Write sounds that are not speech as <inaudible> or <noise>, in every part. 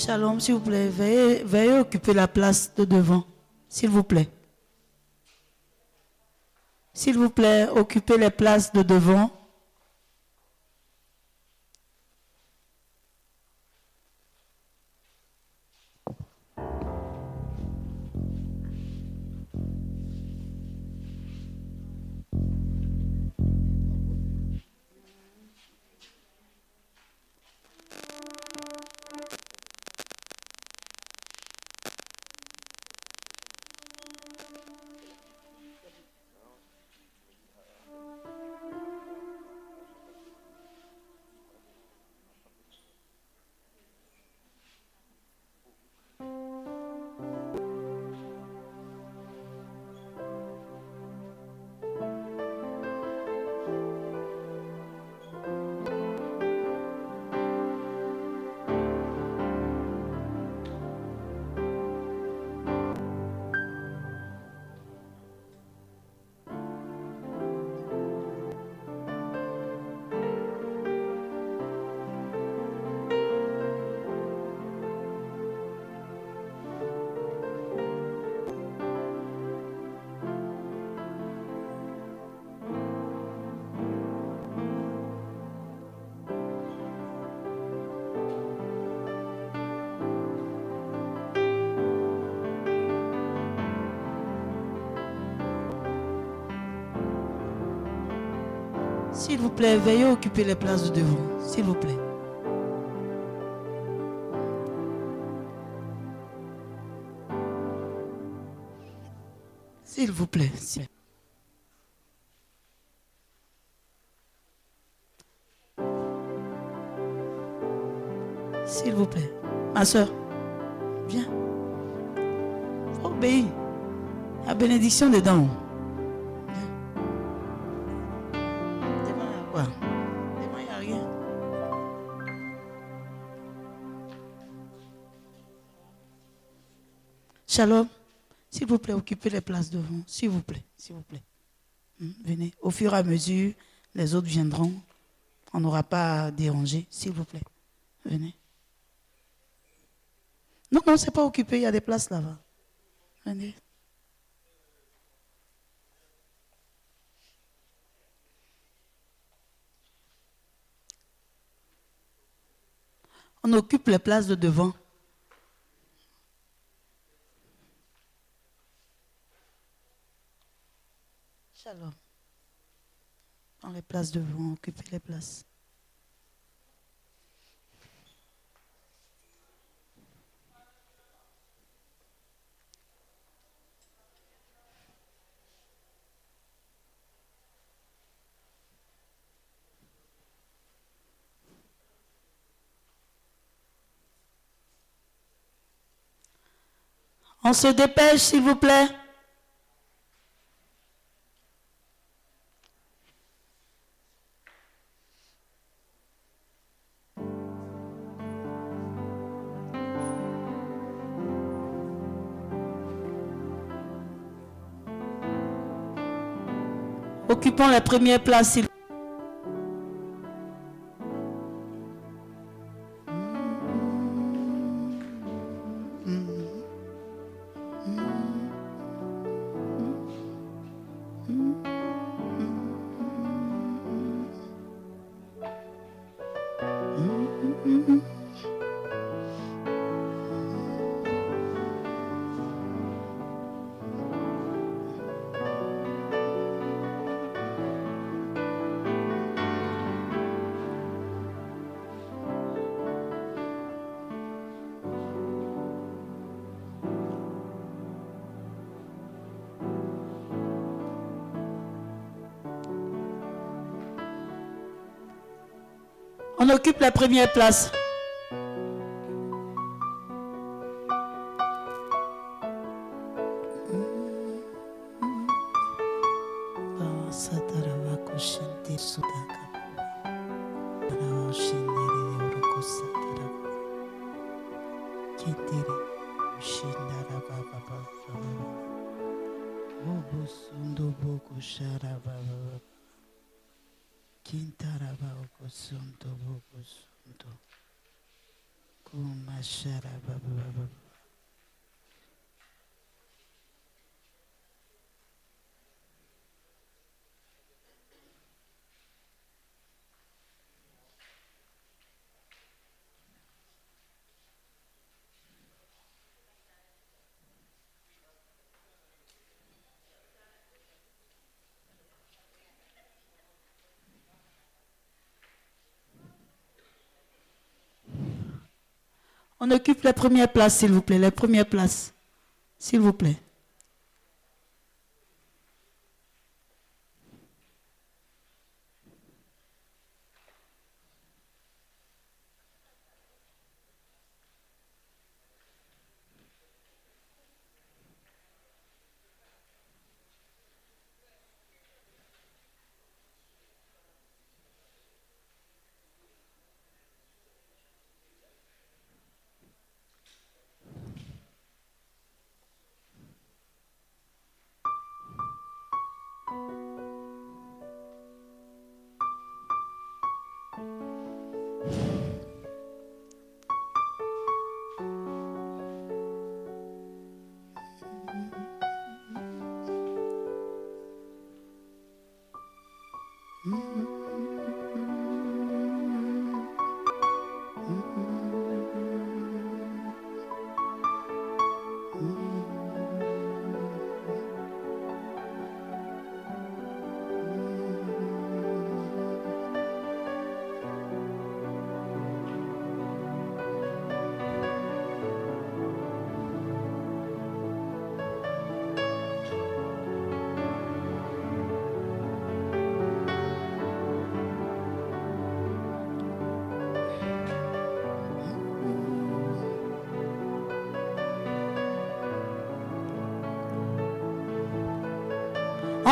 Shalom, s'il vous plaît, veuillez, occuper la place de devant, s'il vous plaît. S'il vous plaît, occupez les places de devant. S'il vous plaît, veuillez occuper les places de devant. S'il vous plaît. S'il vous plaît. s'il- vous plaît. Ma soeur, viens. Obéir. La bénédiction dedans. Shalom. S'il vous plaît, occupez les places devant. S'il vous plaît, s'il vous plaît. Hmm, Venez. Au fur et à mesure, les autres viendront. On n'aura pas à déranger. S'il vous plaît. Venez. Non, non, c'est pas occupé. Il y a des places là-bas. Venez. On occupe les places de devant. Shalom. Les places devant, occupez les places. On se dépêche, s'il vous plaît. Occupons la première place, occupe la première place. Occupe la première place, s'il vous plaît. La première place. S'il vous plaît.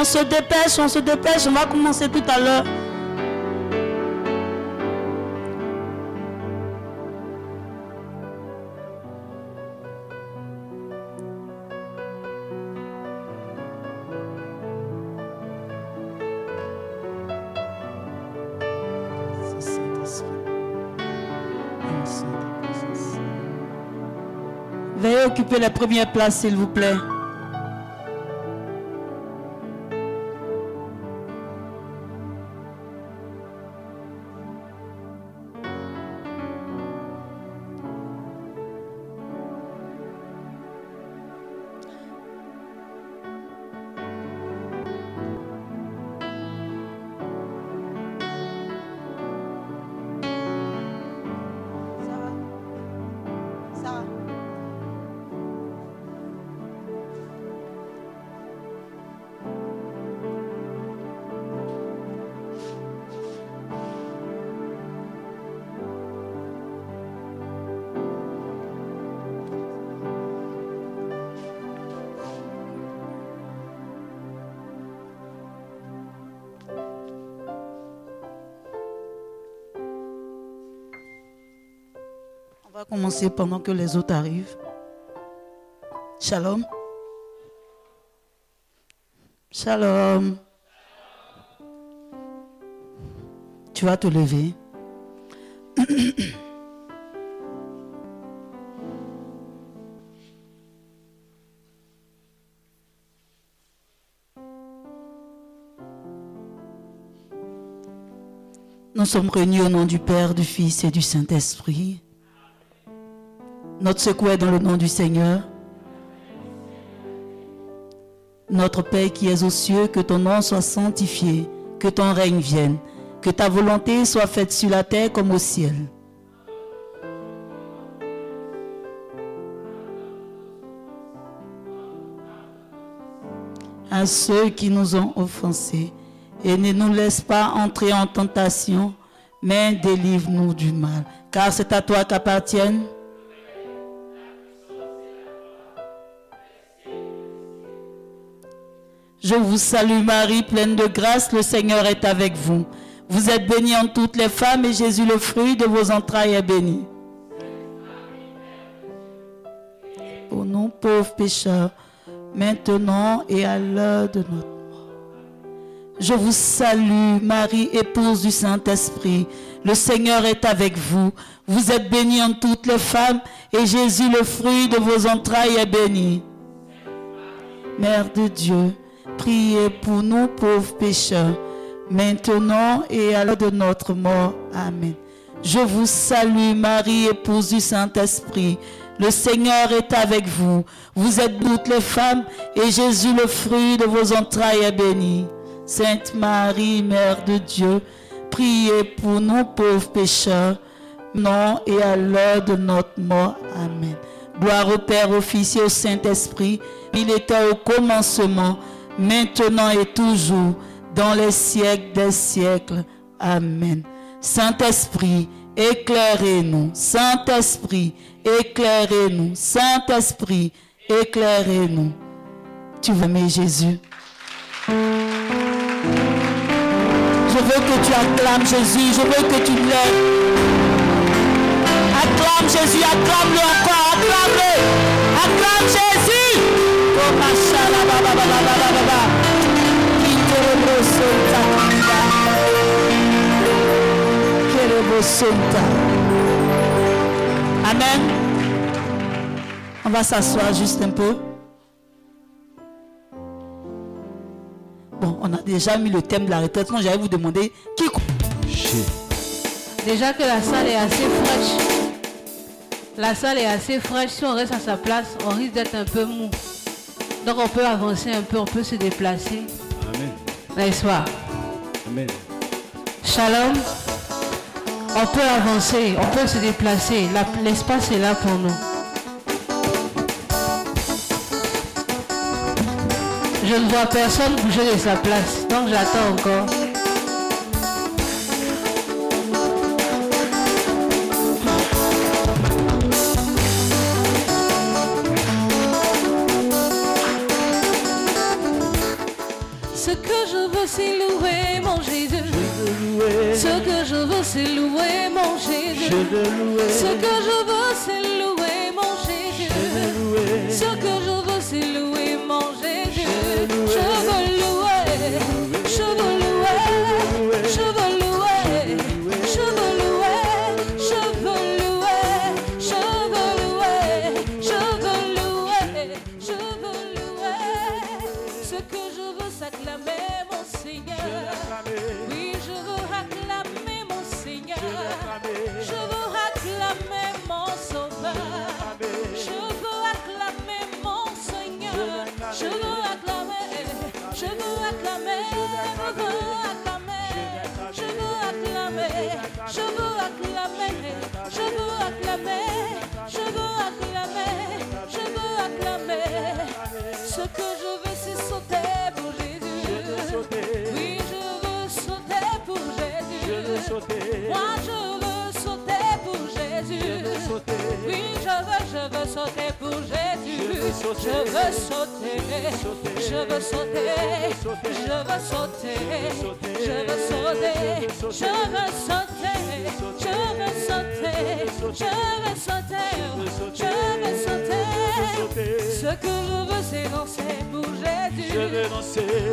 Se dépêche, on se dépêche, on va commencer tout à l'heure. Veuillez occuper la première place, s'il vous plaît. Commencer pendant que les autres arrivent. Shalom. Shalom. Tu vas te lever. Nous sommes réunis au nom du Père, du Fils et du Saint-Esprit. Notre secours est dans le nom du Seigneur. Notre Père qui es aux cieux, que ton nom soit sanctifié, que ton règne vienne, que ta volonté soit faite sur la terre comme au ciel. À ceux qui nous ont offensés, et ne nous laisse pas entrer en tentation, mais délivre-nous du mal. Car c'est à toi qu'appartiennent Je vous salue Marie, pleine de grâce, le Seigneur est avec vous. Vous êtes bénie en toutes les femmes et Jésus, le fruit de vos entrailles, est béni. Pour nous pauvres pécheurs, maintenant et à l'heure de notre mort. Je vous salue Marie, épouse du Saint-Esprit. Le Seigneur est avec vous. Vous êtes bénie en toutes les femmes et Jésus, le fruit de vos entrailles, est béni. Mère de Dieu, priez pour nous pauvres pécheurs, maintenant et à l'heure de notre mort. Amen. Je vous salue Marie, épouse du Saint-Esprit. Le Seigneur est avec vous. Vous êtes toutes les femmes et Jésus, le fruit de vos entrailles, est béni. Sainte Marie, Mère de Dieu, priez pour nous pauvres pécheurs, maintenant et à l'heure de notre mort. Amen. Gloire au Père, au Fils et au Saint-Esprit. Il était au commencement, maintenant et toujours, dans les siècles des siècles. Amen. Saint-Esprit, éclairez-nous. Saint-Esprit, éclairez-nous. Saint-Esprit, éclairez-nous. Tu veux aimer Jésus? Je veux que tu acclames Jésus. Je veux que tu l'aimes. Acclame Jésus, acclame-le encore, acclame-le. Acclame Jésus. Amen. On va s'asseoir juste un peu. Bon, on a déjà mis le thème de la retraite. Moi, j'allais vous demander qui. Déjà que la salle est assez fraîche. La salle est assez fraîche. Si on reste à sa place, on risque d'être un peu mou. Donc on peut avancer un peu, on peut se déplacer. Amen. N'est-ce pas Amen. Shalom. On peut avancer, on peut se déplacer. La- L'espace est là pour nous. Je ne vois personne bouger de sa place, donc j'attends encore. C'est louer mon Jésus. Je veux louer. Ce que je veux, Je veux acclamer. Je veux acclamer. Je veux acclamer. Je veux acclamer. Ce que je veux, c'est sauter pour Jésus. Oui, je veux sauter pour Jésus. Moi, je veux sauter pour Jésus. Oui, je veux, je veux sauter pour Jésus. Je veux sauter, je veux sauter, je veux sauter, je veux sauter, je veux sauter, je veux sauter, je veux sauter, je veux sauter. Ce que je veux, c'est danser pour Jésus.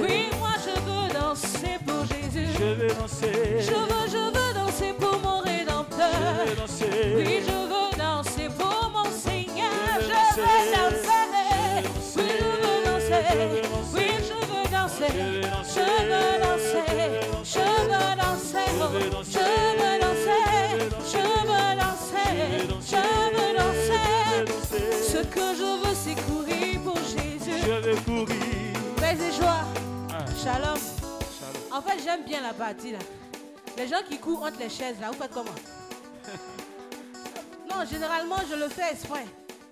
Oui, moi je veux danser pour Jésus. Je veux danser. Je veux, je veux danser pour mon rédempteur. Je veux danser. Oui, je veux danser pour mon Seigneur. Je veux danser. Oui, je veux danser. Je veux danser. Je veux danser. Je veux danser. Je veux danser. Je veux danser. Ce que je veux, c'est courir pour Jésus. Je veux courir. Paix et joie. Ah. Shalom. En fait, j'aime bien la partie là. Les gens qui courent entre les chaises là, vous faites comment? <laughs> Non, généralement, je le fais exprès.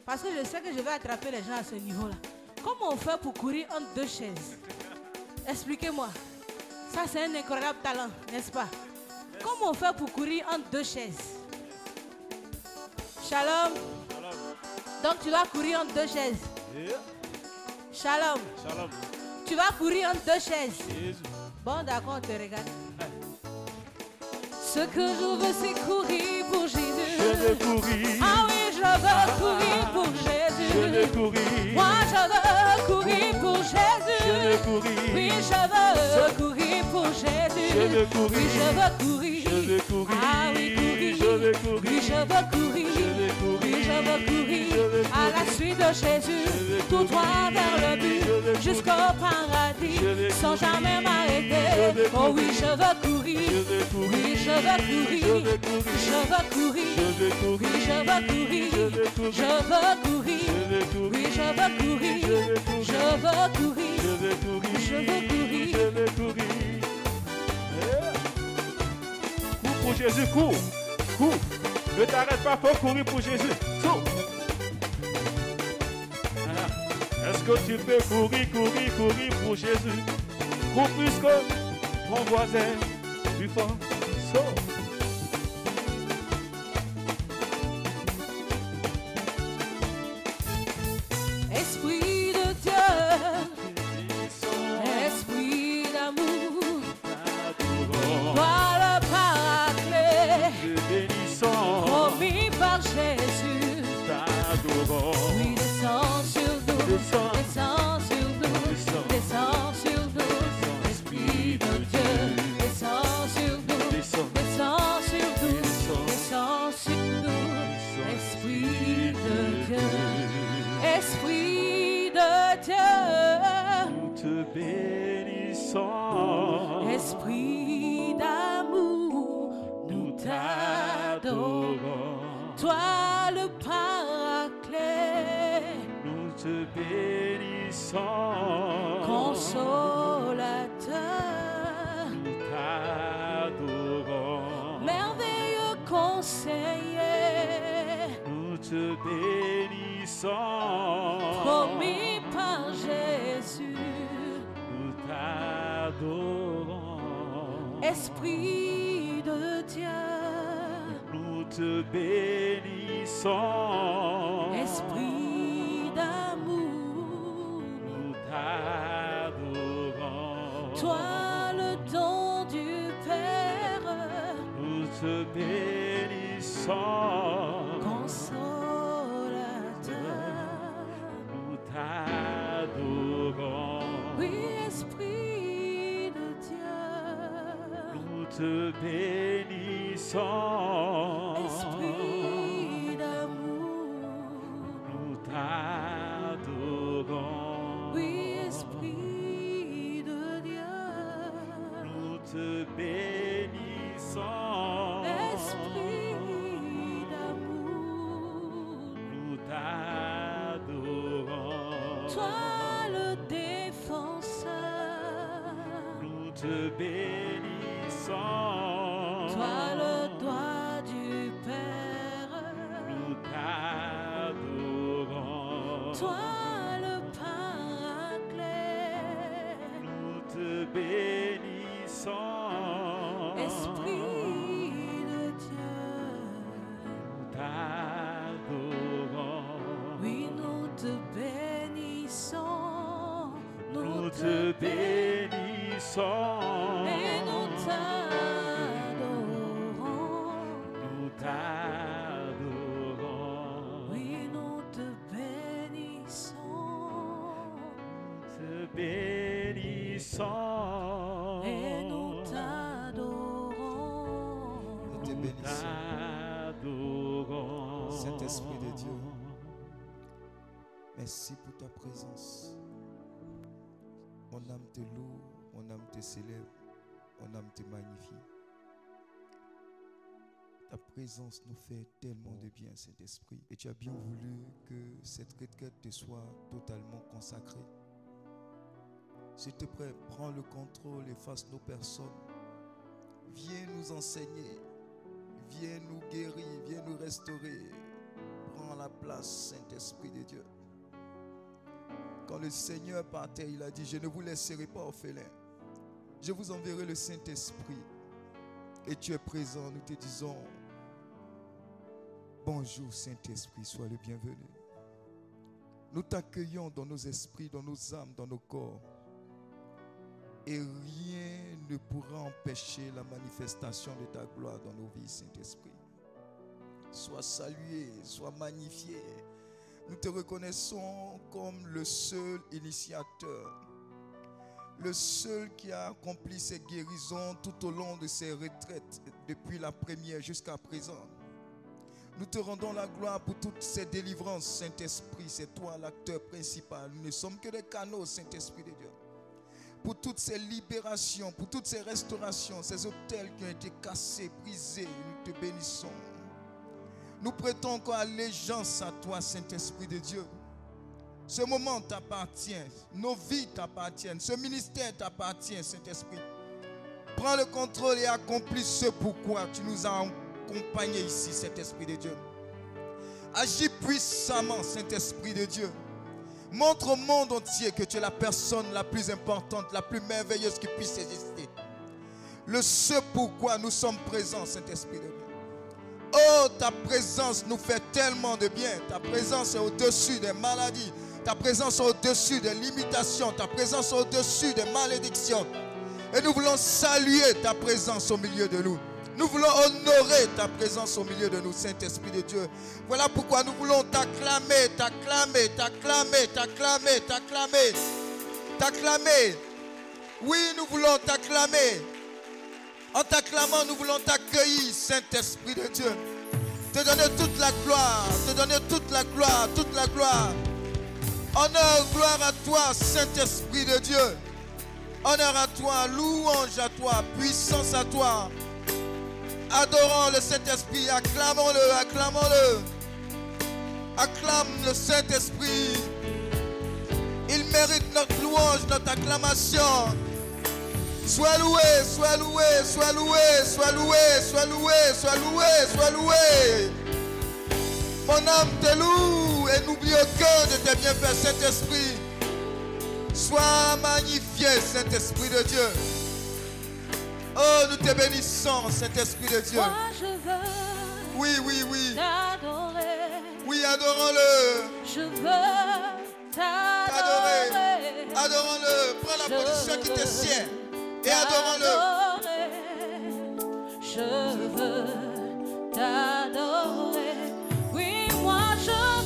Parce que je sais que je vais attraper les gens à ce niveau là. Comment on fait pour courir entre deux chaises? Expliquez-moi. Ça, c'est un incroyable talent, n'est-ce pas? Comment on fait pour courir entre deux chaises? Shalom. Donc, tu vas courir entre deux chaises. Yeah. Shalom. Shalom. Tu vas courir entre deux chaises. Bon, d'accord, on te regarde. Ce que je veux, c'est courir pour Je Jésus. veux courir. Ah oui, je veux courir pour Je veux Jésus. courir. Moi, je veux courir pour Je veux Jésus. courir. Oui, je veux courir pour Jésus. Je veux courir. Oui, je veux courir. Je veux courir. Ah oui, courir. Je veux courir. Oui, je veux courir. Je veux courir. À la suite de Jésus. Tout droit vers le but. Jusqu'au paradis. Sans jamais m'arrêter. Oh oui, je veux courir. Je veux courir. Oui, je veux courir. Je veux courir. Oui, je veux courir. Je veux courir. Oui, je veux courir. Je veux courir. Je veux courir. Je veux courir. Je veux courir. Cours pour Jésus, cours. Cours. Ne t'arrête pas, faut courir pour Jésus. Voilà. Est-ce que tu peux courir, courir, courir pour Jésus? Cours plus que ton voisin. Plus fort. Saute. Te bénissons. consolateur, Nous t'adorons. merveilleux conseiller, Nous te bénissons. promis par Jésus. Nous t'adorons. Esprit de Dieu, Nous te bénissons. esprit d'amour, Nous toi le don du Père, nous te bénissons. Consolateur, nous t'adorons. Oui, Esprit de Dieu, nous te bénissons. Esprit d'amour, nous t'adorons. Te bénissons. Esprit d'amour. Nous t'adorons. Toi le défenseur. Nous te bénissons. Toi le doigt du Père. Nous t'adorons. Toi Esprit de Dieu. Nous t'adorons. Oui, nous te bénissons. Nous te bénissons. Et nous t'adorons. Nous t'adorons. Oui, nous te bénissons. te bénissons. Bénissons. Saint-Esprit de Dieu. Merci pour ta présence. Mon âme te loue, mon âme te célèbre, mon âme te magnifie. Ta présence nous fait tellement de bien, Saint-Esprit. Et tu as bien voulu que cette retraite te soit totalement consacrée. S'il te plaît, prends le contrôle, efface nos personnes. Viens nous enseigner. Viens nous guérir, viens nous restaurer. Prends la place, Saint-Esprit de Dieu. Quand le Seigneur partait, il a dit, je ne vous laisserai pas orphelin. Je vous enverrai le Saint-Esprit. Et tu es présent, nous te disons, bonjour Saint-Esprit, sois le bienvenu. Nous t'accueillons dans nos esprits, dans nos âmes, dans nos corps. Et rien ne pourra empêcher la manifestation de ta gloire dans nos vies, Saint-Esprit. Sois salué, sois magnifié. Nous te reconnaissons comme le seul initiateur, le seul qui a accompli ses guérisons tout au long de ses retraites, depuis la première jusqu'à présent. Nous te rendons la gloire pour toutes ces délivrances, Saint-Esprit. C'est toi l'acteur principal. Nous ne sommes que des canaux, Saint-Esprit de Dieu pour toutes ces libérations, pour toutes ces restaurations, ces hôtels qui ont été cassés, brisés. Nous te bénissons. Nous prêtons encore allégeance à toi, Saint-Esprit de Dieu. Ce moment t'appartient, nos vies t'appartiennent, ce ministère t'appartient, Saint-Esprit. Prends le contrôle et accomplis ce pourquoi tu nous as accompagnés ici, Saint-Esprit de Dieu. Agis puissamment, Saint-Esprit de Dieu. Montre au monde entier que tu es la personne la plus importante, la plus merveilleuse qui puisse exister. Le ce pourquoi nous sommes présents, Saint-Esprit de Dieu. Oh, ta présence nous fait tellement de bien. Ta présence est au-dessus des maladies. Ta présence est au-dessus des limitations. Ta présence est au-dessus des malédictions. Et nous voulons saluer ta présence au milieu de nous. Nous voulons honorer ta présence au milieu de nous, Saint-Esprit de Dieu. Voilà pourquoi nous voulons t'acclamer, t'acclamer, t'acclamer, t'acclamer, t'acclamer, t'acclamer. Oui, nous voulons t'acclamer. En t'acclamant, nous voulons t'accueillir, Saint-Esprit de Dieu. Te donner toute la gloire, te donner toute la gloire, toute la gloire. Honneur, gloire à toi, Saint-Esprit de Dieu. Honneur à toi, louange à toi, puissance à toi. Adorons le Saint-Esprit, acclamons-le, acclamons-le. Acclame le Saint-Esprit. Il mérite notre louange, notre acclamation. Sois loué, sois loué, sois loué, sois loué, sois loué, sois loué, sois loué. Mon âme te loue et n'oublie aucun de tes bienfaits, Saint-Esprit. Sois magnifié, Saint-Esprit de Dieu. Oh, nous te bénissons, Saint-Esprit de Dieu. Moi, je veux oui, oui, oui. T'adorer. Oui, adorons-le. Je veux t'adorer. Adorons-le. Prends la position qui te sied et adorons-le. Je veux t'adorer. Oui, moi, je veux.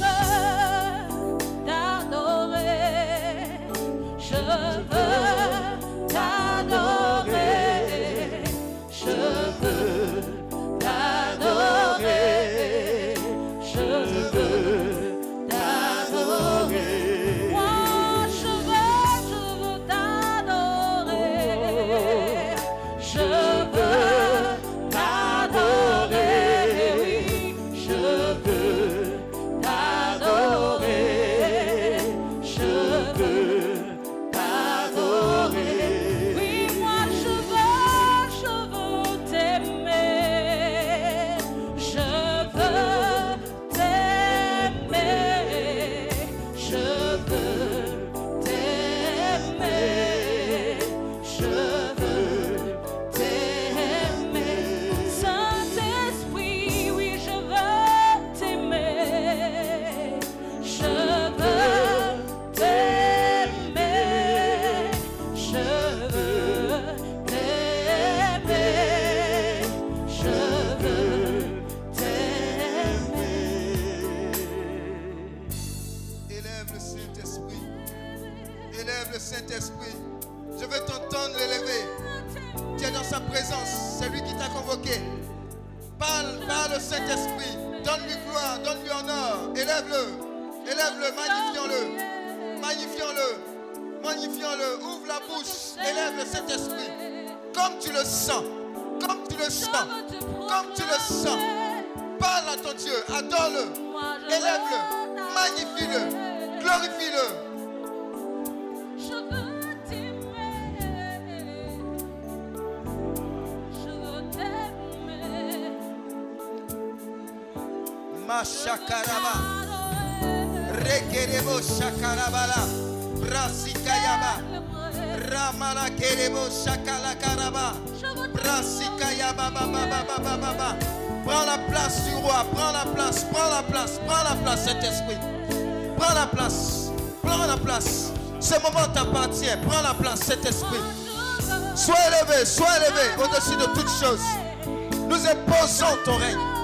Mashakaraba. Rekerebo shakarabala. Brasikayaba. Ramala kerebo shakala karaba. Brasikayaba. Prends la place du roi, prends la place, prends la place, prends la place, Saint-Esprit. Prends la place, prends la place. Ce moment t'appartient, prends la place, Saint-Esprit. Sois élevé, sois élevé au-dessus de toutes choses. Nous imposons ton règne.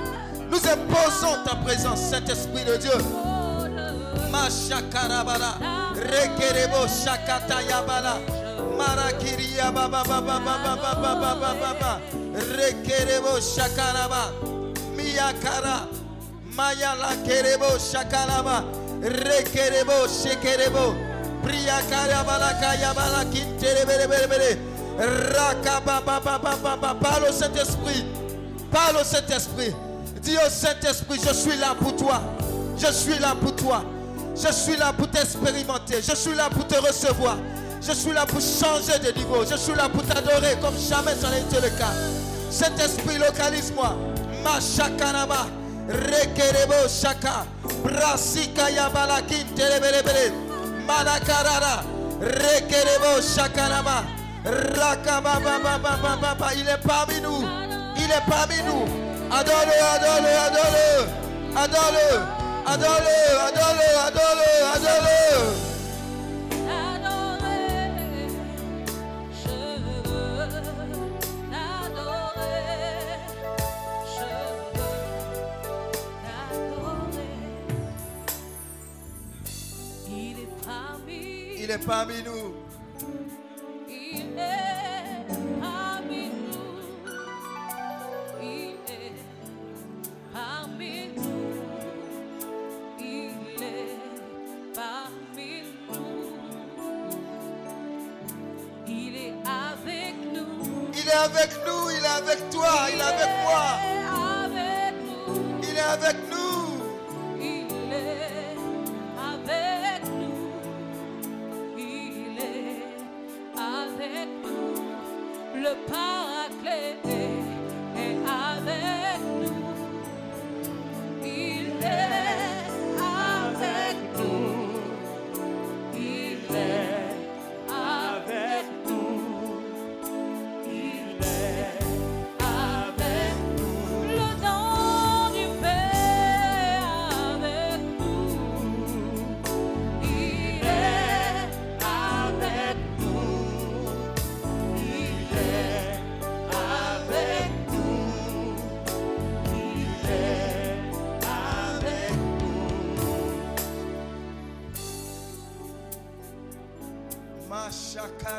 Nous imposons ta présence, Saint-Esprit de Dieu. Mashakarabala, Rekerebo Shakatayabala, Marakiria Baba Baba Baba Baba Miyakara, Mayala Kerebo Shakaraba, Rekerebo Shekerebo, Priyakarabala Kayabala Kinterebere, Rakababa Baba parle Saint-Esprit, parle Saint-Esprit, dis au Saint-Esprit, je suis là pour toi. Je suis là pour toi. Je suis là pour t'expérimenter. Je suis là pour te recevoir. Je suis là pour changer de niveau. Je suis là pour t'adorer comme jamais ça n'a été le cas. Cet esprit, localise-moi. Mashakanaba. Rekerebo shaka. Malakarara. Rekerebo shakanaba. Rakababababababa. Il est parmi nous. Il est parmi nous. Veux t'adorer, je veux t'adorer. Il est parmi, Il est parmi nous. Est avec nous, il est avec toi, il est avec moi. Il est avec nous. Il est avec nous. Il est avec nous. Le paraclet est avec nous. Il est avec nous.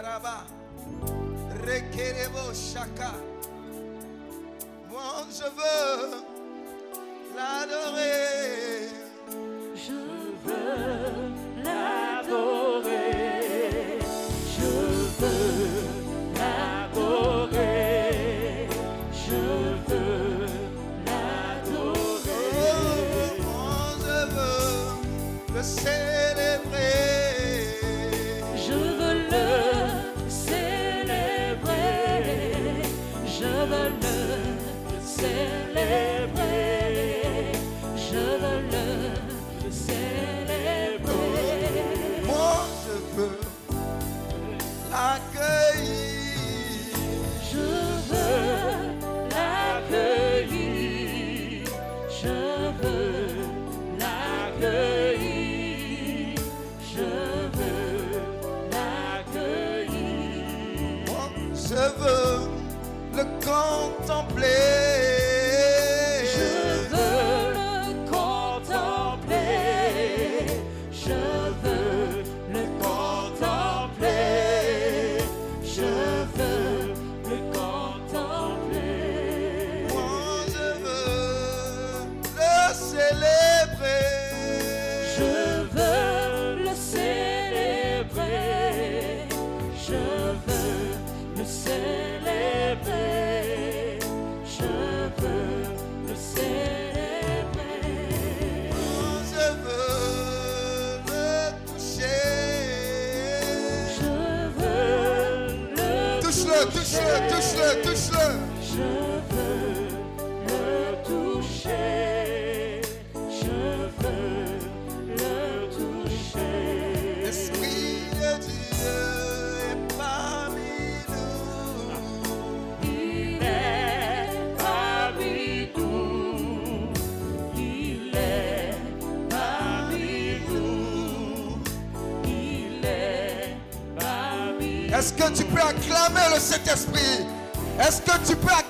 Mashakaraba. Rekerebo shaka. Moi, je veux l'adorer. Je veux l'adorer.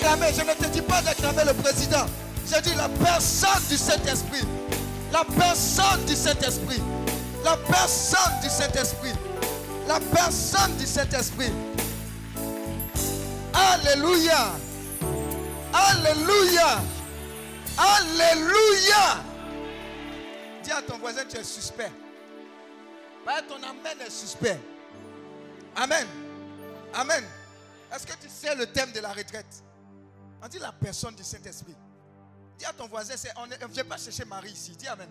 Je ne te dis pas d'acclamer le président. Je dis la personne du Saint-Esprit. La personne du Saint-Esprit. La personne du Saint-Esprit. La personne du Saint-Esprit. Alléluia. Alléluia. Alléluia. Dis à ton voisin, tu es suspect. Pas ton amen est suspect. Amen. Amen. Est-ce que tu sais le thème de la retraite? On dit la personne du Saint-Esprit. Dis à ton voisin, c'est, on ne vient pas chercher Marie ici. Dis Amen.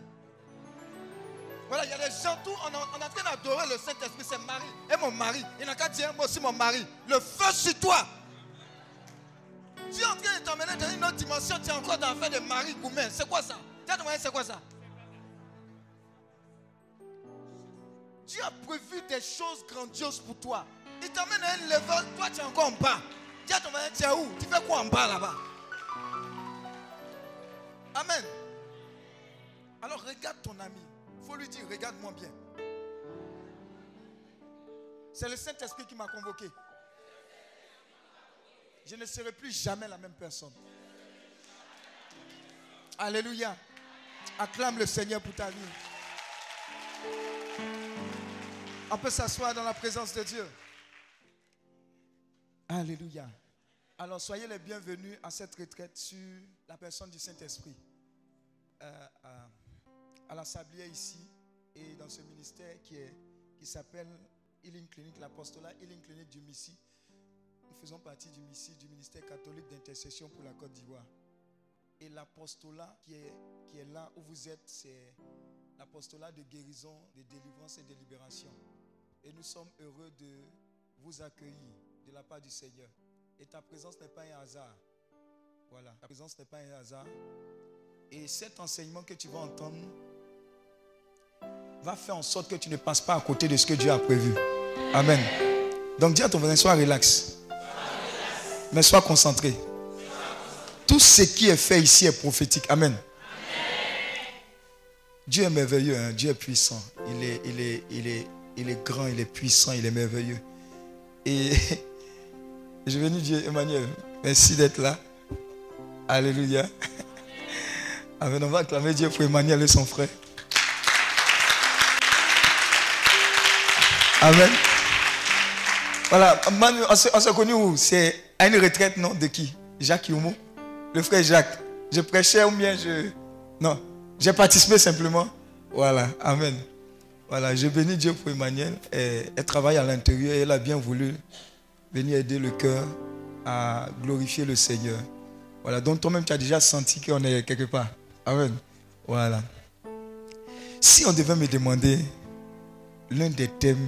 Voilà, il y a des gens, tout, on, est- en train d'adorer le Saint-Esprit, c'est Marie. Et mon mari, il n'a qu'à dire mot sur mon mari. Le feu sur toi. Tu es en train de t'emmener dans une autre dimension, tu es encore dans l'affaire de Marie Goumen. C'est quoi ça? Dis à c'est quoi ça? Dieu a prévu des choses grandioses pour toi. Il t'emmène à un level, toi tu es encore en bas. Dis à ton où? Tu fais quoi en bas là-bas? Amen. Alors regarde ton ami. Il faut lui dire, regarde-moi bien. C'est le Saint-Esprit qui m'a convoqué. Je ne serai plus jamais la même personne. Alléluia. Acclame le Seigneur pour ta vie. On peut s'asseoir dans la présence de Dieu. Alléluia. Alors soyez les bienvenus à cette retraite sur la personne du Saint-Esprit. Euh, à, à la Sablière ici et dans ce ministère qui, est, qui s'appelle Healing Clinic, l'apostolat Healing Clinic du Missi. Nous faisons partie du Missi, du ministère catholique d'intercession pour la Côte d'Ivoire. Et l'apostolat qui est, qui est là où vous êtes, c'est l'apostolat de guérison, de délivrance et de libération. Et nous sommes heureux de vous accueillir la part du Seigneur. Et ta présence n'est pas un hasard. Voilà, ta présence n'est pas un hasard. Et cet enseignement que tu vas entendre va faire en sorte que tu ne passes pas à côté de ce que Dieu a prévu. Amen. Donc dis à ton voisin, sois relax. Mais sois concentré. Tout ce qui est fait ici est prophétique. Amen. Dieu est merveilleux, hein. Dieu est puissant. Il est, il, est, il, est, il est grand, il est puissant, il est merveilleux. Et <laughs> je vais dire, Emmanuel, merci d'être là. Alléluia. <laughs> Amen. On va acclamer Dieu pour Emmanuel et son frère. Amen. Voilà, on s'est on s'est connus où? C'est à une retraite, non? De qui? Jacques Youmo Le frère Jacques. Je prêchais ou bien je. Non, j'ai participé simplement. Voilà, Amen. Voilà, je bénis Dieu pour Emmanuel. Elle travaille à l'intérieur et elle a bien voulu venir aider le cœur à glorifier le Seigneur. Voilà, donc toi-même, tu as déjà senti qu'on est quelque part. Amen. Voilà. Si on devait me demander l'un des thèmes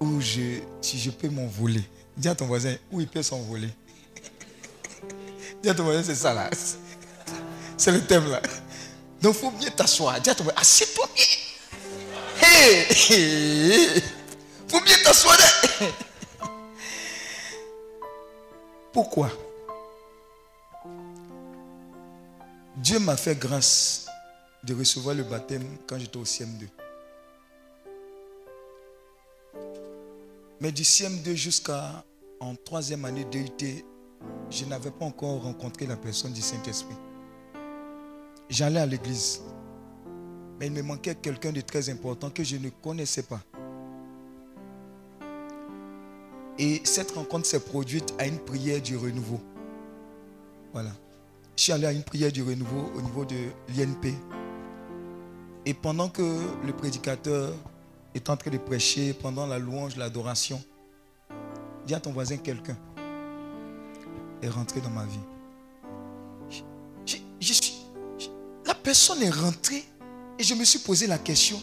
où je, si je peux m'envoler, dis à ton voisin où il peut s'envoler. <laughs> dis à ton voisin, c'est ça là. <laughs> C'est le thème là. Donc il faut bien t'asseoir. Dis à ton voisin, assieds-toi bien. Hey, hey, <laughs> faut bien t'asseoir. Pourquoi? Dieu m'a fait grâce de recevoir le baptême quand j'étais au CM2. Mais du CM2 jusqu'à en troisième année d'EUT, je n'avais pas encore rencontré la personne du Saint-Esprit. J'allais à l'église, mais il me manquait quelqu'un de très important que je ne connaissais pas. Et cette rencontre s'est produite à une prière du renouveau. Voilà. Je suis allé à une prière du renouveau au niveau de l'INP. Et pendant que le prédicateur est en train de prêcher, pendant la louange, l'adoration, dis à ton voisin quelqu'un est rentré dans ma vie. La personne est rentrée et je me suis posé la question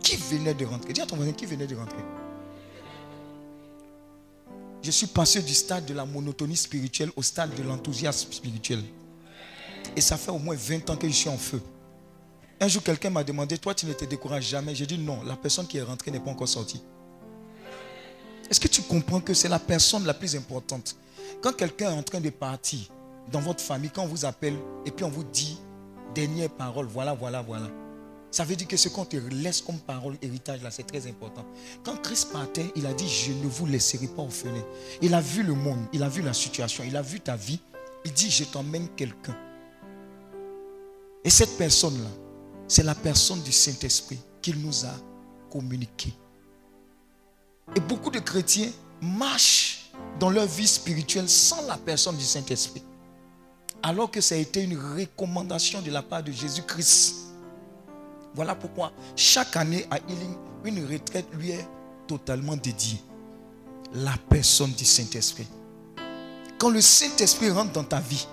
qui venait de rentrer? Dis à ton voisin qui venait de rentrer? Je suis passé du stade de la monotonie spirituelle au stade de l'enthousiasme spirituel. Et ça fait au moins 20 ans que je suis en feu. Un jour, quelqu'un m'a demandé, toi, tu ne te décourages jamais? J'ai dit non, la personne qui est rentrée n'est pas encore sortie. Est-ce que tu comprends que c'est la personne la plus importante? Quand quelqu'un est en train de partir dans votre famille, quand on vous appelle et puis on vous dit dernière parole, voilà, voilà, voilà. Ça veut dire que ce qu'on te laisse comme parole, héritage, là, c'est très important. Quand Christ partait, il a dit, je ne vous laisserai pas orphelin. Il a vu le monde, il a vu la situation, il a vu ta vie. Il dit, je t'emmène quelqu'un. Et cette personne-là, c'est la personne du Saint-Esprit qu'il nous a communiqué. Et beaucoup de chrétiens marchent dans leur vie spirituelle sans la personne du Saint-Esprit. Alors que ça a été une recommandation de la part de Jésus-Christ. Voilà pourquoi chaque année à Healing, une retraite lui est totalement dédiée. La personne du Saint-Esprit. Quand le Saint-Esprit rentre dans ta vie,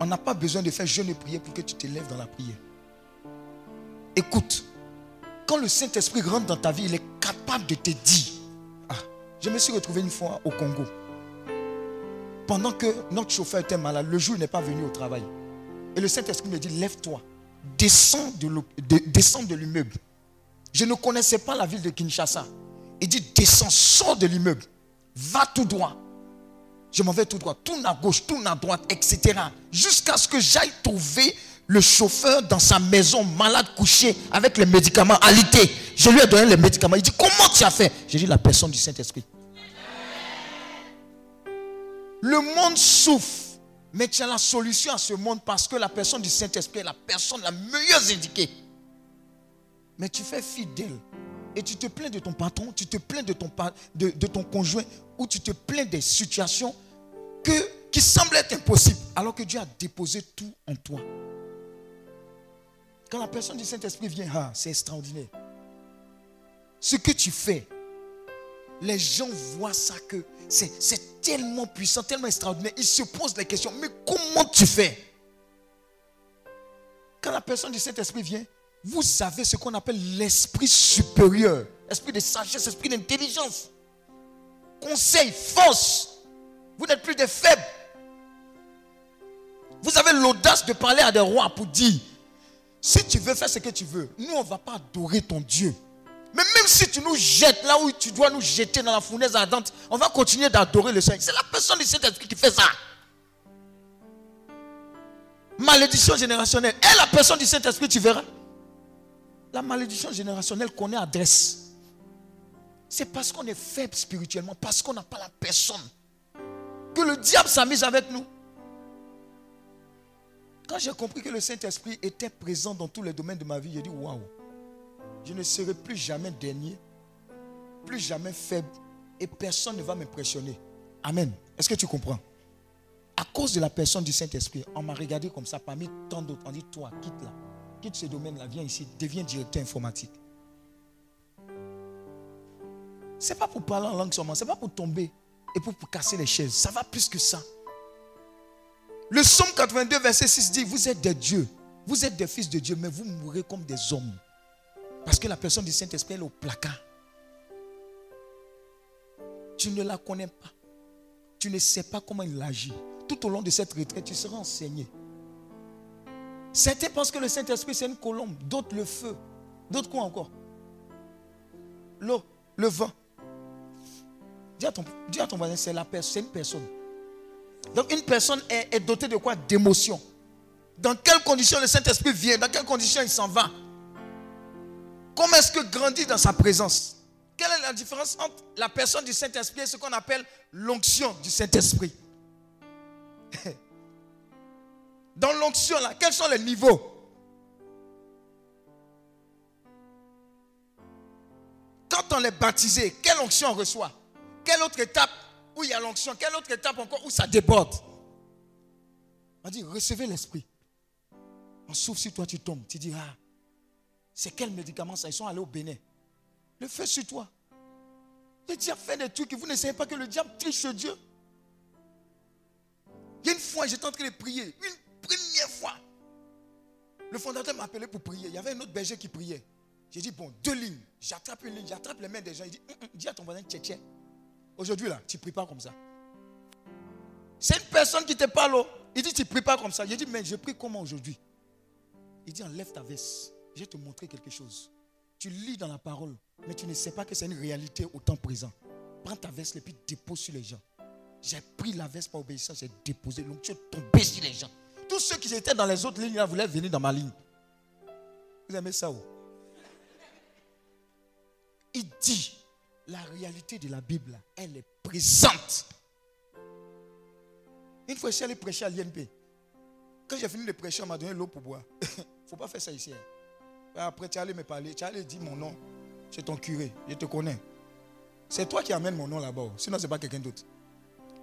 on n'a pas besoin de faire jeûne et prière pour que tu te lèves dans la prière. Écoute, quand le Saint-Esprit rentre dans ta vie, il est capable de te dire. Ah, je me suis retrouvé une fois au Congo. Pendant que notre chauffeur était malade, le jour n'est pas venu au travail. Et le Saint-Esprit me dit, lève-toi, descends de l'immeuble. Je ne connaissais pas la ville de Kinshasa. Il dit, descends, sors de l'immeuble, va tout droit. Je m'en vais tout droit, tourne à gauche, tourne à droite, etc. Jusqu'à ce que j'aille trouver le chauffeur dans sa maison, malade, couché, avec les médicaments alité. Je lui ai donné les médicaments. Il dit, comment tu as fait? J'ai dit, la personne du Saint-Esprit. Le monde souffre, mais tu as la solution à ce monde parce que la personne du Saint-Esprit est la personne la mieux indiquée. Mais tu fais fidèle et tu te plains de ton patron, tu te plains de ton, de, ton conjoint ou tu te plains des situations qui semblent être impossibles alors que Dieu a déposé tout en toi. Quand la personne du Saint-Esprit vient, ah, c'est extraordinaire. Ce que tu fais, les gens voient ça que c'est tellement puissant, tellement extraordinaire. Ils se posent la question, mais comment tu fais? Quand la personne du Saint-Esprit vient, vous avez ce qu'on appelle l'esprit supérieur, esprit de sagesse, esprit d'intelligence, conseil, force. Vous n'êtes plus des faibles. Vous avez l'audace de parler à des rois pour dire, si tu veux faire ce que tu veux, nous, on ne va pas adorer ton Dieu. Mais même si tu nous jettes là où tu dois nous jeter dans la fournaise ardente, on va continuer d'adorer le Seigneur. C'est la personne du Saint-Esprit qui fait ça. Malédiction générationnelle. Et la personne du Saint-Esprit, tu verras. La malédiction générationnelle connaît adresse. C'est parce qu'on est faible spirituellement, parce qu'on n'a pas la personne, que le diable s'amuse avec nous. Quand j'ai compris que le Saint-Esprit était présent dans tous les domaines de ma vie, j'ai dit waouh, je ne serai plus jamais dernier, plus jamais faible, et personne ne va m'impressionner. Amen. Est-ce que tu comprends? À cause de la personne du Saint-Esprit, on m'a regardé comme ça parmi tant d'autres. On dit toi, quitte là, quitte ce domaine-là, viens ici, deviens directeur informatique. C'est pas pour parler en langue seulement, c'est pas pour tomber et pour, pour casser les chaises. Ça va plus que ça. Le psaume 82, verset 6 dit Vous êtes des dieux, vous êtes des fils de Dieu, mais vous mourrez comme des hommes. Parce que la personne du Saint-Esprit est au placard. Tu ne la connais pas. Tu ne sais pas comment il agit. Tout au long de cette retraite, tu seras enseigné. Certains pensent que le Saint-Esprit, c'est une colombe. D'autres, le feu. D'autres, quoi encore? L'eau, le vent. Dis à ton, dis à ton voisin, c'est la personne, c'est une personne. Donc une personne est, est dotée de quoi? D'émotion. Dans quelles conditions le Saint-Esprit vient? Dans quelles conditions il s'en va? Comment est-ce que grandit dans sa présence? Quelle est la différence entre la personne du Saint-Esprit et ce qu'on appelle l'onction du Saint-Esprit? <laughs> Dans l'onction, là, quels sont les niveaux? Quand on est baptisé, quelle onction on reçoit? Quelle autre étape où il y a l'onction? Quelle autre étape encore où ça déborde? On dit, recevez l'Esprit. On souffle sur toi, tu tombes. Tu dis, ah, c'est quel médicament ça? Ils sont allés au Bénin. Le feu sur toi. Le diable fait des trucs vous ne savez pas que le diable triche Dieu. Il y a une fois, j'étais en train de prier. Une première fois. Le fondateur m'a appelé pour prier. Il y avait un autre berger qui priait. J'ai dit, bon, deux lignes. J'attrape une ligne, j'attrape les mains des gens. Il dit, Hum, hum, dis à ton voisin, tchè. Aujourd'hui, là, tu pries pas comme ça. C'est une personne qui te parle. oh. Il dit, tu pries pas comme ça. J'ai dit, mais je prie comment aujourd'hui? Il dit, enlève ta veste. Je vais te montrer quelque chose. Tu lis dans la parole, mais tu ne sais pas que c'est une réalité au temps présent. Prends ta veste et puis dépose sur les gens. J'ai pris la veste par obéissance, j'ai déposé. Donc tu es tombé sur les gens. Tous ceux qui étaient dans les autres lignes voulaient venir dans ma ligne. Vous aimez ça où Il dit, la réalité de la Bible, elle est présente. Une fois, je suis allé prêcher à l'INP. Quand j'ai fini de prêcher, on m'a donné l'eau pour boire. Il <laughs> ne faut pas faire ça ici. hein. Après, tu allé me parler. Tu allé dire mon nom. C'est ton curé. Je te connais. C'est toi qui amènes mon nom là-bas. Sinon, ce n'est pas quelqu'un d'autre.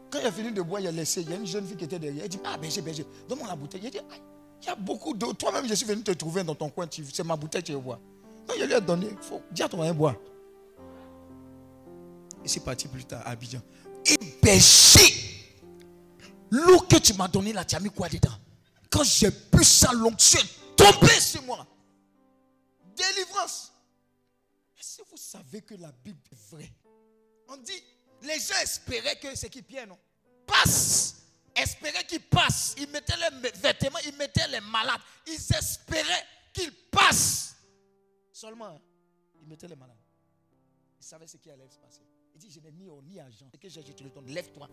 Quand il a fini de boire, il a laissé. Il y a une jeune fille qui était derrière. Elle dit Ah, berger, berger, donne-moi la bouteille. Il dit Aïe, Il y a beaucoup d'eau. Toi-même, je suis venu te trouver dans ton coin. C'est ma bouteille, tu veux. Non, je lui ai donné. Faut, dis à ton moyen boire. Et c'est parti plus tard à Abidjan. Et berger, l'eau que tu m'as donnée là, tu as mis quoi dedans? Quand j'ai bu ça, l'onction est tombée sur moi. Délivrance. Est-ce que vous savez que la Bible est vraie? On dit, les gens espéraient que ce qui Pierre, non Passe. Espéraient qu'il passe. Ils mettaient les vêtements, ils mettaient les malades. Ils espéraient qu'il passe. Seulement, ils mettaient les malades. Ils savaient ce qui allait se passer. Il dit, je n'ai ni or ni argent. Ce que j'ai, je te le donne. Lève-toi.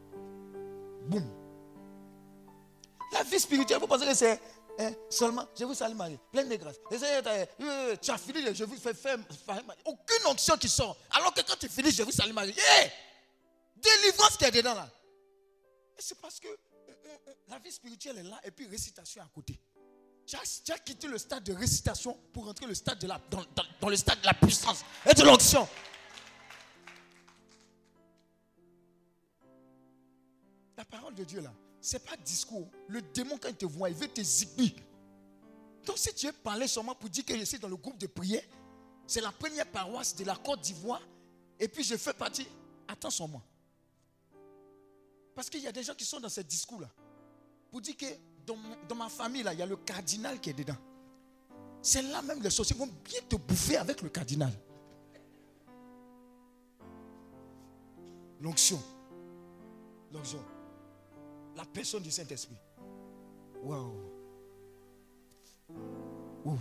Boum. La vie spirituelle, vous pensez que c'est hein, seulement, je vous salue Marie, pleine de grâce. Euh, tu as fini, je vous fais faire, aucune onction qui sort. Alors que quand tu finis, je vous salue Marie. Hey! Délivrance qui est dedans là. C'est parce que euh, euh, la vie spirituelle est là et puis récitation à côté. Tu as, quitté le stade de récitation pour rentrer le stade de la, dans- dans le stade de la puissance et de l'onction. La parole de Dieu là, c'est pas discours. Le démon quand il te voit, il veut te zigouiller. Donc si tu es parlé seulement pour dire que je suis dans le groupe de prière, c'est la première paroisse de la Côte d'Ivoire, et puis je fais partie, attends moi. Parce qu'il y a des gens qui sont dans ce discours-là. Pour dire que dans ma famille, là, il y a le cardinal qui est dedans. C'est là même les sorciers vont bien te bouffer avec le cardinal. L'onction. L'onction. La personne du Saint-Esprit. Waouh. Ouh.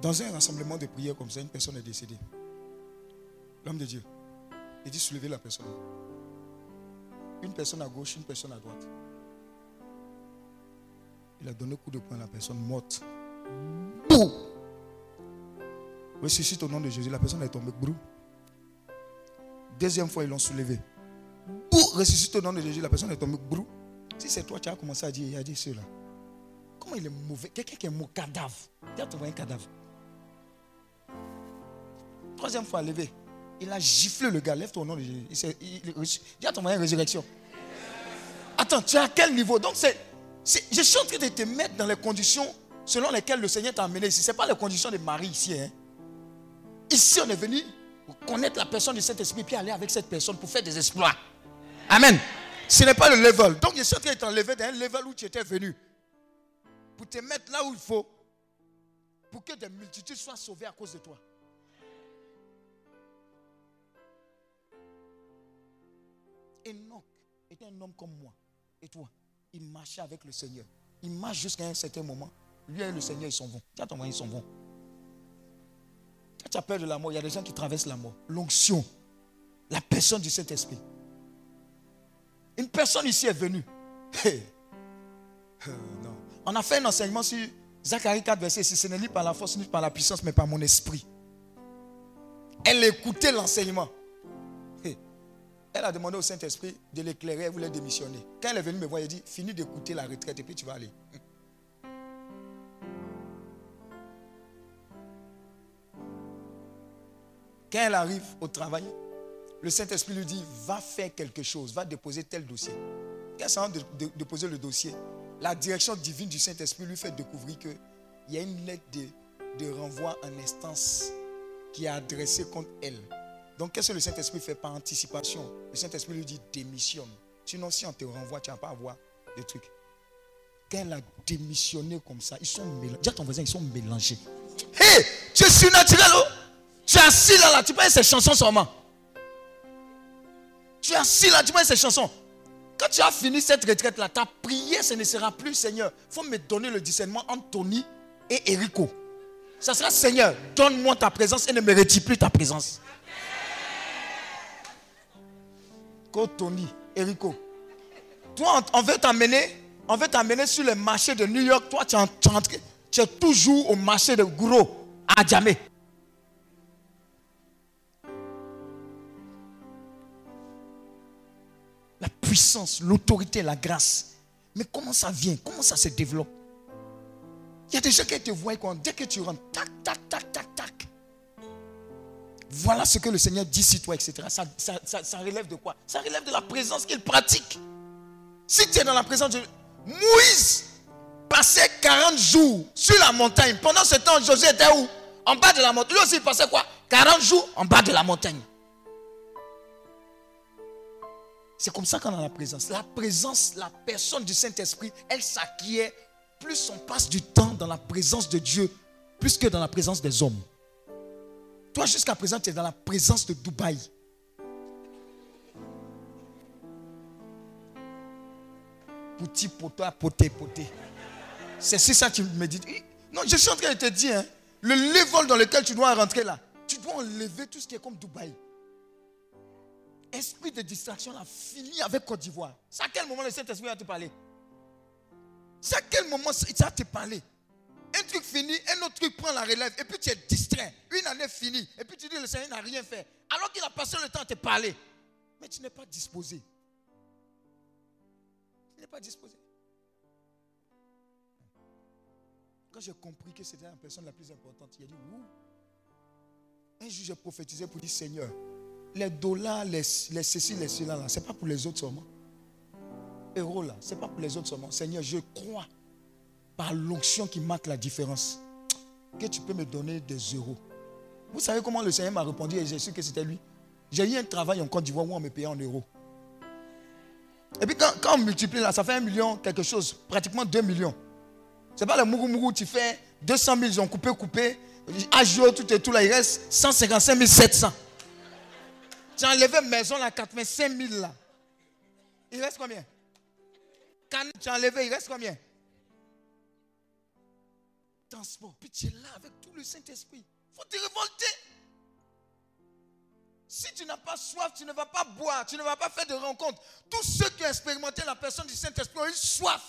Dans un rassemblement de prière comme ça, une personne est décédée. L'homme de Dieu. Il dit soulevez la personne. Une personne à gauche, une personne à droite. Il a donné coup de poing à la personne morte. Ressuscite au nom de Jésus. La personne est tombée. Brou. Deuxième fois, ils l'ont soulevé. Ressuscite au nom de Jésus. La personne est tombée. Brou. Si c'est toi, tu as commencé à dire, il a dit cela. Comment il est mauvais? Quelqu'un qui est mauvais, cadavre. Dis à ton voisin cadavre. Troisième fois, levé. Il a giflé le gars. Lève-toi au nom de Jésus. Il il- à ton voisin résurrection. Attends, tu es à quel niveau? Donc, c'est- je suis en train de te mettre dans les conditions selon lesquelles le Seigneur t'a amené ici. Ce n'est pas les conditions de Marie ici. hein. Ici, on est venu pour connaître la personne de cet esprit, puis aller avec cette personne pour faire des exploits. Amen. Ce n'est pas le level. Donc, je suis en train de t'enlever d'un level où tu étais venu. Pour te mettre là où il faut. Pour que des multitudes soient sauvées à cause de toi. Enoch était un homme comme moi et toi. Il marchait avec le Seigneur. Il marche jusqu'à un certain moment. Lui et le Seigneur, ils sont bons. Tiens, ton moyen, ils sont bons. Quand tu as peur de la mort, il y a des gens qui traversent la mort. L'onction, la personne du Saint-Esprit. Une personne ici est venue. Euh, non. On a fait un enseignement sur Zacharie 4, verset 6. Ce n'est ni par la force, ni par la puissance, mais par mon esprit. Elle écoutait l'enseignement. Elle a demandé au Saint-Esprit de l'éclairer, elle voulait démissionner. Quand elle est venue me voir, elle dit Finis d'écouter la retraite et puis tu vas aller. Quand elle arrive au travail, le Saint-Esprit lui dit Va faire quelque chose, va déposer tel dossier. Quand elle s'en de, déposer le dossier, la direction divine du Saint-Esprit lui fait découvrir qu'il y a une lettre de, de renvoi en instance qui est adressée contre elle. Donc, qu'est-ce que le Saint-Esprit fait par anticipation? Le Saint-Esprit lui dit démissionne. Sinon, si on te renvoie, tu n'as pas à avoir de trucs. quand elle a démissionné comme ça, ils sont mélangés. Dis à ton voisin, ils sont mélangés. Hé, tu es surnaturel, oh. Tu es assis là, là, tu parles ces chansons seulement. Tu es assis là, tu parles ces chansons. Quand tu as fini cette retraite là, ta prière, ce ne sera plus Seigneur. Il faut me donner le discernement entre Tony et Erico. Ça sera Seigneur, donne-moi ta présence et ne me retire plus ta présence. Quand Tony, Erico, toi, on veut t'amener, on veut t'amener sur le marché de New York. Toi, tu es, tu es toujours au marché de Gouro, à Djamé. La puissance, l'autorité, la grâce. Mais comment ça vient? Comment ça se développe? Il y a des gens qui te voient quand dès que tu rentres, tac, tac, tac, tac, tac. Voilà ce que le Seigneur dit sur toi, etc. Ça, ça- relève de quoi? Ça relève de la présence qu'il pratique. Si tu es dans la présence de Moïse, passait 40 jours sur la montagne. Pendant ce temps, Josué était où? En bas de la montagne. Lui aussi, il passait quoi? 40 jours en bas de la montagne. C'est comme ça qu'on a la présence. La présence, la personne du Saint-Esprit, elle s'acquiert plus on passe du temps dans la présence de Dieu, plus que dans la présence des hommes. Toi, jusqu'à présent, tu es dans la présence de Dubaï. Petit poteau à poté, poté. C'est c'est ça que tu me dis. Non, je suis en train de te dire, hein, le level dans lequel tu dois rentrer là, tu dois enlever tout ce qui est comme Dubaï. Esprit de distraction a fini avec Côte d'Ivoire. C'est à quel moment le Saint-Esprit va te parler C'est à quel moment il va te parler Un truc fini, un autre truc prend la relève, et puis tu es distrait. Une année finie, et puis tu dis le Seigneur n'a rien fait. Alors qu'il a passé le temps à te parler. Mais tu n'es pas disposé. Tu n'es pas disposé. Quand j'ai compris que c'était la personne la plus importante, il a dit, Ouh. Un jour, j'ai prophétisé pour dire, Seigneur, les dollars, les, les ceci, les cela, là, c'est pas pour les autres seulement. Euros, là, c'est pas pour les autres seulement. Seigneur, je crois par l'onction qui marque la différence que tu peux me donner des euros. Vous savez comment le Seigneur m'a répondu et j'ai su que c'était lui. J'ai eu un travail en Côte d'Ivoire où on me payait en euros. Et puis quand, quand on multiplie là, ça fait un million quelque chose, pratiquement 2 millions. C'est pas le mourou mourou, tu fais 200 000, ils ont coupé, coupé. Agio, tout et tout là, il reste 155 700. As enlevé maison là, 85 000 là. Il reste combien? Quand tu as enlevé, il reste combien? Transport. Puis tu es là avec tout le Saint-Esprit. Il faut te révolter. Si tu n'as pas soif, tu ne vas pas boire, tu ne vas pas faire de rencontres. Tous ceux qui ont expérimenté la personne du Saint-Esprit ont eu soif.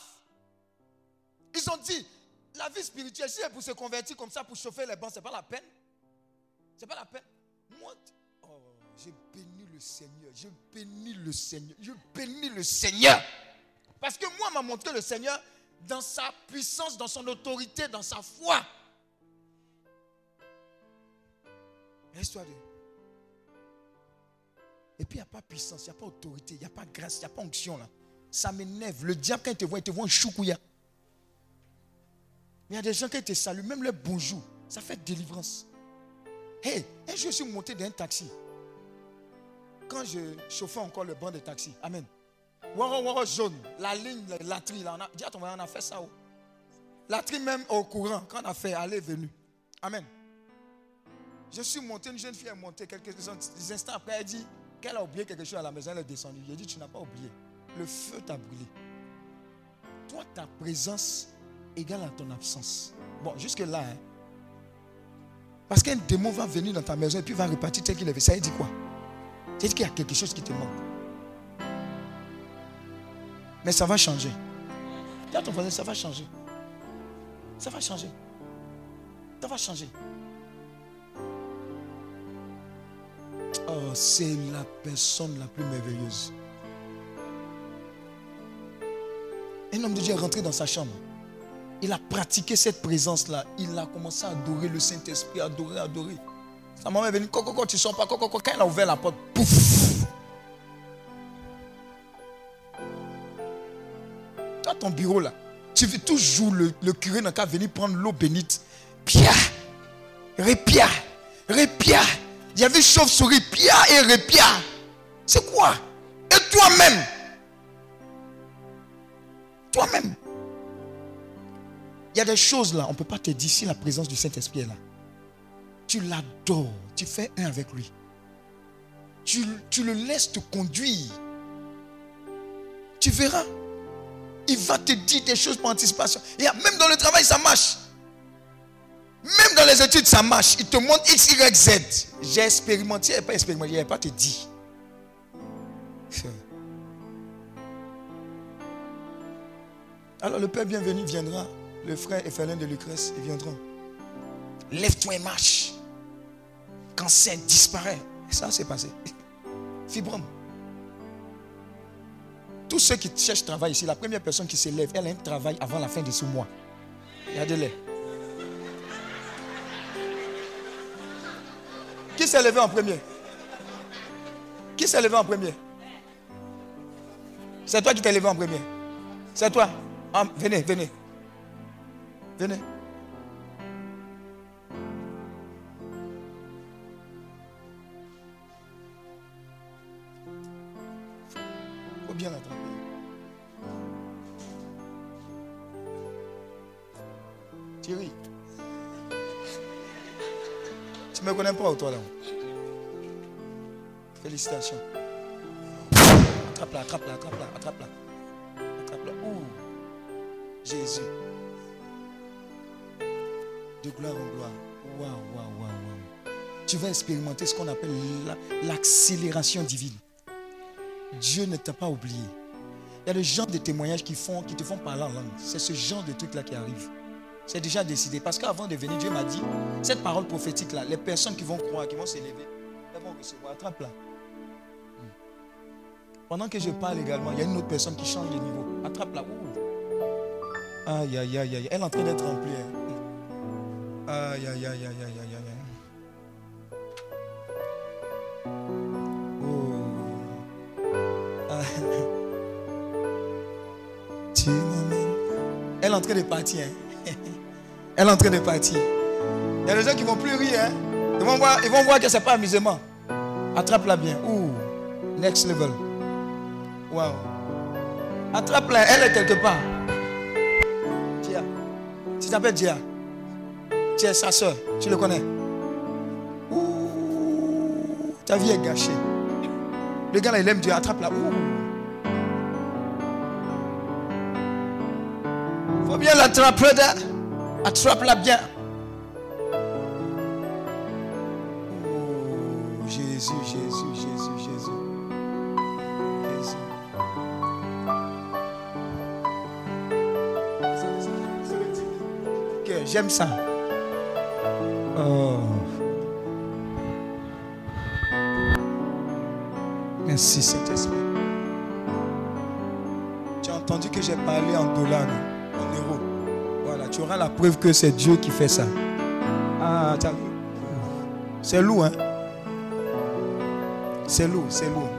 Ils ont dit, la vie spirituelle, si c'est pour se convertir comme ça, pour chauffer les bancs, ce n'est pas la peine. Ce n'est pas la peine. Moi, oh, j'ai béni le Seigneur. Je bénis le Seigneur. Je bénis le Seigneur. Parce que moi, m'a montré le Seigneur dans sa puissance, dans son autorité, dans sa foi. Laisse-toi de. Et puis, il n'y a pas puissance, il n'y a pas autorité, il n'y a pas grâce, il n'y a pas onction là. Ça m'énerve. Le diable, quand il te voit, il te voit en choukouya. Il y a des gens qui te saluent, même le bonjour, ça fait délivrance. Hé, un jour, je suis monté dans un taxi. Quand je chauffais encore le banc de taxi, Amen. Waro, waro jaune, la ligne, la, tri, là, on a, dis à ton on a fait ça. Oh. La tri même au courant, quand on a fait, aller, venu. Amen. Je suis monté, une jeune fille est montée quelques instants après, elle dit qu'elle a oublié quelque chose à la maison, elle est descendue. J'ai dit, tu n'as pas oublié. Le feu t'a brûlé. Toi, ta présence égale à ton absence. Bon, jusque-là, hein. Parce qu'un démon va venir dans ta maison et puis va repartir tel qu'il est. Ça veut dire quoi? Dire qu'il y a quelque chose qui te manque? Mais ça va changer. Ton ça va changer. Ça va changer. Ça va changer. Oh, c'est la personne la plus merveilleuse. Un homme de Dieu est rentré dans sa chambre. Il a pratiqué cette présence-là. Il a commencé à adorer le Saint-Esprit, adorer, adorer. Sa maman est venue, coco, tu sors pas, coco. Quand elle a ouvert la porte, pouf. Toi, ton bureau là, tu veux toujours le, le curé n'a qu'à venir prendre l'eau bénite. Pia, répia, répia. Il y avait chauve-souris, pia et répia. C'est quoi? Et toi-même? Toi-même Il y a des choses là, on ne peut pas te dire si la présence du Saint-Esprit est là. Tu l'adores, tu fais un avec lui. Tu, le laisses te conduire. Tu verras. Il va te dire des choses par anticipation. Et même dans le travail, ça marche. Même dans les études, ça marche. Il te montre X, Y, Z. J'ai expérimenté, pas expérimenté, il pas te dit. Alors le Père bienvenu viendra. Le frère Ephelin de Lucrèce, ils viendront. Lève-toi et marche. Cancer disparaît. Ça, c'est passé. <laughs> Fibrome. Tous ceux qui cherchent travail ici, la première personne qui se lève, elle a un travail avant la fin de ce mois. Regardez-les. Qui s'est levé en premier? Qui s'est levé en premier? C'est toi qui t'es levé en premier. C'est toi. Ah, venez, venez. Venez. Bien l'attraper. Thierry. Tu me connais pas, toi, là? Félicitations. Attrape-la, attrape-la, attrape-la, attrape-la. Attrape-la. Ouh. Jésus. De gloire en gloire. Waouh, waouh, waouh, waouh. Tu vas expérimenter ce qu'on appelle la- l'accélération divine. Dieu ne t'a pas oublié. Il y a le genre de témoignages qui, font, qui te font parler en langue. C'est ce genre de truc-là qui arrive. C'est déjà décidé. Parce qu'avant de venir, Dieu m'a dit, cette parole prophétique-là, les personnes qui vont croire, qui vont s'élever, elles vont recevoir. Attrape-la. Hmm. Pendant que je parle également, il y a une autre personne qui change de niveau. Attrape-la. Aïe, aïe, aïe, aïe. Elle est en train d'être remplie. hein. Aïe, aïe, aïe, aïe, aïe, aïe, Elle est en train de partir. hein. <laughs> Elle est en train de partir. Il y a des gens qui ne vont plus rire. hein. Ils, vont voir, que ce n'est pas amusement. Attrape-la bien. Ouh. Next level. Wow. Attrape-la. Elle est quelque part. Dia. Tu t'appelles Dia. Tu es sa soeur. Tu le connais. Ouh. Ta vie est gâchée. Le gars il aime Dieu. Attrape-la. Ouh. Faut bien l'attraper. Attrape-la bien. Oh, Jésus, Jésus, Jésus, Jésus. Jésus. J'aime ça. Oh. Merci Saint-Esprit. Tu as entendu que j'ai parlé en dollars, tu auras la preuve que c'est Dieu qui fait ça. Ah, tu as vu? C'est lourd, hein? C'est lourd, c'est lourd.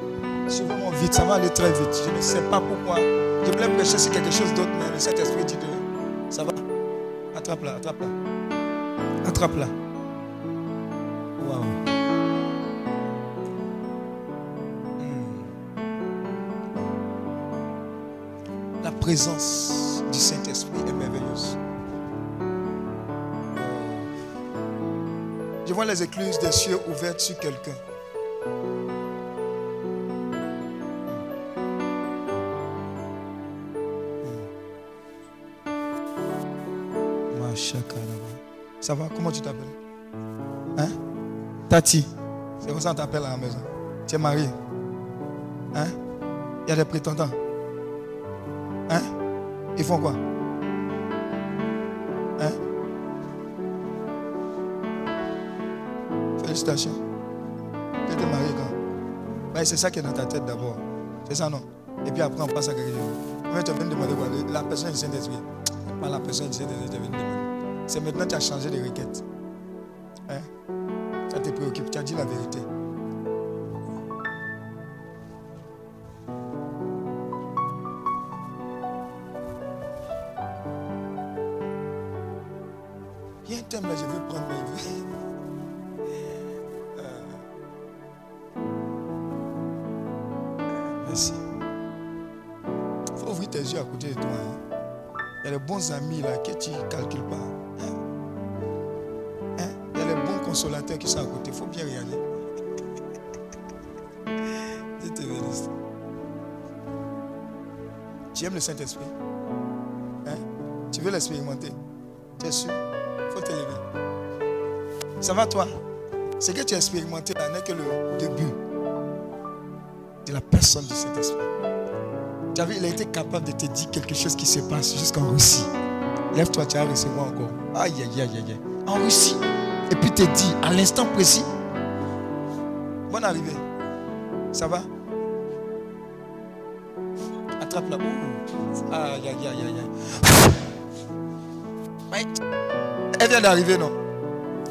C'est vraiment vite, ça va aller très vite. Je ne sais pas pourquoi. Je voulais prêcher sur quelque chose d'autre, mais le Saint-Esprit dit de. Ça va? Attrape-la, attrape-la. Attrape-la. Waouh. Hmm. La présence du Saint-Esprit est Je vois les écluses des cieux ouvertes sur quelqu'un. Machakaraba. Ça va? Comment tu t'appelles? Hein? Tati. C'est comme ça qu'on t'appelle à la maison. Tu es marié. Hein? Il y a des prétendants. Hein? Ils font quoi? Félicitations. Tu étais marié quand Ouais, C'est ça qui est dans ta tête d'abord. C'est ça, non? Et puis après, on passe à quelque chose. Mais tu viens de demander quoi? La personne du Saint-Esprit. Pas la personne du Saint-Esprit, tu viens de demander. C'est maintenant que tu as changé de requête. Hein? Ça te préoccupe. Tu as dit la vérité. Le Saint-Esprit Hein? Tu veux l'expérimenter? Tu es sûr? Faut te lever. Ça va toi? Ce que tu as expérimenté là n'est que le début de la personne du Saint-Esprit. Il a été capable de te dire quelque chose qui se passe jusqu'en Russie. Lève-toi, tu vas recevoir encore. Aïe, aïe, aïe, aïe, aïe. En Russie. Et puis te dit à l'instant précis. Bonne arrivée. Ça va? Elle vient d'arriver, non?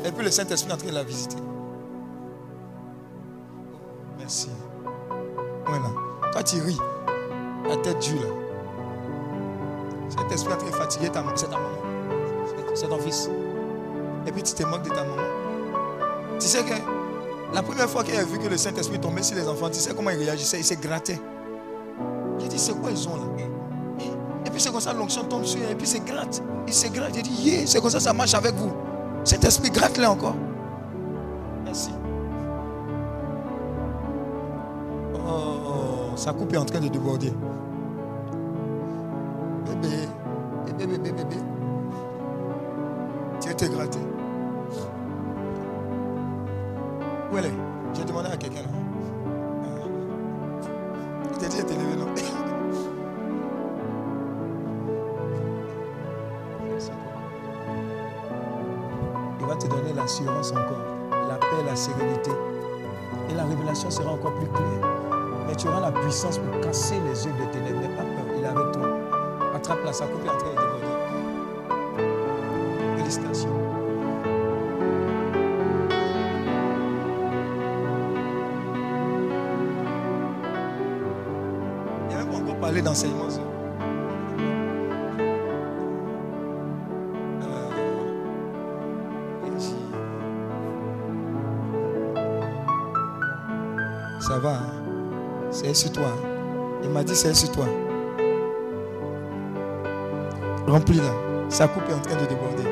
Et puis le Saint-Esprit est en train de la visiter. Merci. Voilà. Toi, tu ris. La tête dure là. Cet esprit est très fatigué, ta- c'est ta maman. C'est- ton fils. Et puis tu te moques de ta maman. Tu sais que la première fois qu'elle a vu que le Saint-Esprit tombait sur les enfants, tu sais comment il réagissait Il se grattait. J'ai dit, c'est quoi ils ont là? Et puis c'est comme ça, l'onction tombe sur eux, et puis c'est gratte. Il se gratte. J'ai dit, yeah, c'est comme ça, ça marche avec vous. Cet esprit gratte-les encore. Merci. Oh, sa coupe est en train de déborder. Sur toi. Il m'a dit c'est sur toi. Remplis là. Sa coupe est en train de déborder.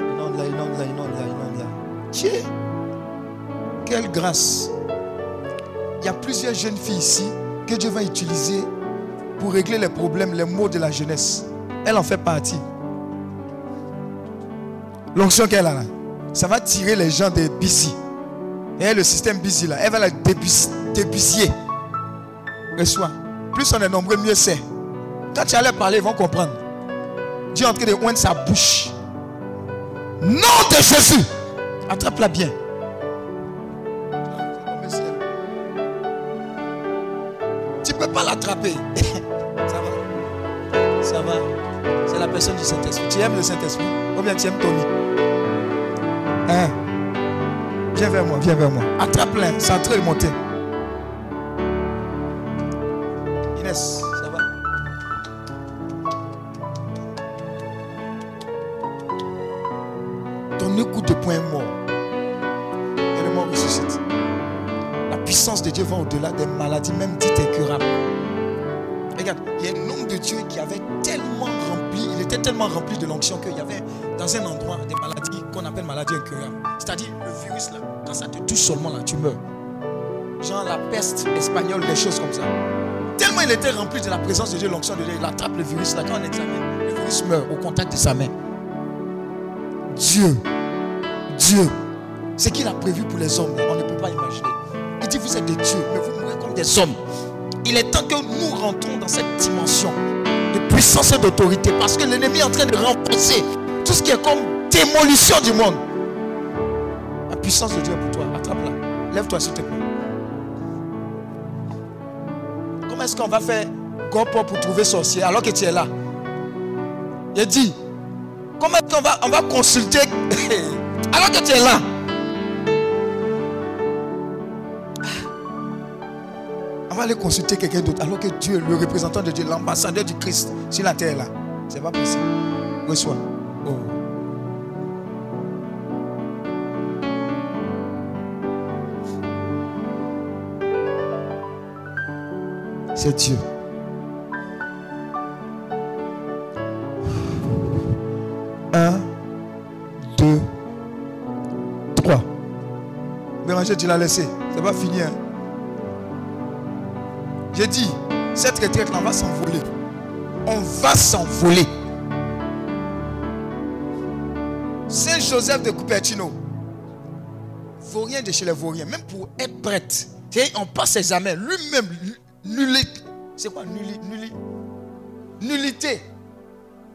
Inonde là, inonde là, inonde là, inonde là. Tiens, quelle grâce. Il y a plusieurs jeunes filles ici que Dieu va utiliser pour régler les problèmes, les maux de la jeunesse. Elle en fait partie. L'onction qu'elle a là, ça va tirer les gens de busy. Et le système busy là, elle va la débusiller. Reçois. Plus on est nombreux, mieux c'est. Quand tu allais parler, ils vont comprendre. Dieu est en train de oindre sa bouche. Nom de Jésus. Attrape-la bien. Tu ne peux pas l'attraper. <laughs> Ça va. Ça va. C'est la personne du Saint-Esprit. Tu aimes le Saint-Esprit Ou bien tu aimes Tony? Viens vers moi, viens vers moi. Attrape-la. C'est en train de monter. Inès, ça va? Ton coup de poing est mort. Et le mort ressuscite. La puissance de Dieu va au-delà des maladies, même dites incurables. Regarde, il y a un homme de Dieu qui avait tellement rempli, il était tellement rempli de l'onction qu'il y avait dans un endroit des maladies seulement là, tu meurs. Genre la peste espagnole, des choses comme ça. Tellement il était rempli de la présence de Dieu, l'onction de Dieu, il attrape le virus là, quand on examine, le virus meurt au contact de sa main. Dieu, Dieu, ce qu'il a prévu pour les hommes, on ne peut pas imaginer. Il dit, vous êtes des dieux, mais vous mourrez comme des hommes. Il est temps que nous rentrons dans cette dimension de puissance et d'autorité parce que l'ennemi est en train de renforcer tout ce qui est comme démolition du monde. Puissance de Dieu pour toi. Attrape-la. Lève-toi s'il te plaît. Comment est-ce qu'on va faire Gopo pour trouver sorcier alors que tu es là? Il dit, comment est-ce qu'on va, on va consulter <laughs> alors que tu es là? On va aller consulter quelqu'un d'autre alors que Dieu, le représentant de Dieu, l'ambassadeur du Christ sur la terre là. C'est pas possible. Reçois. c'est Dieu. Un, deux, trois. Béranger, tu l'as laissé. C'est pas fini. Hein? J'ai dit, cette retraite-là va s'envoler. On va s'envoler. Saint-Joseph de Cupertino. Vaurien de chez les Vauriens, même pour être prêtre, on passe ses examens. Lui-même, nulli. C'est quoi nulli, nulli? Nullité.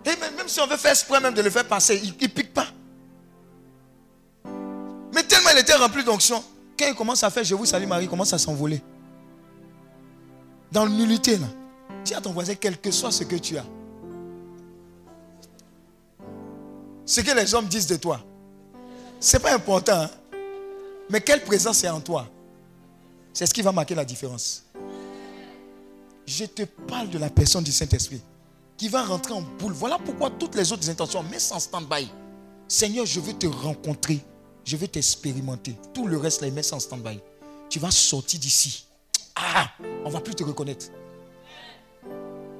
Et même, si on veut faire exprès même de le faire passer, il ne pique pas. Mais tellement il était rempli d'onction, quand il commence à faire Je vous salue Marie, il commence à s'envoler. Dans nullité, là. Dis à ton voisin, quel que soit ce que tu as. Ce que les hommes disent de toi. Ce n'est pas important. hein. Mais quelle présence est en toi C'est ce qui va marquer la différence. Je te parle de la personne du Saint-Esprit qui va rentrer en boule. Voilà pourquoi toutes les autres intentions, ça en stand-by. Seigneur, je veux te rencontrer. Je veux t'expérimenter. Tout le reste, là, mets en stand-by. Tu vas sortir d'ici. Ah, on va plus te reconnaître.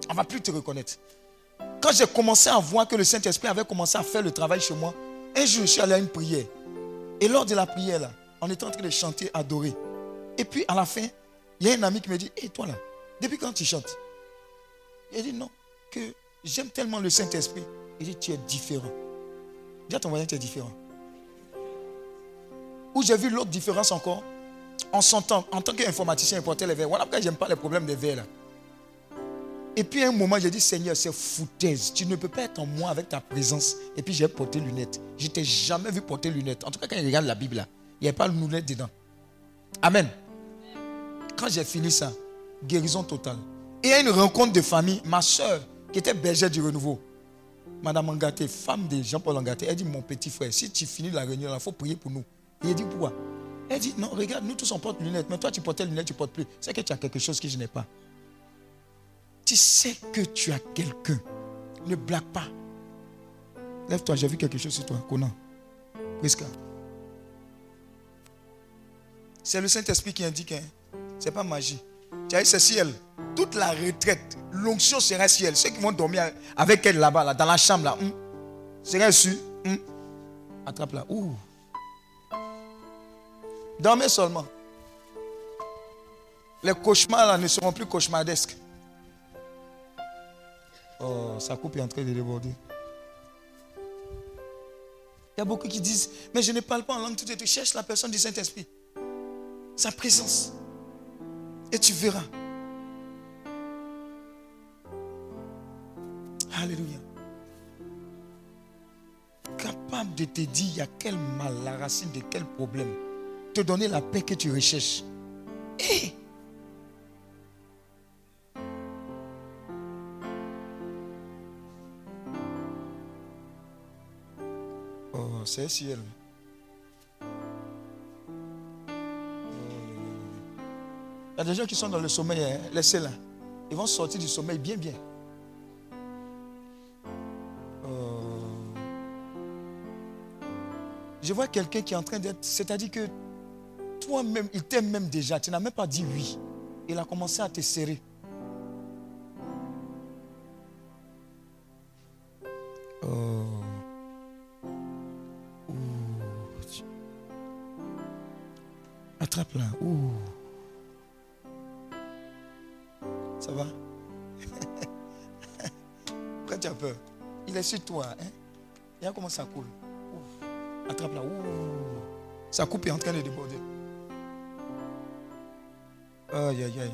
On va plus te reconnaître. Quand j'ai commencé à voir que le Saint-Esprit avait commencé à faire le travail chez moi, un jour, je suis allé à une prière. Et lors de la prière, on était en train de chanter, adorer. Et puis, à la fin, il y a un ami qui me dit Hé, toi là, depuis quand tu chantes? Il dit Non, que j'aime tellement le Saint-Esprit. Il dit Tu es différent. Dis ton voisin Tu es différent. Où j'ai vu l'autre différence encore, en s'entend, en tant qu'informaticien, il portait les verres. Voilà pourquoi j'aime pas les problèmes des verres là. Et puis à un moment, j'ai dit, Seigneur, c'est foutaise. Tu ne peux pas être en moi avec ta présence. Et puis j'ai porté lunettes. Je t'ai jamais vu porter lunettes. En tout cas, quand je regarde la Bible là, il n'y a pas de lunettes dedans. Amen. Quand j'ai fini ça, guérison totale. Et a une rencontre de famille, ma soeur, qui était bergère du renouveau. Madame Angaté, femme de Jean-Paul Angaté, elle dit, mon petit frère, si tu finis la réunion, il faut prier pour nous. Il dit, pourquoi? Elle dit, non, regarde, nous tous on porte lunettes, mais toi tu portais lunettes, tu ne portes plus. C'est que tu as quelque chose que je n'ai pas. Tu sais que tu as quelqu'un. Ne blague pas. Lève-toi, j'ai vu quelque chose sur toi, Conan. Prisca. C'est le Saint-Esprit qui indique, hein. c'est pas magie. Tu as vu, c'est ciel. Toute la retraite, l'onction sera ciel. Ceux qui vont dormir avec elle là-bas, là, dans la chambre, là, hum, sera su. hum. Attrape là. Ouh. Dormez seulement. Les cauchemars là ne seront plus cauchemardesques. Oh, sa coupe est en train de déborder. Il y a beaucoup qui disent, mais je ne parle pas en langue tout et tu cherches la personne du Saint-Esprit. Sa présence. Et tu verras. Alléluia. Capable de te dire, il y a quel mal, la racine de quel problème. Te donner la paix que tu recherches. Eh! Oh, c'est ciel. Il y a des gens qui sont dans le sommeil, hein, laissez-la. Ils vont sortir du sommeil bien, bien. Oh. Je vois quelqu'un qui est en train d'être. C'est-à-dire que toi-même, il t'aime même déjà. Tu n'as même pas dit oui. Il a commencé à te serrer. Oh. Attrape là. Ouh. Ça va? Pourquoi tu as peur? Il est sur toi. Hein? Regarde comment ça coule. Attrape là. Ouh. Sa coupe est en train de déborder. Aïe, aïe, aïe.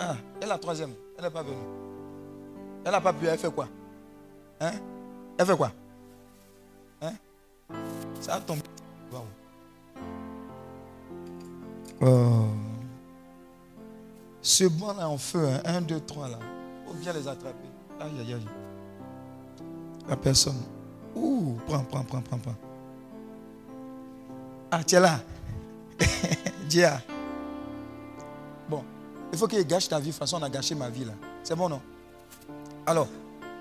Ah, et la troisième, elle n'est pas venue. Elle n'a pas pu, elle fait quoi? Hein? Elle fait quoi? Hein? Ça a tombé. Wow. Oh. Ce banc là en feu, hein, un, deux, trois là. Faut bien les attraper. Aïe, aïe, aïe. La personne. Ouh, prends, prends, prends, prends, prends. Ah, tu es là. <laughs> Dia. Bon, il faut qu'il gâche ta vie. De toute façon, on a gâché ma vie là. C'est bon, non? Alors,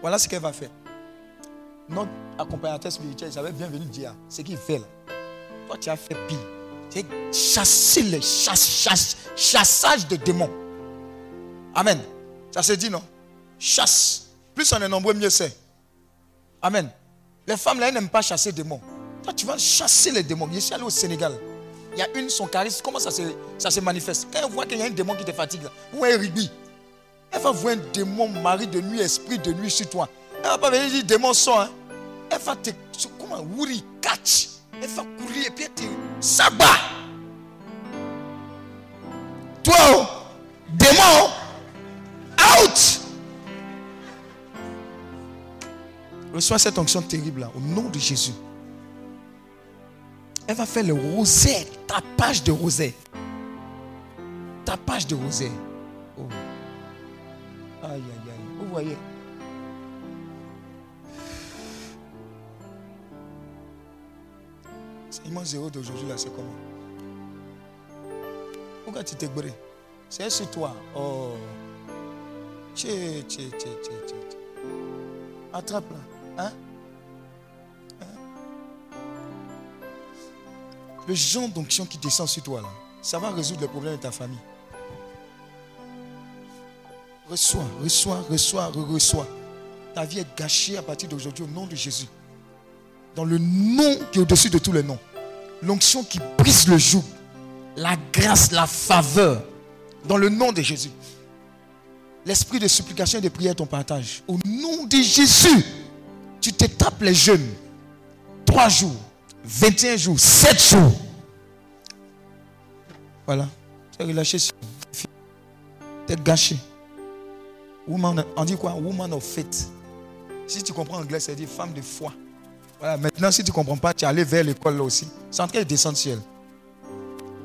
voilà ce qu'elle va faire. Notre accompagnateur spirituel, il savait bien venir Dia. Ce qu'il fait là. Toi, tu as fait pire. Tu as chassé les chasse, chasse, chassage de démons. Amen. Ça se dit, non? Chasse. Plus on est nombreux, mieux c'est. Amen. Les femmes là, elles n'aiment pas chasser des démons. Toi, tu vas chasser les démons. Je suis allé au Sénégal. Il y a une, son charisme, comment ça se, ça se manifeste? Quand elle voit qu'il y a un démon qui te fatigue, là, ou un rugby, elle va voir un démon, mari de nuit, esprit de nuit sur toi. Elle va pas venir dire démon sort. Hein. Elle va te. Comment Wouri, catch. Elle va courir et puis elle te s'abat. Reçois cette onction terrible là, au nom de Jésus. Elle va faire le rosaire, ta page de rosaire. Ta page de rosaire. Oh. Aïe, aïe, aïe. Vous voyez Seigneur zéro d'aujourd'hui là, c'est comment? Pourquoi tu t'es brûlé? C'est sur toi. Oh. Tché, tché, tché, tché, tché. Attrape là. Hein? Hein? Le genre d'onction qui descend sur toi là, ça va résoudre les problèmes de ta famille. Reçois, reçois, reçois, reçois. Ta vie est gâchée à partir d'aujourd'hui au nom de Jésus. Dans le nom qui est au-dessus de tous les noms. L'onction qui brise le joug. La grâce, la faveur. Dans le nom de Jésus. L'esprit de supplication et de prière ton partage. Au nom de Jésus, tu te tapes les jeûnes. Trois jours, 21 jours, 7 jours. Voilà. Tu es relâché sur Tu es gâché. Woman, on dit quoi? Woman of faith. Si tu comprends anglais, c'est dire femme de foi. Voilà, maintenant, si tu ne comprends pas, tu es allé vers l'école là aussi. C'est en train de descendre ciel.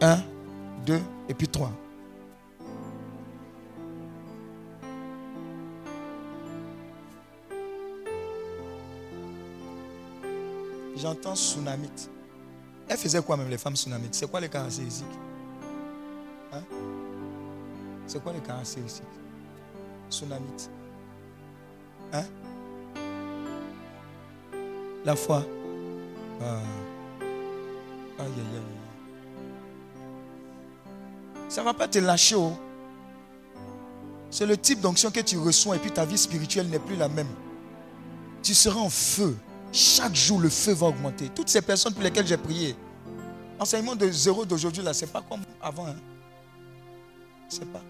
Un, deux, et puis trois. J'entends tsunamite. Elle faisait quoi même les femmes tsunamites C'est quoi les caractéristiques hein? C'est quoi les caractéristiques Tsunamite. Hein? La foi. Ah. Aïe, aïe, aïe. Ça ne va pas te lâcher. Oh. C'est le type d'onction que tu reçois et puis ta vie spirituelle n'est plus la même. Tu seras en feu. Chaque jour, le feu va augmenter. Toutes ces personnes pour lesquelles j'ai prié, enseignement de zéro d'aujourd'hui, là, c'est pas comme avant. Hein. C'est pas.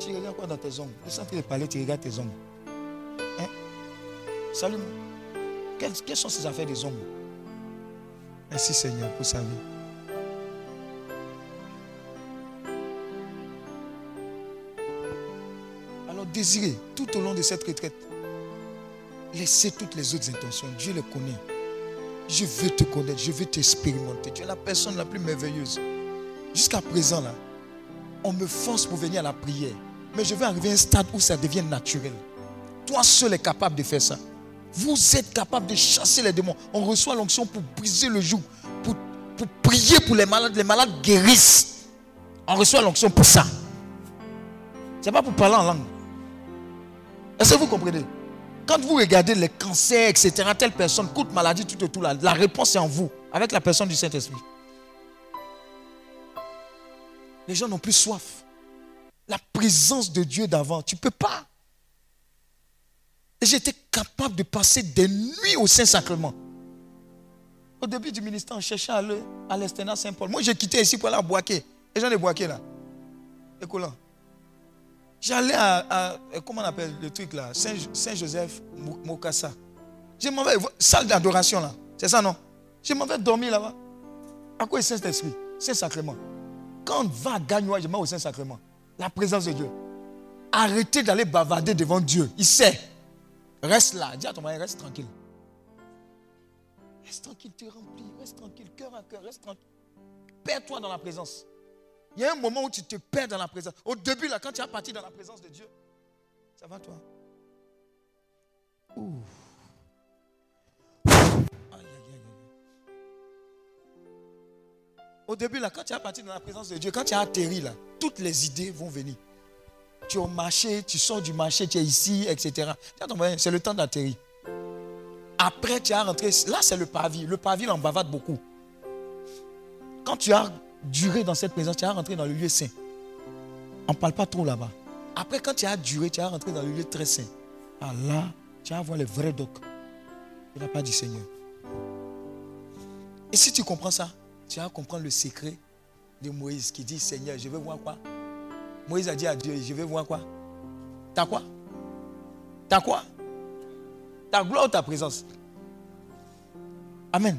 Tu regardes quoi dans tes ongles? Je sens que parler, tu regardes tes ongles. Hein? Salut. Quelles, quelles sont ces affaires des ongles? Merci Seigneur pour sa vie. Désirez tout au long de cette retraite, laissez toutes les autres intentions. Dieu les connaît. Je veux te connaître, je veux t'expérimenter. Tu es la personne la plus merveilleuse. Jusqu'à présent, là, on me force pour venir à la prière. Mais je veux arriver à un stade où ça devient naturel. Toi seul es capable de faire ça. Vous êtes capable de chasser les démons. On reçoit l'onction pour briser le joug, pour, pour prier pour les malades. Les malades guérissent. On reçoit l'onction pour ça. Ce n'est pas pour parler en langue. Est-ce que vous comprenez? Quand vous regardez les cancers, etc., telle personne, coûte maladie, tout et tout, la réponse est en vous, avec la personne du Saint-Esprit. Les gens n'ont plus soif. La présence de Dieu d'avant, tu ne peux pas. Et j'étais capable de passer des nuits au Saint-Sacrement. Au début du ministère, on cherchait à l'Estena Saint-Paul. Moi, j'ai quitté ici pour aller à Boaké. Les gens de Boaké, là. Écoute J'allais à, comment on appelle le truc là? Saint-Joseph Mokassa. Je m'en vais, salle d'adoration là. C'est ça, non? Je m'en vais dormir là-bas. À quoi est Saint-Esprit? Saint-Sacrement. Quand on va à Gagnois, je m'en vais au Saint-Sacrement. La présence de Dieu. Arrêtez d'aller bavarder devant Dieu. Il sait. Reste là. Dis à ton mari, reste tranquille. Reste tranquille, tu es. Reste tranquille, cœur à cœur, reste tranquille. Perds-toi dans la présence. Il y a un moment où tu te perds dans la présence. Au début, là, quand tu es parti dans la présence de Dieu, ça va toi? Ouh. Au début, là, quand tu es parti dans la présence de Dieu, quand tu as atterri, là, toutes les idées vont venir. Tu es au marché, tu sors du marché, tu es ici, etc. C'est le temps d'atterrir. Après, tu as rentré. Là, c'est le pavis. Le pavis, on bavade beaucoup. Quand tu as duré dans cette présence, tu as rentré dans le lieu saint. On ne parle pas trop là-bas. Après, quand tu as duré, tu as rentré dans le lieu très saint. Ah là, tu vas voir les vrais docs. Il n'a pas dit Seigneur. Et si tu comprends ça, tu vas comprendre le secret de Moïse qui dit Seigneur, je veux voir quoi? Moïse a dit à Dieu, je veux voir quoi? T'as quoi? T'as quoi? Ta gloire ou ta présence? Amen.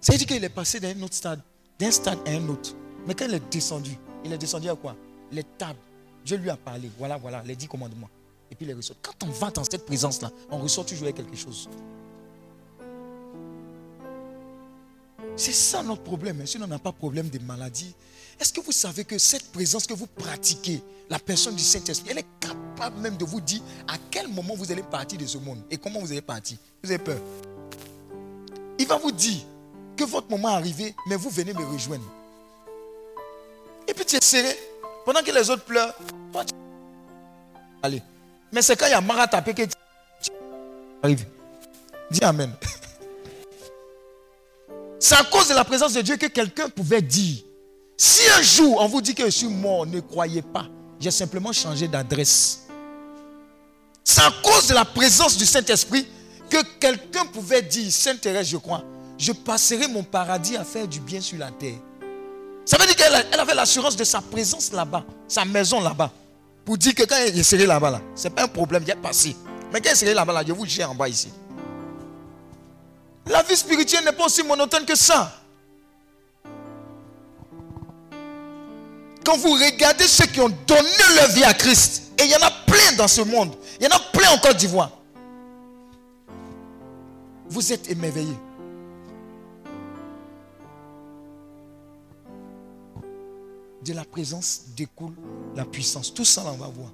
Ça veut dire qu'il est passé d'un autre stade, d'un stade à un autre. Mais quand il est descendu, il est descendu à quoi? Les tables. Dieu lui a parlé. Voilà, voilà, les dix commandements. Et puis les ressort. Quand on va dans cette présence-là, on ressort toujours avec quelque chose. C'est ça notre problème. hein. Si on n'a pas problème de maladie, est-ce que vous savez que cette présence que vous pratiquez, la personne du Saint-Esprit, elle est capable même de vous dire à quel moment vous allez partir de ce monde et comment vous allez partir? Vous avez peur? Il va vous dire que votre moment est mais vous venez me rejoindre. Et puis tu es serré. Pendant que les autres pleurent, toi tu... Allez. Mais c'est quand il y a Mara tapé que tu arrives. Dis Amen. <laughs> C'est à cause de la présence de Dieu que quelqu'un pouvait dire, si un jour on vous dit que je suis mort, ne croyez pas. J'ai simplement changé d'adresse. C'est à cause de la présence du Saint-Esprit que quelqu'un pouvait dire, Sainte Thérèse, je crois, je passerai mon paradis à faire du bien sur la terre. Ça veut dire qu'elle elle avait l'assurance de sa présence là-bas, sa maison là-bas. Pour dire que quand il serait là-bas, là, ce n'est pas un problème, il est passé. Mais quand il serait là-bas, là, je vous gère en bas ici. La vie spirituelle n'est pas aussi monotone que ça. Quand vous regardez ceux qui ont donné leur vie à Christ, et il y en a plein dans ce monde, il y en a plein en Côte d'Ivoire, vous êtes émerveillés. De la présence découle la puissance. Tout ça, là, on va voir.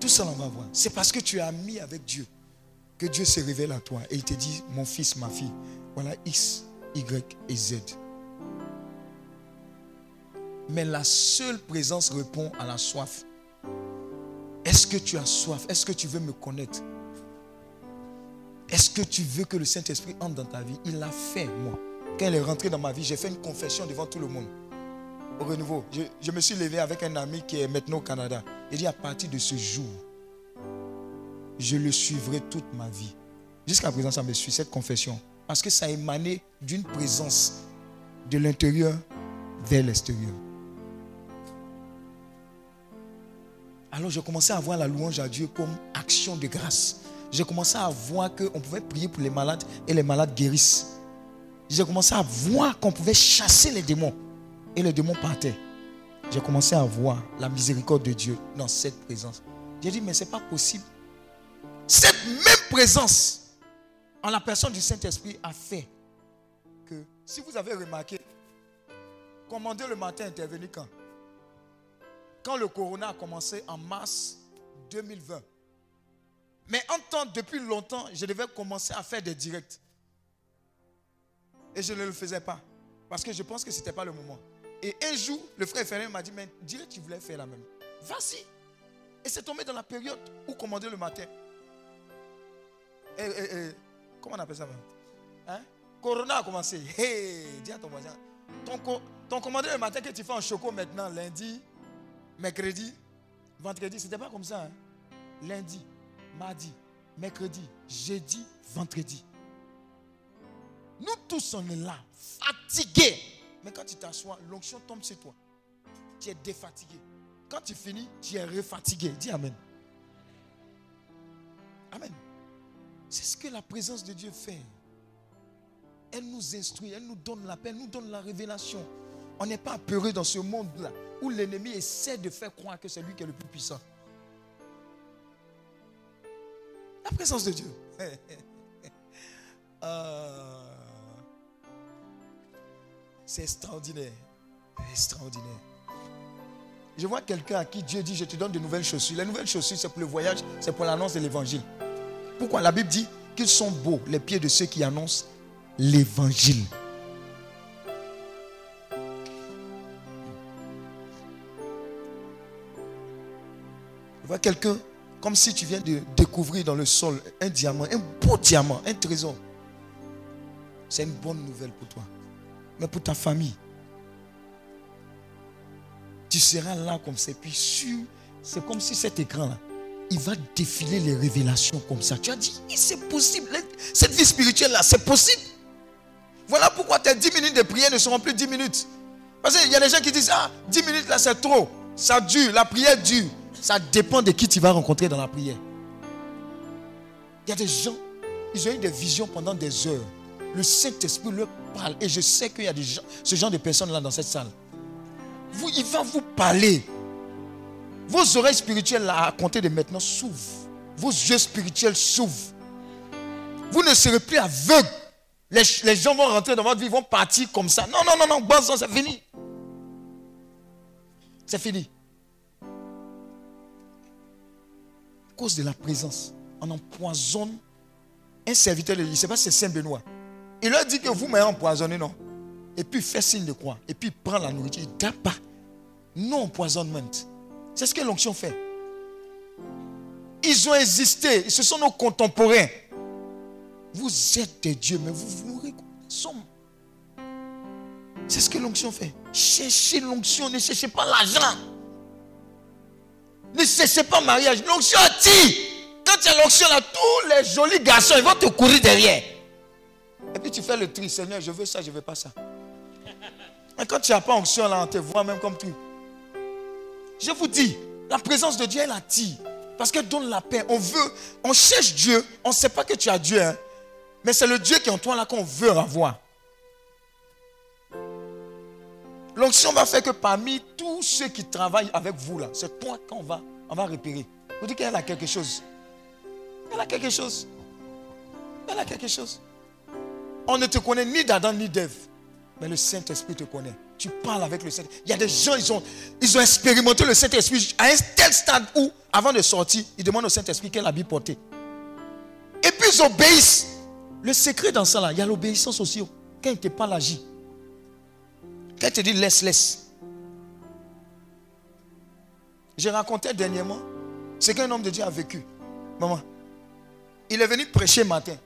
Tout ça, là, on va voir. C'est parce que tu es ami avec Dieu que Dieu se révèle à toi et il te dit, mon fils, ma fille, voilà X, Y et Z. Mais la seule présence répond à la soif. Est-ce que tu as soif? Est-ce que tu veux me connaître? Est-ce que tu veux que le Saint-Esprit entre dans ta vie? Il l'a fait, moi. Quand il est rentré dans ma vie, j'ai fait une confession devant tout le monde. Au renouveau, je, me suis levé avec un ami qui est maintenant au Canada. Il dit, à partir de ce jour, je le suivrai toute ma vie. Jusqu'à présent, ça me suit, cette confession. Parce que ça émané d'une présence de l'intérieur vers l'extérieur. Alors j'ai commencé à voir la louange à Dieu comme action de grâce. J'ai commencé à voir qu'on pouvait prier pour les malades et les malades guérissent. J'ai commencé à voir qu'on pouvait chasser les démons et les démons partaient. J'ai commencé à voir la miséricorde de Dieu dans cette présence. J'ai dit, mais ce n'est pas possible. Cette même présence en la personne du Saint-Esprit a fait que, si vous avez remarqué, commander le matin intervenu quand? Quand le corona a commencé en mars 2020. Mais en temps, depuis longtemps, je devais commencer à faire des directs. Et je ne le faisais pas. Parce que je pense que ce n'était pas le moment. Et un jour, le frère Ferré m'a dit, mais direct, tu voulais faire la même. Vas-y. Et c'est tombé dans la période où commander le matin. Eh, eh, eh, comment on appelle ça même? Hein? Corona a commencé. Hey, dis à ton voisin. Ton, ton le matin que tu fais en choco maintenant, lundi, mercredi, vendredi, c'était pas comme ça. hein? Lundi, mardi, mercredi, jeudi, vendredi. Nous tous, on est là, fatigués. Quand tu t'assois, l'onction tombe sur toi. Tu es défatigué. Quand tu finis, tu es refatigué. Dis Amen. Amen. C'est ce que la présence de Dieu fait. Elle nous instruit, elle nous donne la paix, elle nous donne la révélation. On n'est pas apeuré dans ce monde-là où l'ennemi essaie de faire croire que c'est lui qui est le plus puissant. La présence de Dieu. Ah. <laughs> C'est extraordinaire. Extraordinaire. Je vois quelqu'un à qui Dieu dit, je te donne de nouvelles chaussures. Les nouvelles chaussures, c'est pour le voyage, c'est pour l'annonce de l'évangile. Pourquoi la Bible dit qu'ils sont beaux, les pieds de ceux qui annoncent l'évangile? Je vois quelqu'un comme si tu viens de découvrir dans le sol un diamant, un beau diamant, un trésor. C'est une bonne nouvelle pour toi. Mais pour ta famille, tu seras là comme c'est. Puis sur, c'est comme si cet écran-là, il va défiler les révélations comme ça. Tu as dit, c'est possible. Cette vie spirituelle-là, c'est possible. Voilà pourquoi tes 10 minutes de prière ne seront plus 10 minutes. Parce qu'il y a des gens qui disent, ah, 10 minutes là, c'est trop. Ça dure, la prière dure. Ça dépend de qui tu vas rencontrer dans la prière. Il y a des gens, ils ont eu des visions pendant des heures. Le Saint-Esprit leur Et je sais qu'il y a ce genre de personnes là dans cette salle. Vous, il va vous parler. Vos oreilles spirituelles là, à compter de maintenant s'ouvrent. Vos yeux spirituels s'ouvrent. Vous ne serez plus aveugles. Les, gens vont rentrer dans votre vie, vont partir comme ça. Non, non, non, non, bon c'est fini. C'est fini. À cause de la présence, on empoisonne un serviteur de l'Église. Je ne sais pas si c'est Saint-Benoît. Il leur dit que vous m'avez empoisonné, non? Et puis il fait signe de croix. Et puis il prend la nourriture. Il ne pas. Non empoisonnement. C'est ce que l'onction fait. Ils ont existé. Ce sont nos contemporains. Vous êtes des dieux, mais vous vous mourrez comme. C'est ce que l'onction fait. Cherchez l'onction, ne cherchez pas l'argent. Ne cherchez pas mariage. L'onction attire. Quand tu as l'onction là, tous les jolis garçons, ils vont te courir derrière. Et puis tu fais le tri, Seigneur, je veux ça, je veux pas ça. Et quand tu n'as pas onction là, on te voit même comme tout. Je vous dis, la présence de Dieu, elle attire. Parce qu'elle donne la paix. On veut, on cherche Dieu. On ne sait pas que tu as Dieu. hein. Mais c'est le Dieu qui est en toi là qu'on veut avoir. L'onction va faire que parmi tous ceux qui travaillent avec vous là, c'est toi qu'on va, on va repérer. Vous dites qu'elle a quelque chose. Elle a quelque chose. Elle a quelque chose. On ne te connaît ni d'Adam ni d'Ève. Mais le Saint-Esprit te connaît. Tu parles avec le Saint-Esprit. Il y a des gens, ils ont, ils ont expérimenté le Saint-Esprit à un tel stade où, avant de sortir, ils demandent au Saint-Esprit quel habit porter. Et puis ils obéissent. Le secret dans ça, là, il y a l'obéissance aussi. oh. Quand il te parle, agis. Quand il te dit laisse, laisse. J'ai raconté dernièrement ce qu'un homme de Dieu a vécu. Maman, il est venu prêcher matin.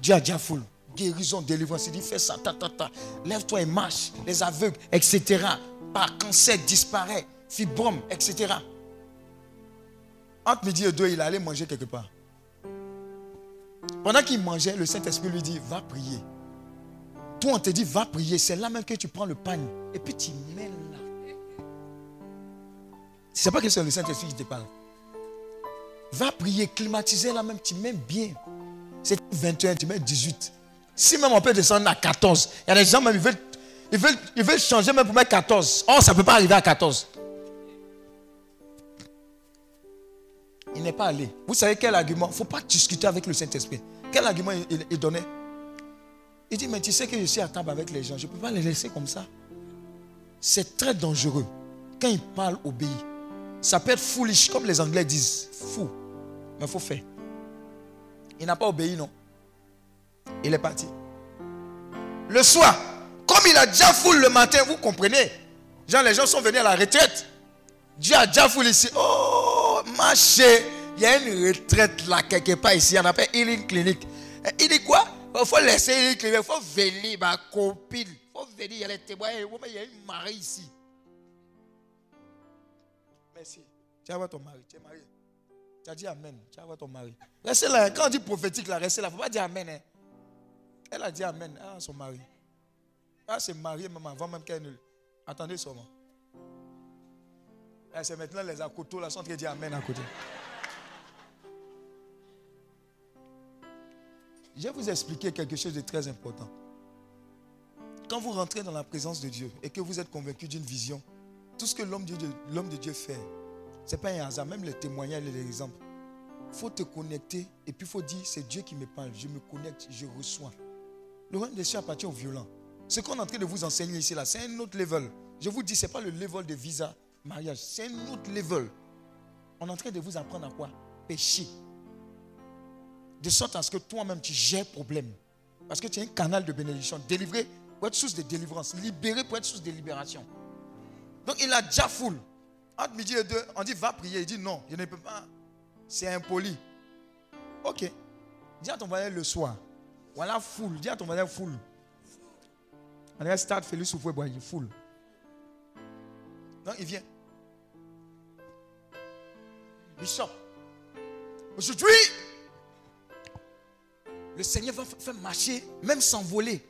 Dieu a déjà foule. Guérison, délivrance. Il dit fais ça, ta, ta, ta. Lève-toi et marche. Les aveugles, etc. Par cancer disparaît. Fibrome, etc. Entre midi et deux, il allait manger quelque part. Pendant qu'il mangeait, le Saint-Esprit lui dit Va prier. Toi, on te dit Va prier. C'est là même que tu prends le pagne. Et puis tu mets là. Sais pas que c'est le Saint-Esprit qui te parle. Va prier, climatiser là même, tu mets bien. C'est 21, tu mets 18. Si même on peut descendre à 14, il y a des gens même, ils veulent, ils veulent, ils veulent changer même pour mettre 14. Oh, ça ne peut pas arriver à 14. Il n'est pas allé. Vous savez quel argument? Il ne faut pas discuter avec le Saint-Esprit. Quel argument il, il- donnait? Il dit, mais tu sais que je suis à table avec les gens. Je ne peux pas les laisser comme ça. C'est très dangereux. Quand il parle, obéit. Ça peut être foolish, comme les Anglais disent. Fou. Mais il faut faire. Il n'a pas obéi, non. Il est parti. Le soir, comme il a déjà foule le matin, vous comprenez les gens sont venus à la retraite. Dieu a déjà foule ici. Oh, marché. Il y a une retraite là, quelque part ici. On appelle Healing Clinic. Il dit quoi? Il faut laisser Healing Clinic. Il faut venir, ma copine. Il faut venir. Il y a les témoins. Il y a une mariée ici. Merci. Tu vas voir ton mari. Tu es marié. Tu as dit Amen. Tu vas voir ton mari. Restez là. Quand on dit prophétique, là, restez là. Il ne faut pas dire Amen. hein. Elle a dit Amen à son mari. Elle s'est mariée même avant même qu'elle ne. Attendez seulement. Eh, C'est maintenant les akotos là sont en train de dire Amen à côté. Je vais vous expliquer quelque chose de très important. Quand vous rentrez dans la présence de Dieu et que vous êtes convaincu d'une vision, tout ce que l'homme de de Dieu fait, ce n'est pas un hasard. Même les témoignages et les exemples. Il faut te connecter et puis il faut dire c'est Dieu qui me parle. Je me connecte, je reçois. Le royaume des cieux appartient aux violents. Ce qu'on est en train de vous enseigner ici, là, c'est un autre level. Je vous dis, ce n'est pas le level de visa, mariage. C'est un autre level. On est en train de vous apprendre à quoi? Pécher. De sorte à ce que toi-même, tu gères problème. Parce que tu es un canal de bénédiction. Délivré pour être source de délivrance. Libéré pour être source de libération. Donc il a déjà foule. Entre midi et deux, on dit va prier. Il dit non, je ne peux pas. C'est impoli. Ok. Dis à ton voisin le soir. Voilà foule. Dis à ton voisin foule. On est stade Félix Soufoué Boyer, foule. Donc il vient. Bishop, Aujourd'hui, le Seigneur va faire marcher, même s'envoler.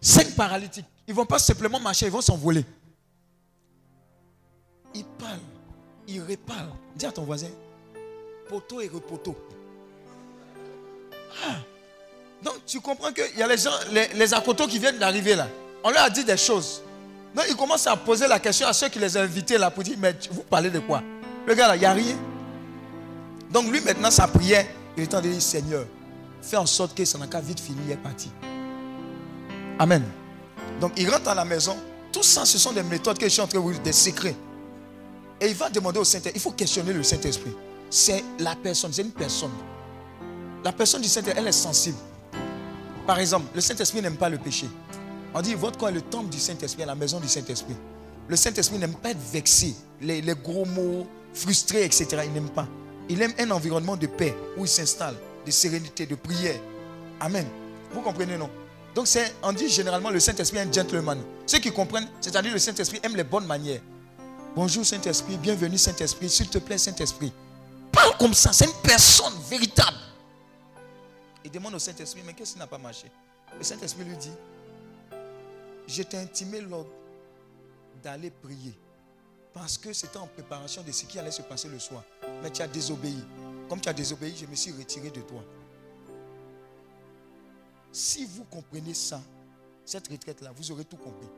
Cinq paralytiques. Ils ne vont pas simplement marcher, ils vont s'envoler. Ils parlent, ils reparlent. Dis à ton voisin, poteau et repoteau. Ah. Donc tu comprends qu'il y a les gens, les, les qui viennent d'arriver là. On leur a dit des choses. Donc ils commencent à poser la question à ceux qui les ont invités là pour dire, mais vous parlez de quoi? Le gars là, il n'y a rien. Donc lui maintenant, sa prière, il est en train de dire, Seigneur, fais en sorte que qu'à vite finir, il est parti. Amen. Donc il rentre à la maison. Tout ça, ce sont des méthodes que je suis en train de vous dire, des secrets. Et il va demander au Saint-Esprit. Il faut questionner le Saint-Esprit. C'est la personne, c'est une personne. La personne du Saint-Esprit, elle est sensible. Par exemple, le Saint-Esprit n'aime pas le péché. On dit, votre corps est le temple du Saint-Esprit, la maison du Saint-Esprit. Le Saint-Esprit n'aime pas être vexé, les, gros mots, frustré, etc. Il n'aime pas. Il aime un environnement de paix où il s'installe, de sérénité, de prière. Amen. Vous comprenez, non? Donc, on dit généralement le Saint-Esprit est un gentleman. Ceux qui comprennent, c'est-à-dire le Saint-Esprit aime les bonnes manières. Bonjour Saint-Esprit, bienvenue Saint-Esprit, s'il te plaît Saint-Esprit. Parle comme ça, c'est une personne véritable. Il demande au Saint-Esprit, mais qu'est-ce qui n'a pas marché? Le Saint-Esprit lui dit, je t'ai intimé l'ordre d'aller prier. Parce que c'était en préparation de ce qui allait se passer le soir. Mais tu as désobéi. Comme tu as désobéi, je me suis retiré de toi. Si vous comprenez ça, cette retraite-là, vous aurez tout compris.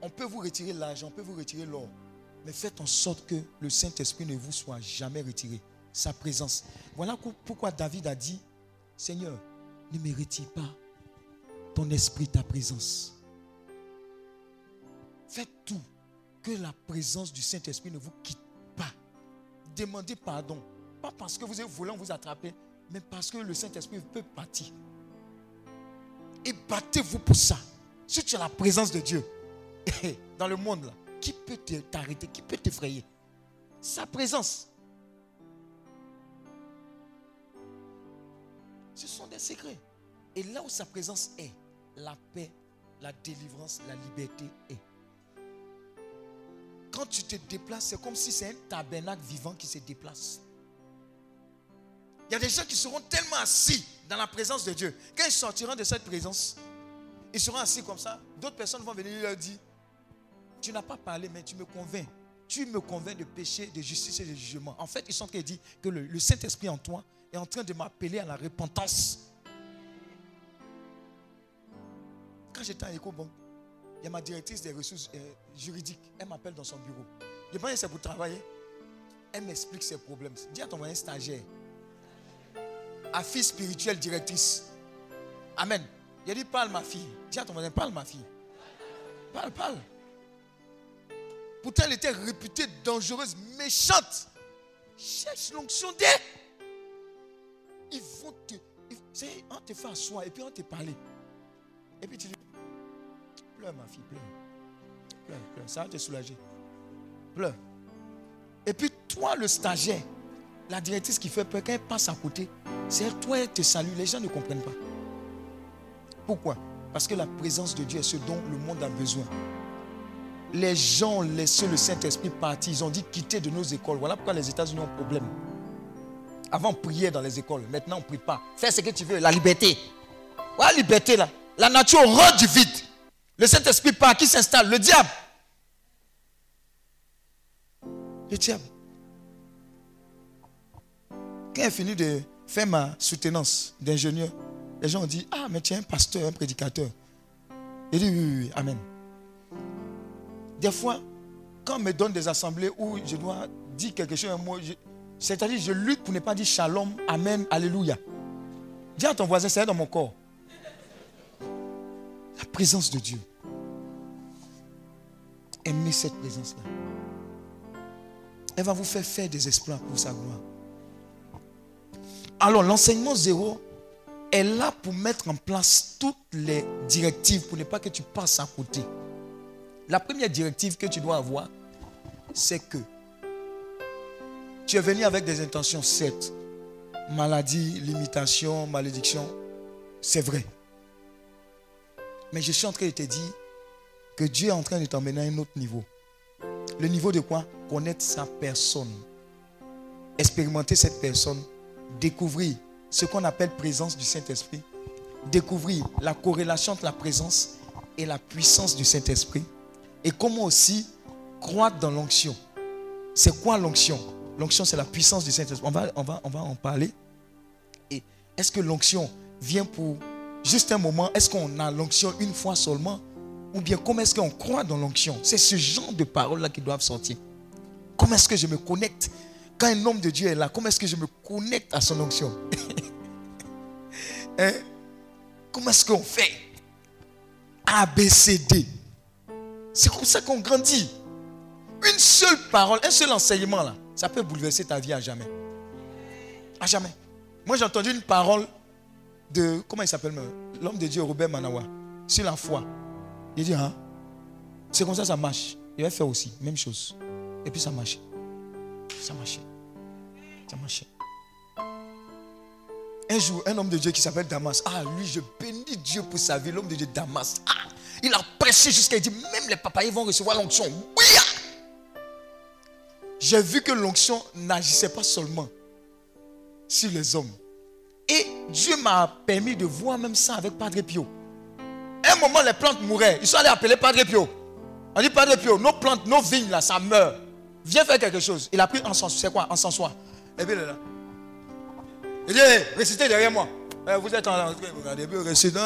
On peut vous retirer l'argent, on peut vous retirer l'or. Mais faites en sorte que le Saint-Esprit ne vous soit jamais retiré. Sa présence. Voilà pourquoi David a dit, Seigneur, ne retire pas ton esprit, ta présence. Faites tout que la présence du Saint-Esprit ne vous quitte pas. Demandez pardon. Pas parce que vous volé, on vous attraper, mais parce que le Saint-Esprit peut partir. Et battez-vous pour ça. Si tu as la présence de Dieu <laughs> dans le monde, qui peut te- t'arrêter Qui peut t'effrayer? Sa présence. Ce sont des secrets. Et là où sa présence est, la paix, la délivrance, la liberté est. Quand tu te déplaces, c'est comme si c'est un tabernacle vivant qui se déplace. Il y a des gens qui seront tellement assis dans la présence de Dieu. Quand ils sortiront de cette présence, ils seront assis comme ça. D'autres personnes vont venir leur dire, tu n'as pas parlé, mais tu me convaincs. Tu me convaincs de péché, de justice et de jugement. En fait, ils sont en train que le, le Saint-Esprit en toi est en train de m'appeler à la repentance. Quand j'étais à EcoBank, il y a ma directrice des ressources euh, juridiques. Elle m'appelle dans son bureau. Je pense que c'est pour travailler. Elle m'explique ses problèmes. Dis à ton voisin stagiaire. À fille spirituelle directrice. Amen. Il a dit parle ma fille. Dis à ton voisin parle ma fille. Parle, parle. Pourtant, elle était réputée dangereuse, méchante. Cherche l'onction d'eux. Ils vont te. ils- on te fait asseoir et puis on te parler. Et puis tu dis Pleure, ma fille, pleure. Pleure, pleure. Ça va te soulager. Pleure. Et puis toi, le stagiaire, la directrice qui fait peur, quand elle passe à côté, c'est toi, elle te salue. Les gens ne comprennent pas. Pourquoi? Parce que la présence de Dieu est ce dont le monde a besoin. Les gens ont laissé le Saint-Esprit partir. Ils ont dit quitter de nos écoles. Voilà pourquoi les États-Unis ont problème. Avant, on priait dans les écoles. Maintenant, on ne prie pas. Fais ce que tu veux. La liberté. La liberté là. La nature rend du vide. Le Saint-Esprit part. Qui s'installe? Le diable. Le diable. Quand j'ai fini de faire ma soutenance d'ingénieur, les gens ont dit Ah, mais tu es un pasteur, un prédicateur. J'ai dit Oui, oui, oui. Amen. Des fois, quand on me donne des assemblées où je dois dire quelque chose, un mot, c'est-à-dire je lutte pour ne pas dire shalom, amen, alléluia. Dis à ton voisin, c'est dans mon corps. La présence de Dieu. Aimez cette présence-là. Elle va vous faire faire des exploits pour sa gloire. Alors, l'enseignement zéro est là pour mettre en place toutes les directives pour ne pas que tu passes à côté. La première directive que tu dois avoir, c'est que tu es venu avec des intentions, certes. Maladie, limitation, malédiction, c'est vrai. Mais je suis en train de te dire que Dieu est en train de t'emmener à un autre niveau. Le niveau de quoi? Connaître sa personne. expérimenter cette personne, découvrir ce qu'on appelle présence du Saint-Esprit, découvrir la corrélation entre la présence et la puissance du Saint-Esprit, et comment aussi croître dans l'onction. C'est quoi l'onction? L'onction, c'est la puissance du Saint-Esprit. On va, on, va, on va en parler. Et est-ce que l'onction vient pour juste un moment? Est-ce qu'on a l'onction une fois seulement? Ou bien comment est-ce qu'on croit dans l'onction? C'est ce genre de paroles-là qui doivent sortir. Comment est-ce que je me connecte? Quand un homme de Dieu est là, comment est-ce que je me connecte à son onction? <laughs> Hein? Comment est-ce qu'on fait? A. C'est comme ça qu'on grandit. Une seule parole, un seul enseignement là, ça peut bouleverser ta vie à jamais. À jamais. Moi j'ai entendu une parole de, comment il s'appelle L'homme de Dieu Robert Manawa, sur la foi. Il dit, hein, c'est comme ça ça marche. Il va faire aussi, même chose. Et puis ça marche. Ça marchait. Ça marchait. Un jour, un homme de Dieu qui s'appelle Damas. Ah, lui, je bénis Dieu pour sa vie. L'homme de Dieu Damas. Ah, il a prêché jusqu'à dire même les papayers vont recevoir l'onction. Oui! J'ai vu que l'onction n'agissait pas seulement sur les hommes. Et Dieu m'a permis de voir même ça avec Padre Pio. Un moment, les plantes mouraient. Ils sont allés appeler Padre Pio. On dit Padre Pio, nos plantes, nos vignes là, ça meurt. Viens faire quelque chose. Il a pris encensoir. C'est quoi? Encensoir. Et puis là. Il dit, récitez derrière moi. Eh, vous êtes en puis récitez.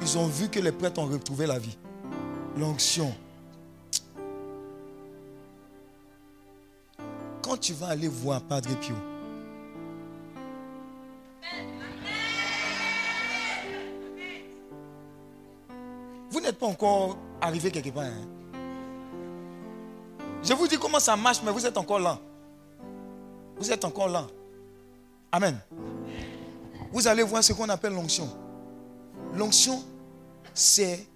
Ils ont vu que les prêtres ont retrouvé la vie. L'onction. Quand tu vas aller voir Padre Pio, vous n'êtes pas encore arrivé quelque part. hein. Je vous dis comment ça marche, mais vous êtes encore là. Vous êtes encore là. Amen. Vous allez voir ce qu'on appelle l'onction. L'onction, c'est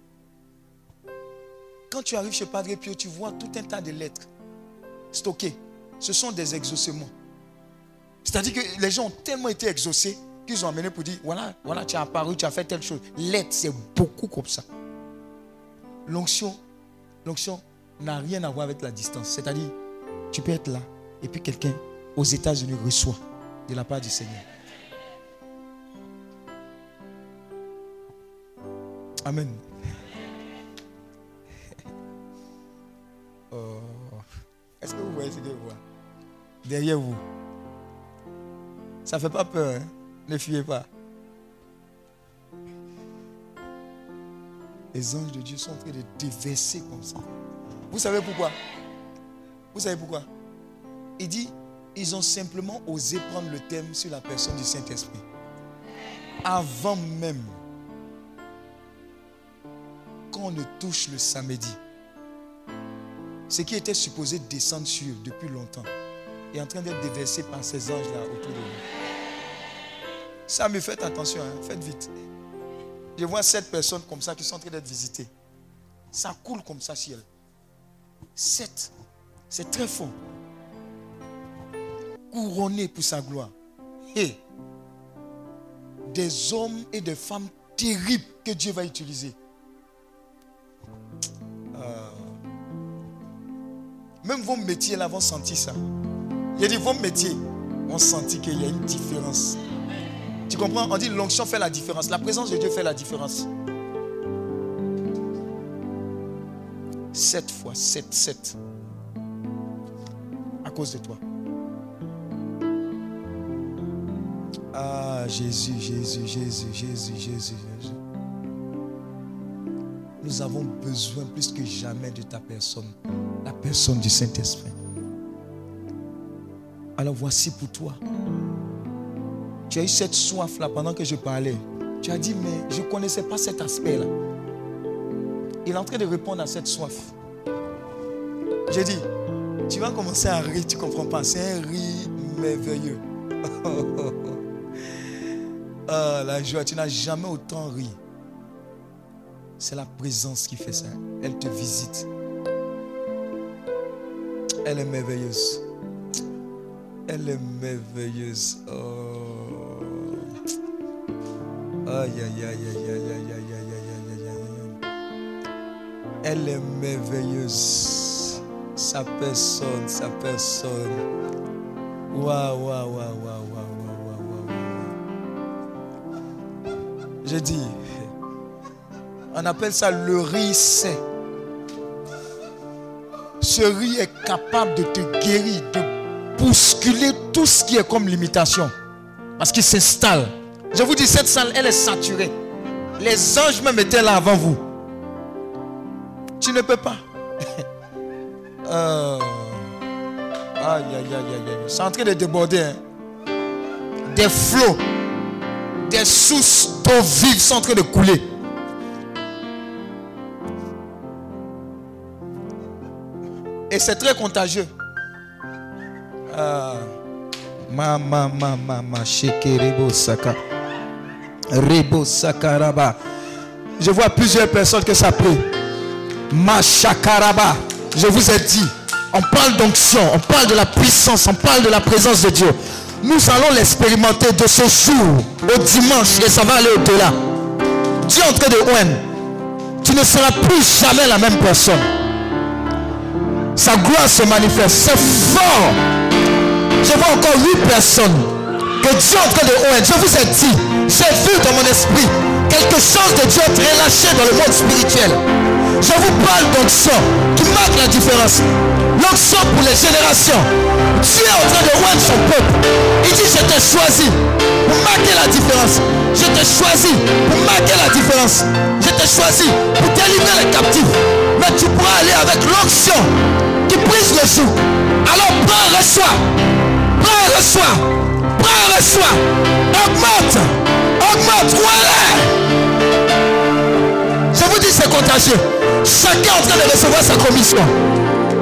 quand tu arrives chez Padre Pio, tu vois tout un tas de lettres stockées. Ce sont des exaucements. C'est-à-dire que les gens ont tellement été exaucés qu'ils ont amené pour dire voilà, voilà, tu as apparu, tu as fait telle chose. Lettres, c'est beaucoup comme ça. L'onction, l'onction n'a rien à voir avec la distance. C'est-à-dire, tu peux être là et puis quelqu'un aux États-Unis reçoit de la part du Seigneur. Amen. <laughs> Oh. Est-ce que vous voyez ce que je vois? Derrière vous. Ça ne fait pas peur. hein? Ne fuyez pas. Les anges de Dieu sont en train de déverser comme ça. Vous savez pourquoi? Vous savez pourquoi? Il dit, ils ont simplement osé prendre le thème sur la personne du Saint-Esprit. Avant même qu'on ne touche le samedi, ce qui était supposé descendre sur depuis longtemps est en train d'être déversé par ces anges-là autour de nous. Ça me fait attention, hein, faites vite. Je vois sept personnes comme ça qui sont en train d'être visitées. Ça coule comme ça elles. Sept. C'est très fort. Couronné pour sa gloire. Et des hommes et des femmes terribles que Dieu va utiliser. Euh, même vos métiers là vont sentir ça. J'ai dit vos métiers ont senti qu'il y a une différence. Tu comprends? On dit l'onction fait la différence. La présence de Dieu fait la différence. Sept fois, sept, sept. À cause de toi. Ah, Jésus, Jésus, Jésus, Jésus, Jésus, Jésus. Nous avons besoin plus que jamais de ta personne, la personne du Saint-Esprit. Alors voici pour toi. Tu as eu cette soif-là pendant que je parlais. Tu as dit, mais je ne connaissais pas cet aspect-là. Il est en train de répondre à cette soif. J'ai dit, tu vas commencer à rire, tu ne comprends pas. C'est un rire merveilleux. <laughs> Ah, la joie, tu n'as jamais autant ri. C'est la présence qui fait ça. Elle te visite. Elle est merveilleuse. Elle est merveilleuse. Oh. Aïe, aïe, aïe, aïe, aïe, aïe, aïe, aïe, aïe, aïe. Elle est merveilleuse. Ça personne, ça personne. Waouh, waouh, waouh, waouh, waouh, waouh, waouh. Je dis, on appelle ça le riz. Ce riz est capable de te guérir, de bousculer tout ce qui est comme limitation. Parce qu'il s'installe. Je vous dis, cette salle, elle est saturée. Les anges même étaient là avant vous. Tu ne peux pas. <laughs> Euh, Aïe, aïe, aïe, aïe, aïe. C'est en train de déborder. hein. Des flots, des sources d'eau vive sont en train de couler. Et c'est très contagieux. Ah. Ma, ma, ma, ma, ma, shekerebo saka. Rebo sakaraba. Je vois plusieurs personnes que ça prie. Machakaraba. Je vous ai dit, on parle d'onction, on parle de la puissance, on parle de la présence de Dieu. Nous allons l'expérimenter de ce jour au dimanche et ça va aller au-delà. Dieu est en train de oindre. Tu ne seras plus jamais la même personne. Sa gloire se manifeste. C'est fort. Je vois encore huit personnes que Dieu est en train de oindre. Je vous ai dit, j'ai vu dans mon esprit quelque chose de Dieu être relâché dans le monde spirituel. Je vous parle d'onction qui marque la différence. L'onction pour les générations. Dieu est en train de oindre son peuple. Il dit, je t'ai choisi pour marquer la différence. Je t'ai choisi pour marquer la différence. Je t'ai choisi pour délivrer les captifs. Mais tu pourras aller avec l'onction qui brise le joug. Alors prends, reçois. Prends, reçois. Prends, reçois. Augmente. Augmente. Voilà. Je vous dis, c'est contagieux. Chacun est en train de recevoir sa commission.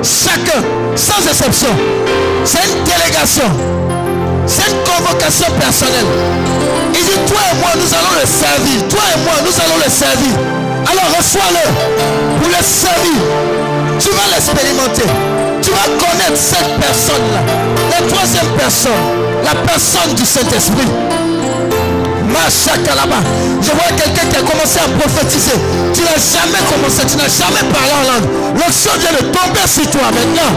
Chacun, sans exception. C'est une délégation. C'est une convocation personnelle. Il dit, toi et moi, nous allons le servir. Toi et moi, nous allons le servir. Alors reçois-le pour le servir. Tu vas l'expérimenter. Tu vas connaître cette personne-là. La troisième personne, la personne du Saint-Esprit. Je vois quelqu'un qui a commencé à prophétiser. Tu n'as jamais commencé, tu n'as jamais parlé en langue. L'onction vient de tomber sur toi maintenant.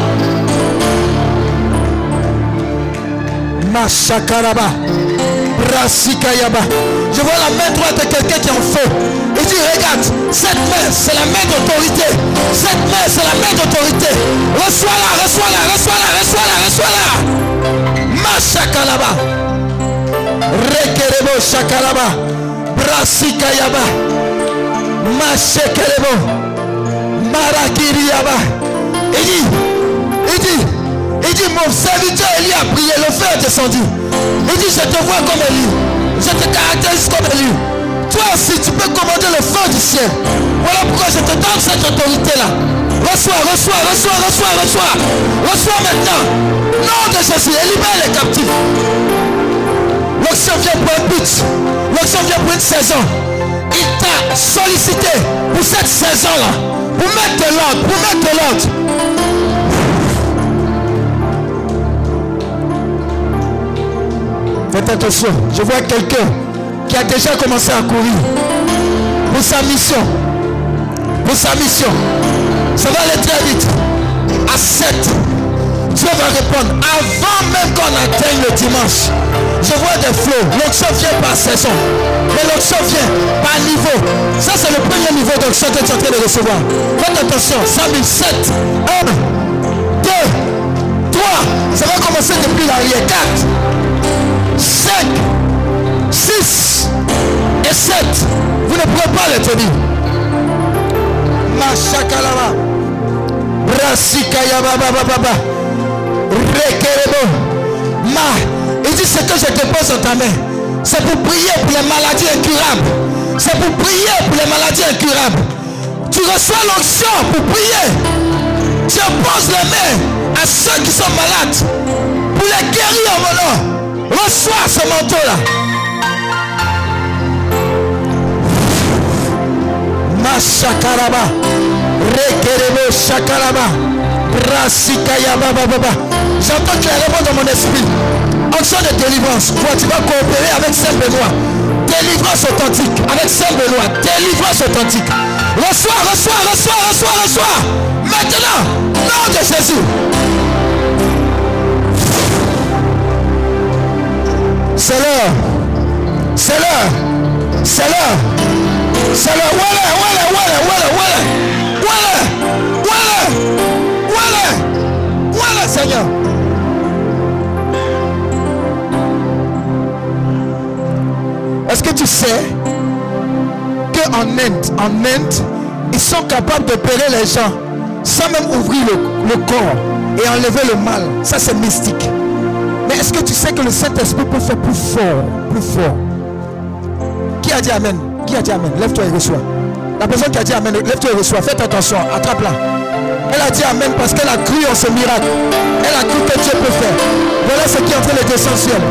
Machakalaba. Brasikayaba. Je vois la main droite de quelqu'un qui est en feu. Il dit, regarde, cette main, c'est la main d'autorité. Cette main, c'est la main d'autorité. Reçois-la, reçois-la, reçois-la, reçois-la, reçois-la. Machakalaba. Rekerebo shakalaba. Brasikayaba. Mashekerebo. Marakiriyaba. Il dit, il dit, il dit, mon serviteur Élie a prié, le feu est descendu. Il dit, je te vois comme Élie. Je te caractérise comme. Toi aussi, tu peux commander le feu du ciel. Voilà pourquoi je te donne cette autorité-là. Reçois, reçois, reçois, reçois, reçois. Reçois maintenant. Nom de Jésus, et libère les captifs. L'onction vient pour un but. L'onction vient pour une saison. Il t'a sollicité pour cette saison-là. Pour mettre de l'ordre. Pour mettre de l'ordre. Faites attention. Je vois quelqu'un qui a déjà commencé à courir pour sa mission. Pour sa mission. Ça va aller très vite. À 7. Dieu va répondre avant même qu'on atteigne le dimanche. Je vois des flots. L'onction vient par saison. Mais l'onction vient par niveau. Ça, c'est le premier niveau d'onction que tu es en train de recevoir. Faites attention. Samuel 7. 1, 2, 3. Ça va commencer depuis l'arrière. 4, 5, 6 et 7. Vous ne pourrez pas les tenir. Machakalama. Brasikayaba baba baba. Rekerebo. Ma. Il dit ce que je te pose dans ta main. C'est pour prier pour les maladies incurables. C'est pour prier pour les maladies incurables. Tu reçois l'onction pour prier. Tu imposes les mains à ceux qui sont malades. Pour les guérir en mon nom. Reçois ce manteau-là. Mashakaraba. Rekerebo shakaraba. Brasikayaba baba. J'entends clairement dans mon esprit. Action de délivrance. Toi, tu vas coopérer avec Saint Benoît. Délivre Délivrance authentique avec Saint-Benoît. Délivrance authentique. Reçois, reçois, reçois, reçois, reçois. Maintenant, nom de Jésus. C'est l'heure. C'est l'heure. C'est l'heure. C'est l'heure. Voilà, voilà, voilà, voilà, voilà. Voilà. Voilà. Voilà. Voilà, Seigneur. Est-ce que tu sais qu'en Inde, en Inde, ils sont capables d'opérer les gens sans même ouvrir le, le corps et enlever le mal? Ça, c'est mystique. Est-ce que tu sais que le Saint-Esprit peut faire plus fort, plus fort? Qui a dit Amen? Qui a dit Amen? Lève-toi et reçois. La personne qui a dit Amen, lève-toi et reçois. Faites attention, attrape-la. Elle a dit Amen parce qu'elle a cru en ce miracle. Elle a cru que Dieu peut faire. Voilà ce qui est en train descendre ciel.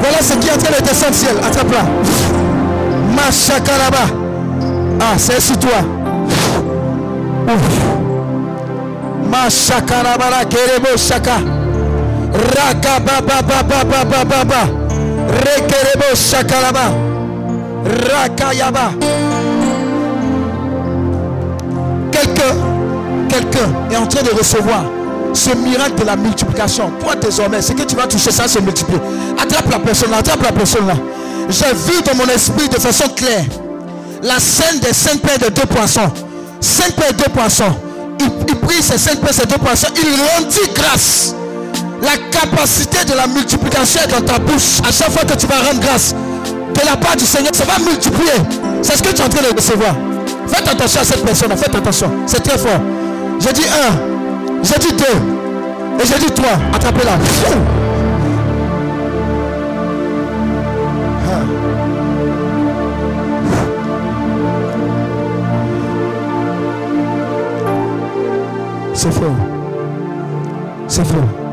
Voilà ce qui est en train descendre ciel. Attrape-la. Machakaraba. Ah, c'est sur toi. Ouf. Mashakarabara kerebo shaka. Raka baba baba baba baba. Rekerebo shakaraba. Raka yaba. Quelqu'un, quelqu'un est en train de recevoir ce miracle de la multiplication. Toi désormais, ce que tu vas toucher, ça se multiplie. Attrape la personne là, attrape la personne là. J'ai vu dans mon esprit de façon claire la scène des cinq paires de deux poissons. Cinq paires de deux poissons. Il, il prit ces cinq paires, ces deux poissons. Il rendit grâce. La capacité de la multiplication est dans ta bouche. À chaque fois que tu vas rendre grâce de la part du Seigneur, ça va multiplier. C'est ce que tu es en train de recevoir. Faites attention à cette personne. Faites attention. C'est très fort. J'ai dit un. J'ai dit deux. Et j'ai dit trois. Attrapez-la. C'est fort. C'est fort.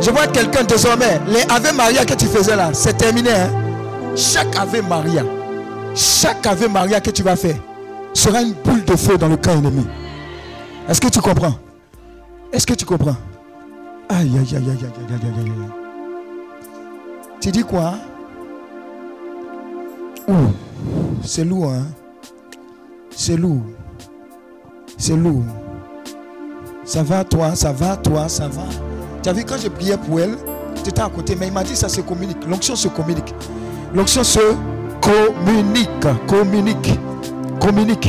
Je vois quelqu'un désormais. Les Ave Maria que tu faisais là, c'est terminé. Hein. Chaque Ave Maria, chaque Ave Maria que tu vas faire sera une boule de feu dans le camp ennemi. Est-ce que tu comprends? Est-ce que tu comprends? Aïe, aïe, aïe, aïe, aïe, aïe, aïe, aïe. Tu dis quoi? Ouh, c'est lourd, hein C'est lourd. C'est lourd. Ça va, toi, ça va, toi, ça va. Tu as vu quand j'ai prié pour elle, tu étais à côté, mais il m'a dit ça se communique. L'onction se communique. L'onction se communique. Communique. Communique.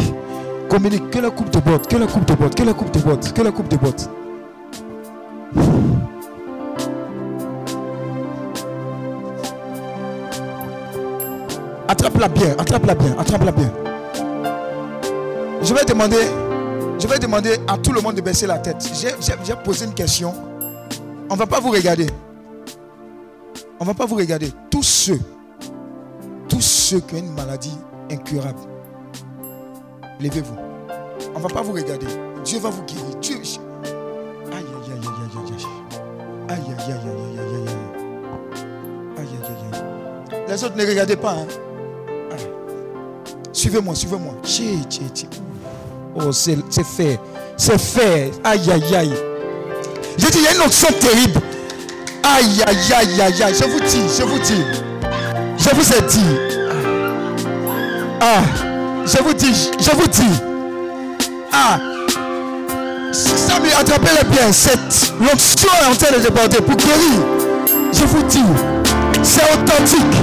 Communique. Que la coupe de botte, que la coupe de botte, que la coupe de botte, que la coupe de botte. Attrape-la bien, attrape-la bien, attrape-la bien. Je vais demander, je vais demander à tout le monde de baisser la tête. J'ai posé une question. On ne va pas vous regarder. On ne va pas vous regarder. Tous ceux, tous ceux qui ont une maladie incurable, levez-vous. On ne va pas vous regarder. Dieu va vous guérir. Dieu. Aïe, aïe, aïe, aïe, aïe, aïe, aïe. Aïe, aïe, aïe, aïe, aïe, aïe, aïe. Aïe. Les autres ne regardez pas. hein. Aïe. Suivez-moi, suivez-moi. Oh, c'est fait. C'est fait. Aïe, aïe, aïe. J'ai dit, il y a une option terrible. Aïe, aïe, aïe, aïe, aïe. Je vous dis, je vous dis. Je vous ai dit. Ah, je vous dis, je vous dis. Ah, Samy, attrapez-le bien. Cette l'option est en train de déborder pour guérir. Je vous dis, c'est authentique.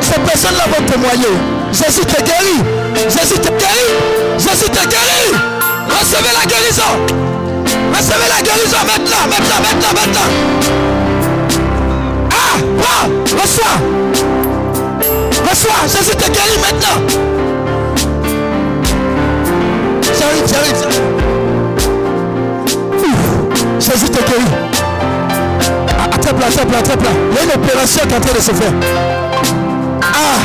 Ces personnes-là vont témoigner. Jésus te guérit. Jésus te guérit. Jésus te guérit. Recevez la guérison. Recevez la guérison maintenant, maintenant, maintenant, maintenant. Ah, prends, reçois. Reçois, Jésus te guérit maintenant. J'arrive, j'arrive, Jésus te guérit. Ah, Attrape-la, attrape-la, attrape-la. Il y a une opération qui est en train de se faire. Ah,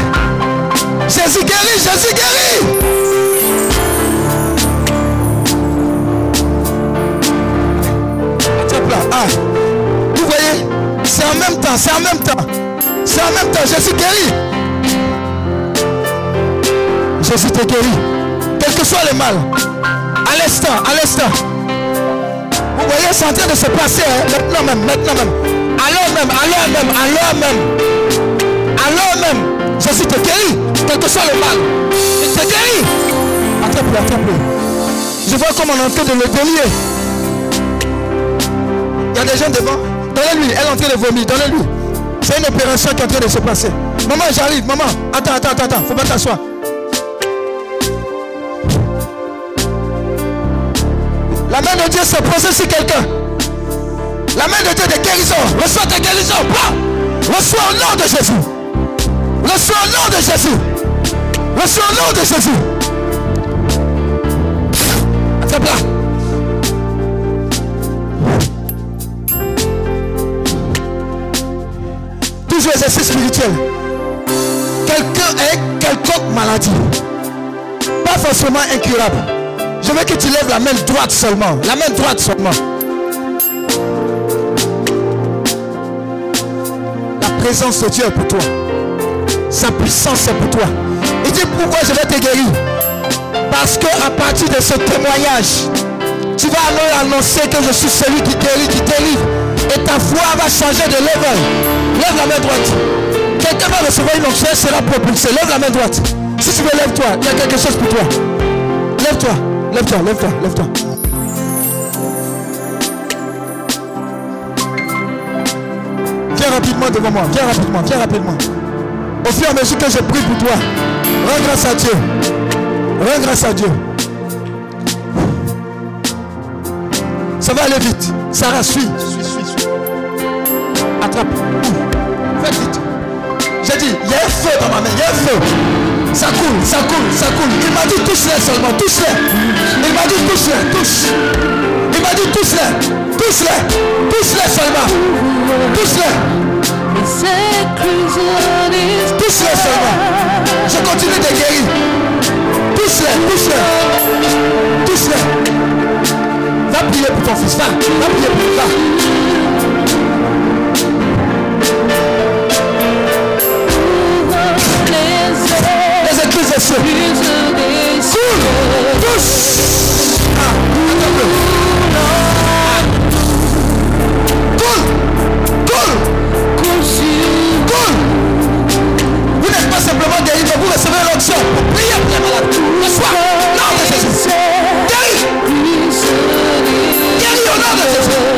Jésus guérit, Jésus guérit. Ah, vous voyez, c'est en même temps, c'est en même temps. C'est en même temps, Jésus guérit. Jésus te guérit. Quel que soit le mal. À l'instant, à l'instant. Vous voyez, c'est en train de se passer hein, maintenant même, maintenant même. L'heure même, l'heure même, à l'heure même. Jésus te guérit, quel que soit le mal. Il te guérit. Attrape-le, attrape-le. Je vois comme on est en train de le délier. Des gens devant. Donnez-lui, elle est en train de vomir, donnez-lui. C'est une opération qui est en train de se passer. Maman, j'arrive, maman. Attends, attends, attends, attends. Faut pas t'asseoir. La main de Dieu s'est posée sur quelqu'un. La main de Dieu de guérison. Reçois ta guérison. Reçois au nom de Jésus. Reçois au nom de Jésus. Reçois au nom de Jésus. Attrape-la. Toujours exercice spirituel. Quelqu'un est quelconque maladie. Pas forcément incurable. Je veux que tu lèves la main droite seulement. La main droite seulement. La présence de Dieu est pour toi. Sa puissance est pour toi. Il dit pourquoi je vais te guérir? Parce que à partir de ce témoignage, tu vas alors annoncer que je suis celui qui guérit, qui délivre. Et ta foi va changer de level. Lève la main droite. Quelqu'un va recevoir une onction, sera propulsé. Lève la main droite. Si tu veux, lève-toi. Il y a quelque chose pour toi. Lève-toi. Lève-toi, lève-toi, lève-toi. Viens rapidement devant moi. Viens rapidement, viens rapidement. Au fur et à mesure que je prie pour toi, rends grâce à Dieu. Rends grâce à Dieu. Ça va aller vite. Sarah, suis. Suis, suis, suis. Attrape. J'ai dit, il y a un feu dans ma main. Il y a un feu. Ça coule, ça coule, ça coule. Il m'a dit touche-les seulement, touche-les. Il m'a dit touche-les, touche. Il m'a dit touche-les, touche-les, touche-les seulement. Touche-les. Touche-les seulement. Je continue de guérir. Touche-les, touche-les. Touche-les. Va prier pour ton fils. Va, va prier pour lui. Non de Jésus. Jésus.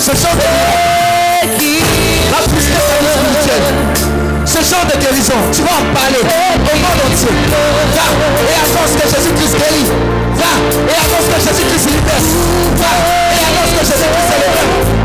Ce genre de la puissance spirituelle. Ce genre de guérison, tu vas en parler au monde entier. Va et annonce que Jésus-Christ guérit. Va et annonce que Jésus-Christ libère. Va et annonce que Jésus-Christ est libéré.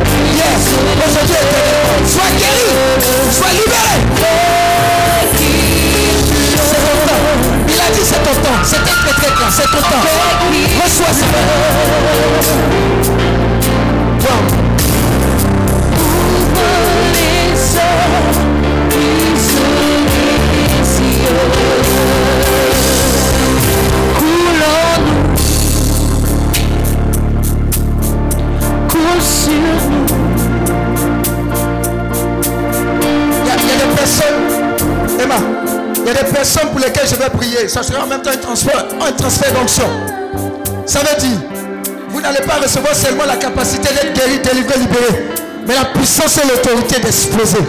D'exploser.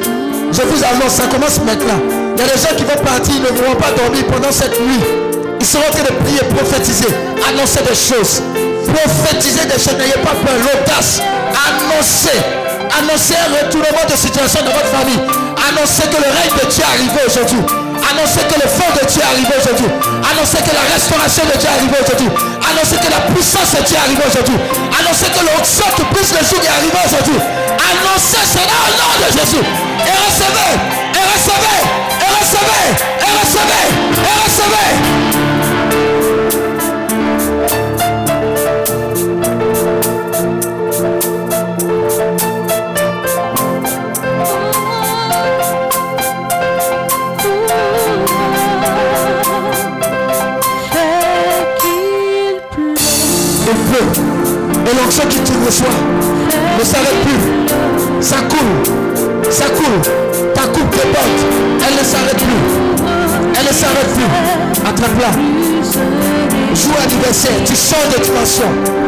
Je vous annonce, ça commence maintenant. Il y a des gens qui vont partir, ils ne vont pas dormir pendant cette nuit. Ils seront en train de prier, prophétiser, annoncer des choses. Prophétiser des choses, n'ayez pas peur, l'audace. Annoncez, annoncez un retournement de situation dans votre famille. Annoncez que le règne de Dieu est arrivé aujourd'hui. Annoncez que le feu de Dieu est arrivé aujourd'hui. Annoncez que la restauration de Dieu est arrivée aujourd'hui. Annoncez que la puissance de Dieu est arrivée aujourd'hui. Annoncez que l'onction qui brise le jour est arrivé aujourd'hui. Annoncez cela au nom de Jésus. Et recevez, et recevez, et recevez, et recevez, et recevez. Fais qu'il pleut. Et l'onction qui te reçoit ne s'arrête plus. Ça coule. Ça coule. Ta coupe déborde. Elle ne s'arrête plus. Elle ne s'arrête plus. Attrape-la. Joue anniversaire. Tu sors de dimension.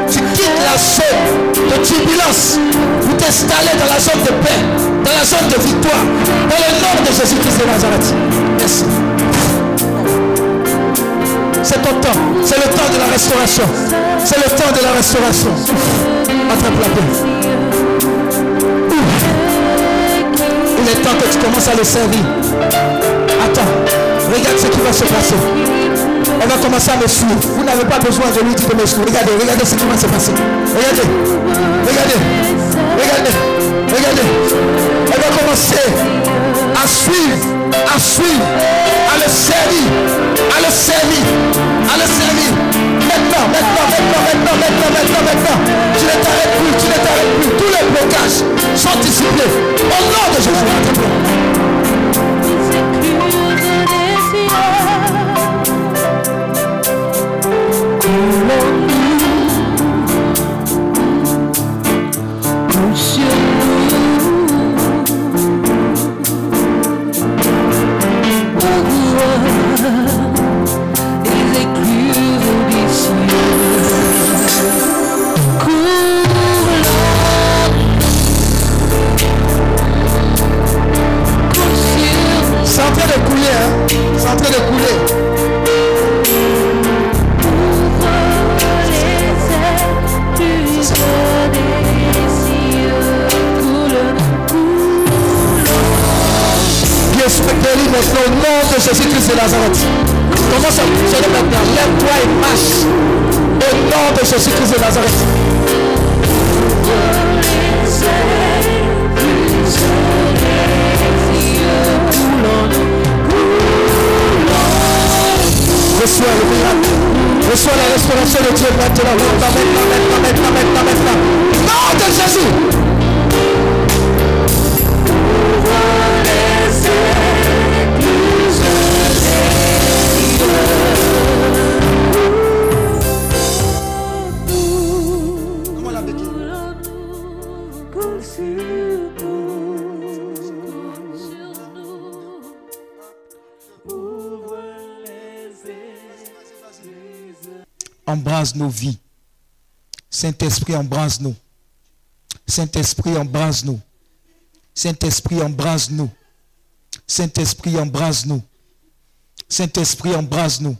Tu quittes la zone de turbulence pour t'installer dans la zone de paix, dans la zone de victoire. Dans le nom de Jésus-Christ de Nazareth. Merci. C'est ton temps. C'est le temps de la restauration. C'est le temps de la restauration. Attrape la paix. Est temps que tu commences à le servir. Attends. Regarde ce qui va se passer. Elle va commencer à me suivre. Vous n'avez pas besoin de lui dire de me suivre. Regardez, regardez ce qui va se passer. Regardez. Regardez. Regardez. Regardez. Elle va commencer à suivre, à suivre, à le servir, à le servir, à le servir. Maintenant, maintenant, maintenant, maintenant, maintenant, maintenant, maintenant. Tu ne t'arrêtes plus, tu ne t'arrêtes plus. Tous les blocages sont dissipés. Au nom de Jésus, Jésus-Christ de Nazareth. Commence à fonctionner maintenant? Lève-toi et marche. Au nom de Jésus-Christ de Nazareth. Reçois le miracle. Reçois la restauration de Dieu maintenant. Maintenant, maintenant, maintenant, maintenant, maintenant. Nom de Jésus. Embrase nos vies. Saint-Esprit, embrase-nous. Saint-Esprit, embrase-nous. Saint-Esprit, embrase-nous. Saint-Esprit, embrase-nous. Saint-Esprit, embrase-nous.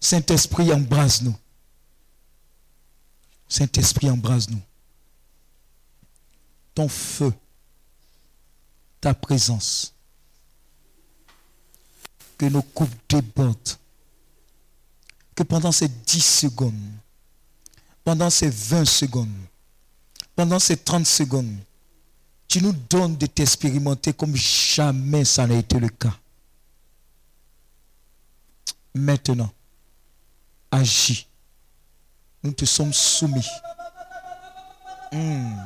Saint-Esprit, embrase-nous. Saint-Esprit, embrase-nous. Ton feu, ta présence. Que nos coupes débordent. Que pendant ces 10 secondes, pendant ces 20 secondes, pendant ces 30 secondes, tu nous donnes de t'expérimenter comme jamais ça n'a été le cas. Maintenant, agis. Nous te sommes soumis. Hmm.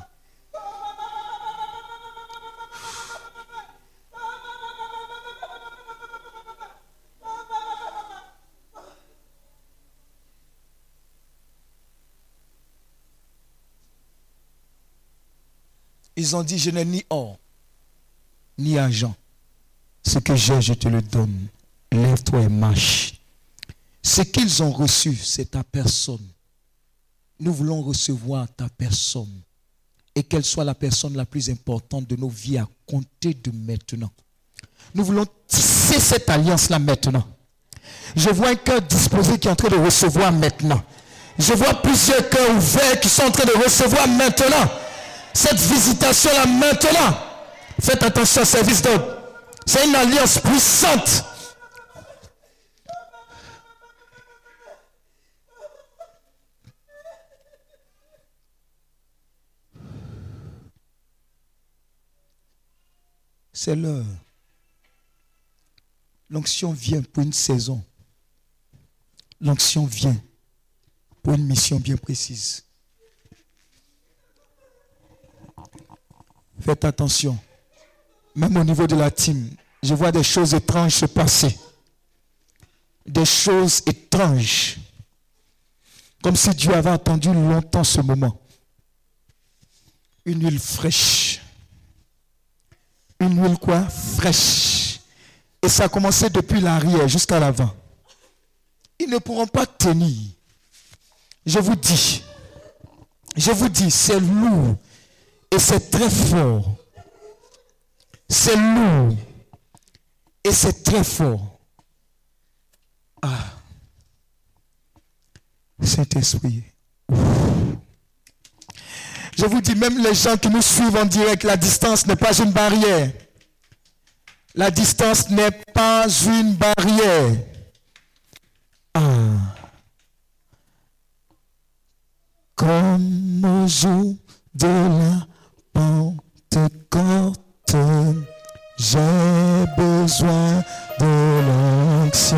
Ils ont dit, je n'ai ni or, ni argent. Ce que j'ai, je te le donne. Lève-toi et marche. Ce qu'ils ont reçu, c'est ta personne. Nous voulons recevoir ta personne. Et qu'elle soit la personne la plus importante de nos vies à compter de maintenant. Nous voulons tisser cette alliance-là maintenant. Je vois un cœur disposé qui est en train de recevoir maintenant. Je vois plusieurs cœurs ouverts qui sont en train de recevoir maintenant. Cette visitation-là maintenant. Faites attention, service d'ordre. C'est une alliance puissante. C'est l'heure. L'onction vient pour une saison. L'onction vient pour une mission bien précise. Faites attention. Même au niveau de la team, je vois des choses étranges se passer. Des choses étranges. Comme si Dieu avait attendu longtemps ce moment. Une huile fraîche. Une huile quoi Fraîche. Et ça a commencé depuis l'arrière jusqu'à l'avant. Ils ne pourront pas tenir. Je vous dis, je vous dis, c'est lourd et c'est très fort. C'est lourd et c'est très fort. Ah. Saint-Esprit. Je vous dis, même les gens qui nous suivent en direct, la distance n'est pas une barrière. La distance n'est pas une barrière. Ah. Comme au jour de la Pentecôte, j'ai besoin de l'action.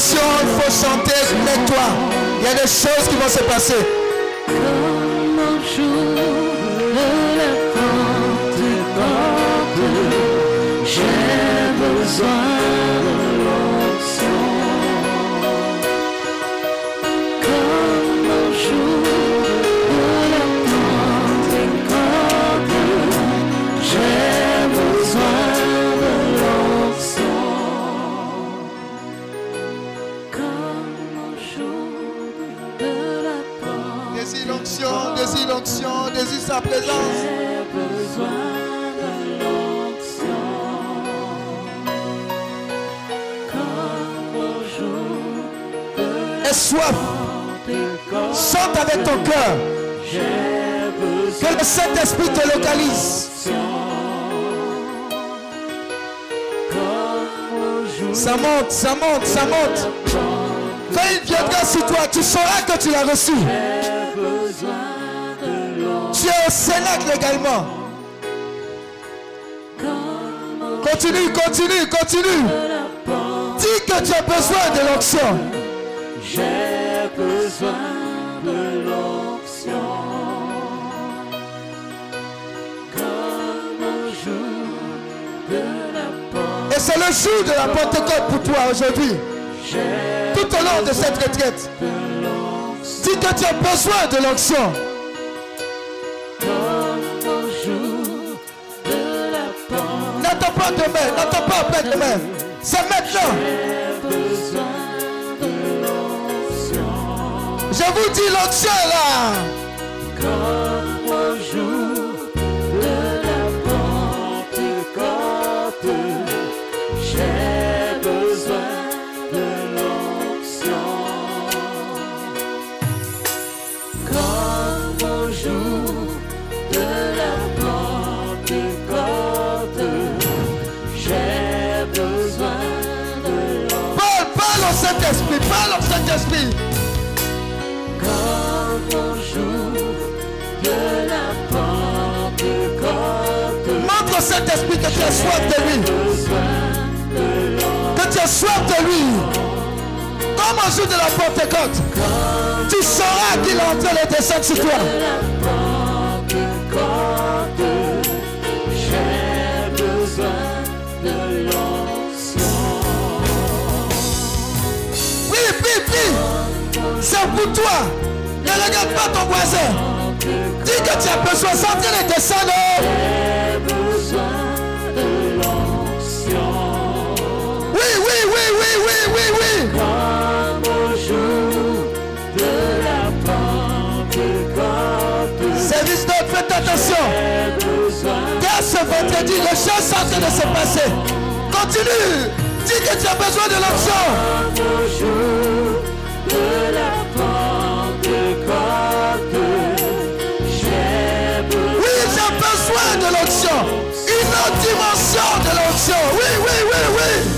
L'action, il faut chanter, mets-toi. Il y a des choses qui vont se passer. Comme au jour de la Pentecôte, j'ai besoin désire sa présence. J'ai besoin de l'onction comme soif, chante avec ton cœur. Que le Saint-Esprit te localise. Ça monte, ça monte, ça monte. Quand il viendra sur toi, tu sauras que tu l'as reçu. Es au Sénat également. Continue, continue, continue. Dis que tu as besoin de l'onction. J'ai besoin de l'onction. Et c'est le jour de la Pentecôte pour toi aujourd'hui. Tout au long de cette retraite. Dis que tu as besoin de l'onction. Pas demain, n'attends pas après-demain. C'est maintenant. Je vous dis l'onction là. Parle au Saint-Esprit. Comme au jour de la Pentecôte, Montre au Saint-Esprit que tu as soif de lui. Que tu as soif de lui. Comme au jour de la Pentecôte. Tu sauras qu'il est en train de descendre sur toi. c'est pour toi. Ne regarde pas ton voisin. Dis que tu as besoin, ça vient de descendre. Oui, oui, oui, oui, oui, oui, oui. Service d'ordre, faites attention. Dès ce vendredi, les choses sont de se passer. Continue. Dis que tu as besoin de l'onction. Au jour de la Pentecôte, j'ai besoin Oui, j'ai besoin de l'onction. Une autre dimension de l'onction. Oui, oui, oui, oui.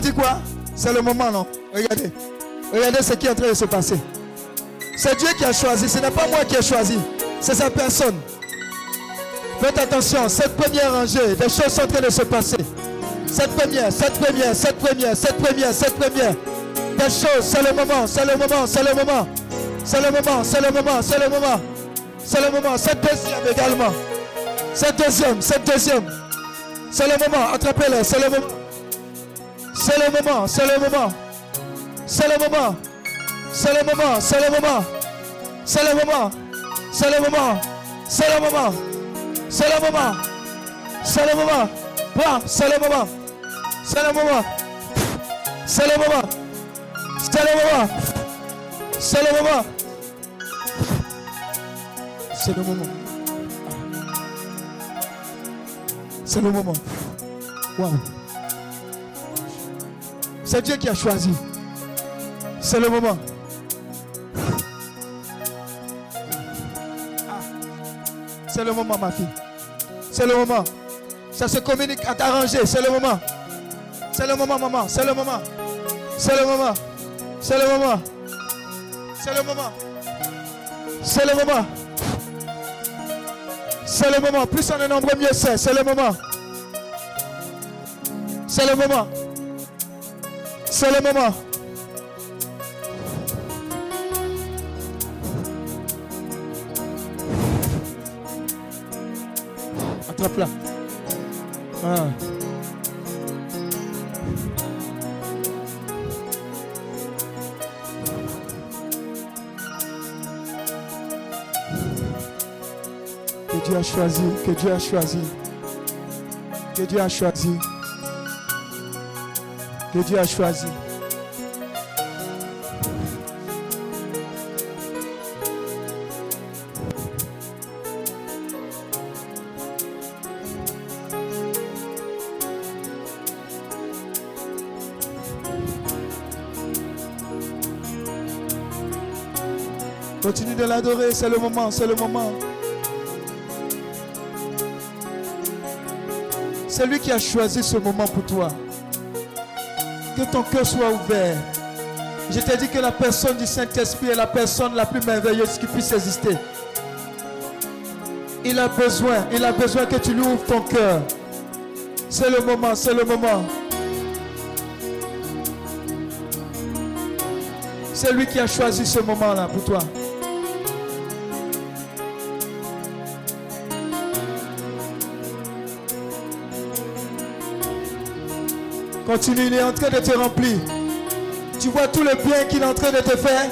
Dit quoi? C'est le moment, non? Regardez. Regardez ce qui est en train de se passer. C'est Dieu qui a choisi. Ce n'est pas moi qui ai choisi. C'est sa personne. Faites attention. Cette première rangée, des choses sont en train de se passer. Cette première, cette première, cette première, cette première, cette première. Des choses, c'est le moment, c'est le moment, c'est le moment. C'est le moment, c'est le moment, c'est le moment. C'est le moment. Cette deuxième également. Cette deuxième, cette deuxième. C'est le moment. Attrapez-les, c'est le moment. C'est le moment, c'est le moment. C'est le moment. C'est le moment, c'est le moment. C'est le moment. C'est le moment. C'est le moment. C'est le moment. C'est le moment. C'est le moment. C'est le moment. C'est le moment. C'est le moment. C'est le moment. C'est le moment. C'est le moment. Waouh. C'est Dieu qui a choisi. C'est le moment. Ah. C'est le moment, ma fille. C'est le moment. Ça se communique à t'arranger. C'est le moment. C'est le moment, maman. C'est le moment. C'est le moment. C'est le moment. C'est le moment. C'est le moment. C'est le moment. Plus on est nombreux, mieux c'est. C'est le moment. C'est le moment. C'est le attrape-la. Ah. Que Dieu a choisi, que Dieu a choisi, que Dieu a choisi, que Dieu a choisi. Continue de l'adorer, c'est le moment, c'est le moment. C'est lui qui a choisi ce moment pour toi. Que ton cœur soit ouvert. Je t'ai dit que la personne du Saint-Esprit est la personne la plus merveilleuse qui puisse exister. Il a besoin, il a besoin que tu lui ouvres ton cœur. C'est le moment, c'est le moment. C'est lui qui a choisi ce moment-là pour toi. Continue, il est en train de te remplir. Tu vois tout le bien qu'il est en train de te faire.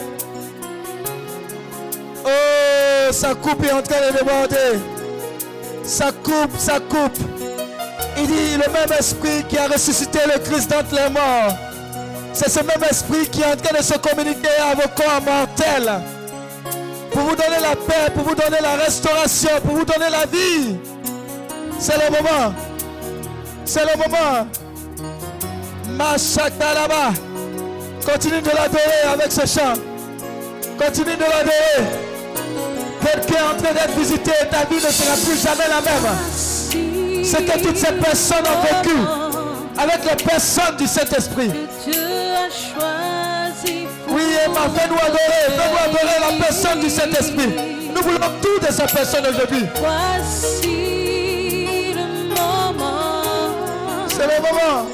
Oh, sa coupe est en train de déborder. Sa coupe, sa coupe. Il dit, le même esprit qui a ressuscité le Christ d'entre les morts. C'est ce même esprit qui est en train de se communiquer à vos corps mortels. Pour vous donner la paix, pour vous donner la restauration, pour vous donner la vie. C'est le moment. C'est le moment. Machaka là-bas. Continue de l'adorer avec ce chant. Continue de l'adorer. Quelqu'un est en train d'être visité. Ta vie ne sera plus jamais la même. Ce que toutes ces personnes ont vécu avec les personnes du Saint-Esprit. Que Dieu a choisi pour Oui, Emma, fais-nous adorer. Fais-nous adorer la personne du Saint-Esprit. Nous voulons tout de ces personnes aujourd'hui. Voici le moment C'est le moment.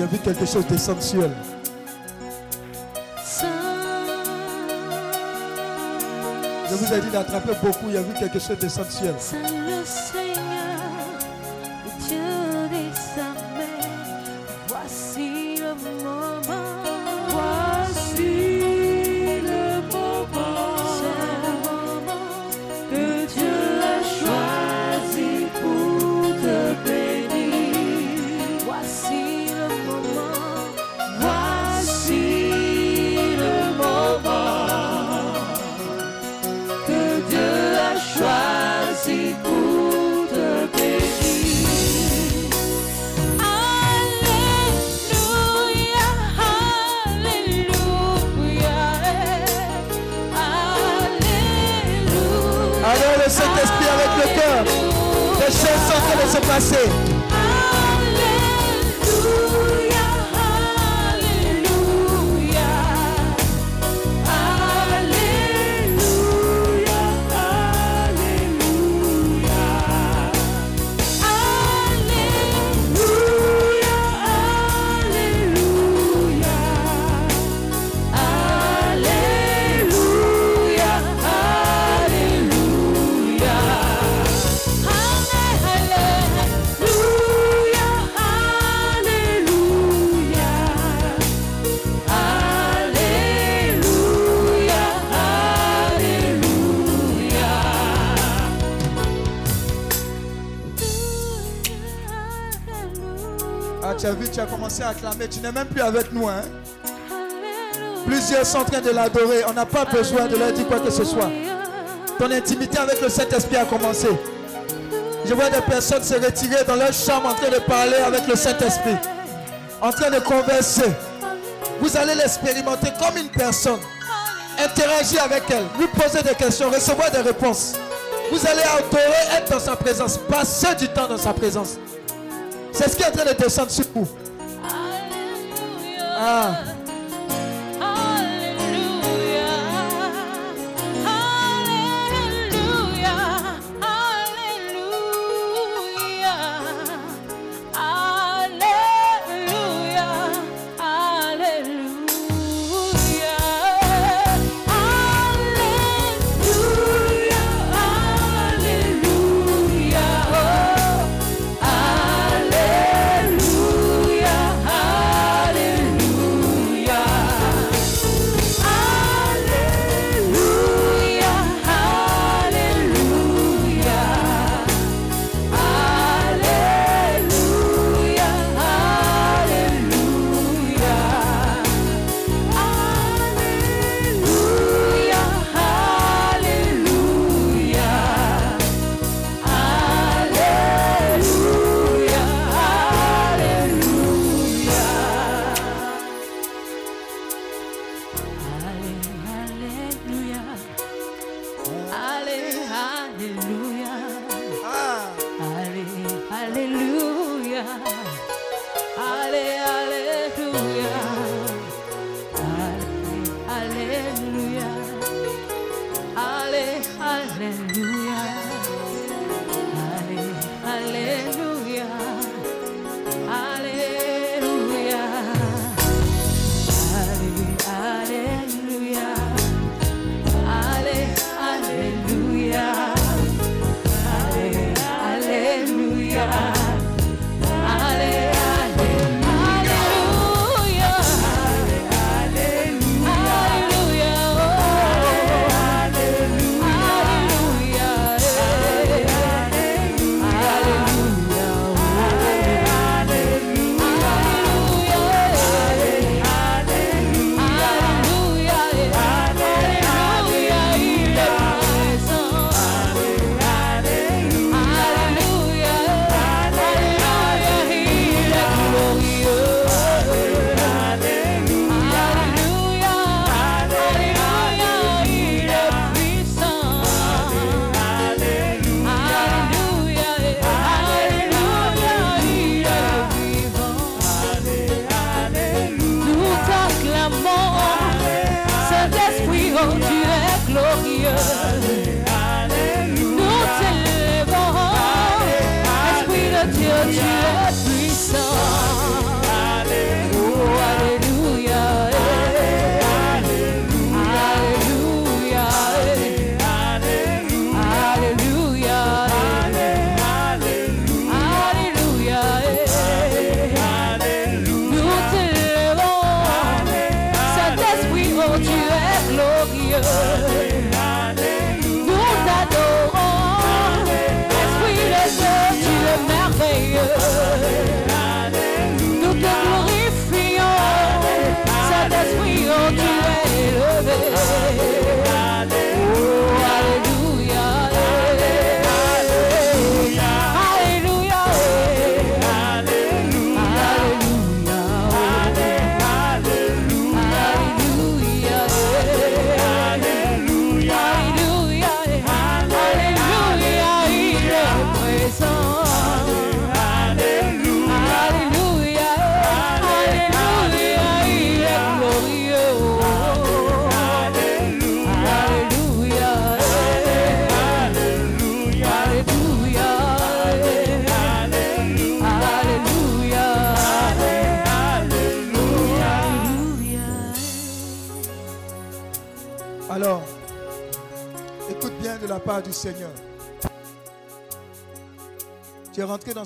Y, il y a vu quelque chose de sensuel. Je vous ai dit d'attraper beaucoup. Il y a vu quelque chose de commencé à acclamer. Tu n'es même plus avec nous. Hein? Plusieurs sont en train de l'adorer. On n'a pas besoin de leur dire quoi que ce soit. Ton intimité avec le Saint-Esprit a commencé. Je vois des personnes se retirer dans leur chambre en train de parler avec le Saint-Esprit. En train de converser. Vous allez l'expérimenter comme une personne. Interagir avec elle. Lui poser des questions. Recevoir des réponses. Vous allez adorer, être dans sa présence. Passer du temps dans sa présence. C'est ce qui est en train de descendre sur vous. Ah.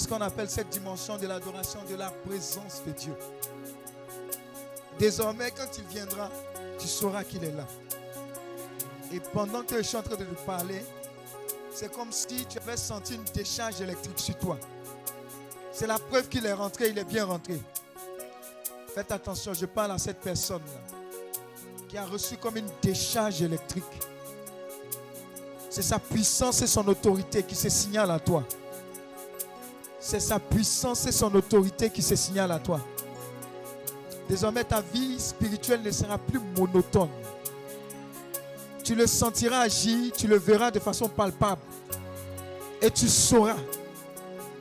Ce qu'on appelle cette dimension de l'adoration, de la présence de Dieu. Désormais, quand il viendra, tu sauras qu'il est là. Et pendant que je suis en train de te parler, c'est comme si tu avais senti une décharge électrique sur toi. C'est la preuve qu'il est rentré, il est bien rentré. Faites attention, je parle à cette personne-là qui a reçu comme une décharge électrique. C'est sa puissance et son autorité qui se signalent à toi. C'est sa puissance et son autorité qui se signalent à toi. Désormais, ta vie spirituelle ne sera plus monotone. Tu le sentiras agir, tu le verras de façon palpable. Et tu sauras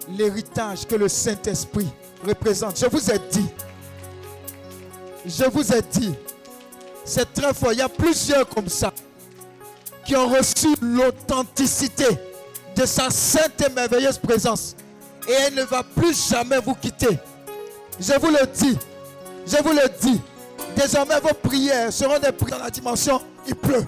l'héritage que le Saint-Esprit représente. Je vous ai dit, je vous ai dit, c'est très fort. Il y a plusieurs comme ça qui ont reçu l'authenticité de sa sainte et merveilleuse présence. Et elle ne va plus jamais vous quitter. Je vous le dis, je vous le dis. Désormais, vos prières seront des prières dans la dimension, il pleut.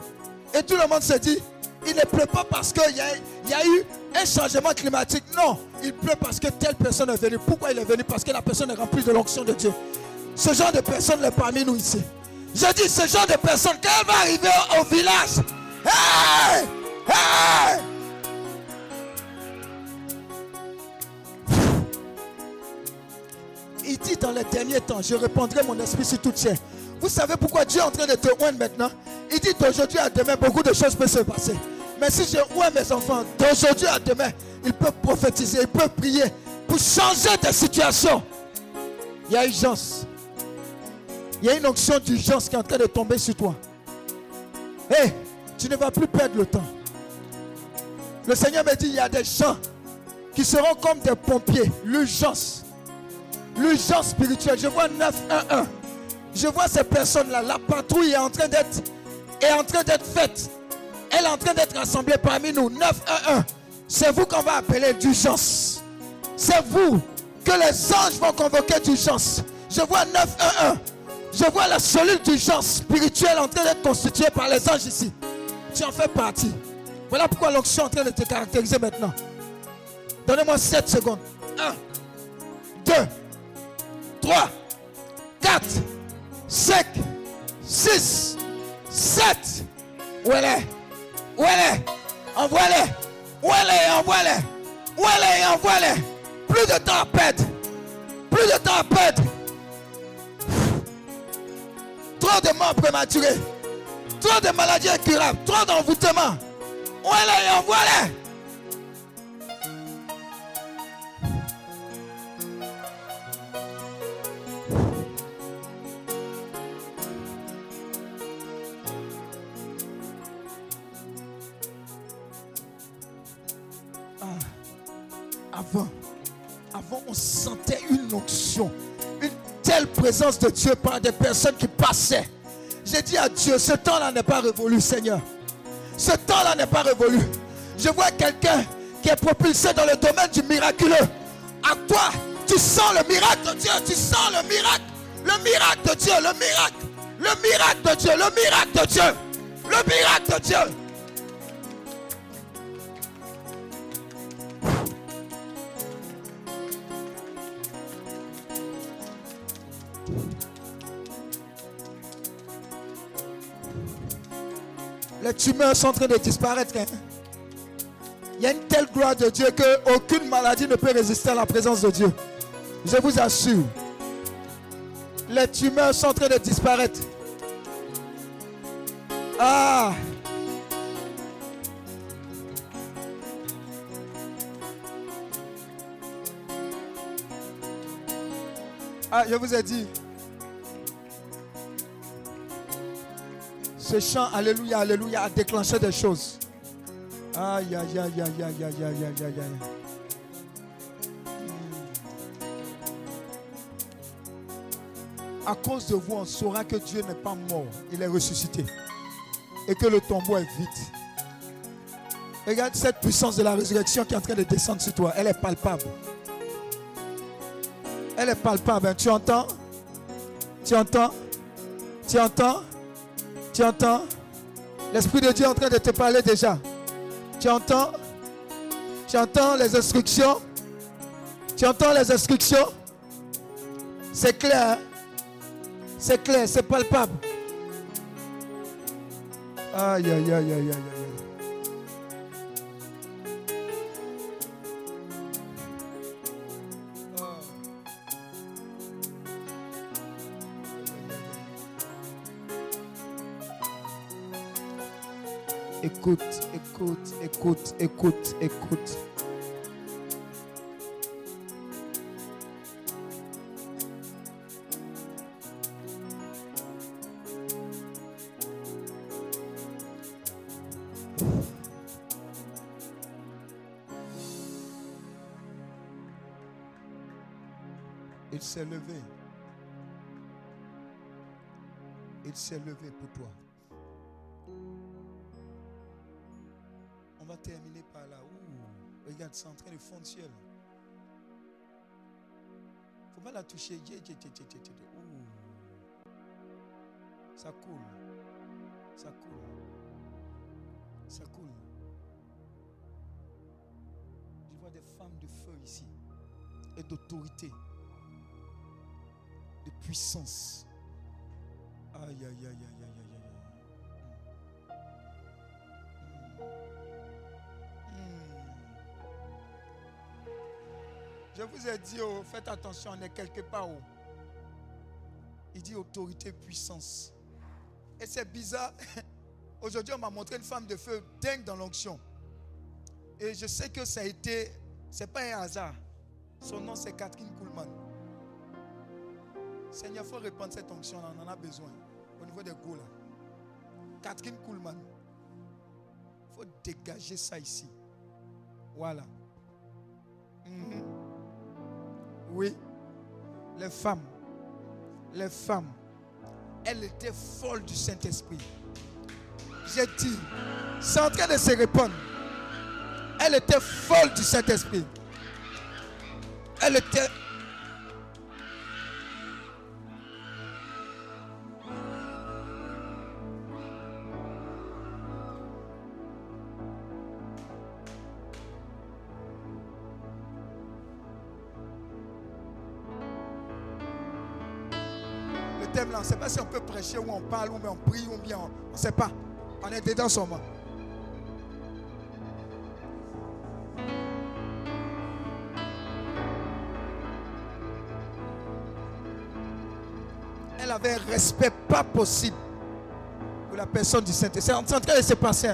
Et tout le monde se dit, il ne pleut pas parce qu'il y, y a eu un changement climatique. Non, il pleut parce que telle personne est venue. Pourquoi il est venu? Parce que la personne est remplie de l'onction de Dieu. Ce genre de personne est parmi nous ici. Je dis ce genre de personne, quand elle va arriver au, au village, hey, hey, il dit dans les derniers temps, je répandrai mon esprit sur toute chair. Vous savez pourquoi Dieu est en train de te oindre maintenant? Il dit d'aujourd'hui à demain, beaucoup de choses peuvent se passer. Mais si je oins mes enfants, d'aujourd'hui à demain, ils peuvent prophétiser, ils peuvent prier pour changer de situation. Il y a urgence. Il y a une onction d'urgence qui est en train de tomber sur toi. Hé, tu ne vas plus perdre le temps. Le Seigneur me dit, il y a des gens qui seront comme des pompiers. L'urgence. L'urgence spirituelle. Je vois 911. Je vois ces personnes-là. La patrouille est en train d'être est en train d'être faite. Elle est en train d'être rassemblée parmi nous. 911. C'est vous qu'on va appeler d'urgence. C'est vous que les anges vont convoquer d'urgence. Je vois 911. Je vois la cellule d'urgence spirituelle en train d'être constituée par les anges ici. Tu en fais partie. Voilà pourquoi l'onction est en train de te caractériser maintenant. Donnez-moi 7 secondes. 1, 2, 3, 4, 5, 6, 7. Où elle est? Où elle est? Envoie-les. Où elle est? Envoie-les. Où elle est? Envoie-les. Plus de temps à. Plus de temps à perdre. Trop de morts prématurées. Trop de maladies incurables. Trop d'envoûtements. Où elle est? Envoie-les. Sentait une onction, une telle présence de Dieu par des personnes qui passaient. J'ai dit à Dieu, ce temps-là n'est pas révolu, Seigneur. Ce temps-là n'est pas révolu. Je vois quelqu'un qui est propulsé dans le domaine du miraculeux. À toi, tu sens le miracle de Dieu, tu sens le miracle, le miracle de Dieu, le miracle, le miracle de Dieu, le miracle de Dieu, le miracle de Dieu. Les tumeurs sont en train de disparaître. hein. Il y a une telle gloire de Dieu qu'aucune maladie ne peut résister à la présence de Dieu. Je vous assure. Les tumeurs sont en train de disparaître. Ah. Ah, je vous ai dit. Ce chant, Alléluia, Alléluia, a déclenché des choses. Aïe, aïe, aïe, aïe, aïe, aïe, aïe, aïe, aïe, aïe. Hmm. À cause de vous, on saura que Dieu n'est pas mort, il est ressuscité. Et que le tombeau est vide. Regarde cette puissance de la résurrection qui est en train de descendre sur toi. Elle est palpable. Elle est palpable. hein. Tu entends? Tu entends? Tu entends? Tu entends? L'Esprit de Dieu est en train de te parler déjà. Tu entends? Tu entends les instructions? Tu entends les instructions? C'est clair. hein? C'est clair, c'est palpable. Aïe, aïe, aïe, aïe, aïe, écoute, écoute, écoute, écoute, écoute. Il s'est levé. Il s'est levé pour toi. On va terminer par là. Regarde, c'est en train de fondre ciel. Faut pas la toucher. Ça coule. Ça coule. Ça coule. Je vois des femmes de feu ici. Et d'autorité. De puissance. Aïe, aïe, aïe, aïe. Je vous ai dit, oh, faites attention, on est quelque part où il dit autorité, puissance. Et c'est bizarre. <laughs> Aujourd'hui, on m'a montré une femme de feu dingue dans l'onction. Et je sais que ça a été, c'est pas un hasard. Son nom, c'est Catherine Kuhlman. Seigneur, il faut répandre cette onction, on en a besoin. Au niveau des goûts. Catherine Kuhlman. Il faut dégager ça ici. Voilà. Mhm. Oui. Les femmes. Les femmes. Elle était folle du Saint-Esprit. J'ai dit, c'est en train de se répandre. Elle était folle du Saint-Esprit. Elle était ne sait pas si on peut prêcher ou on parle ou bien on prie ou bien on ne sait pas. On est dedans seulement. Elle avait un respect pas possible pour la personne du Saint-Esprit. C'est en train de se passer.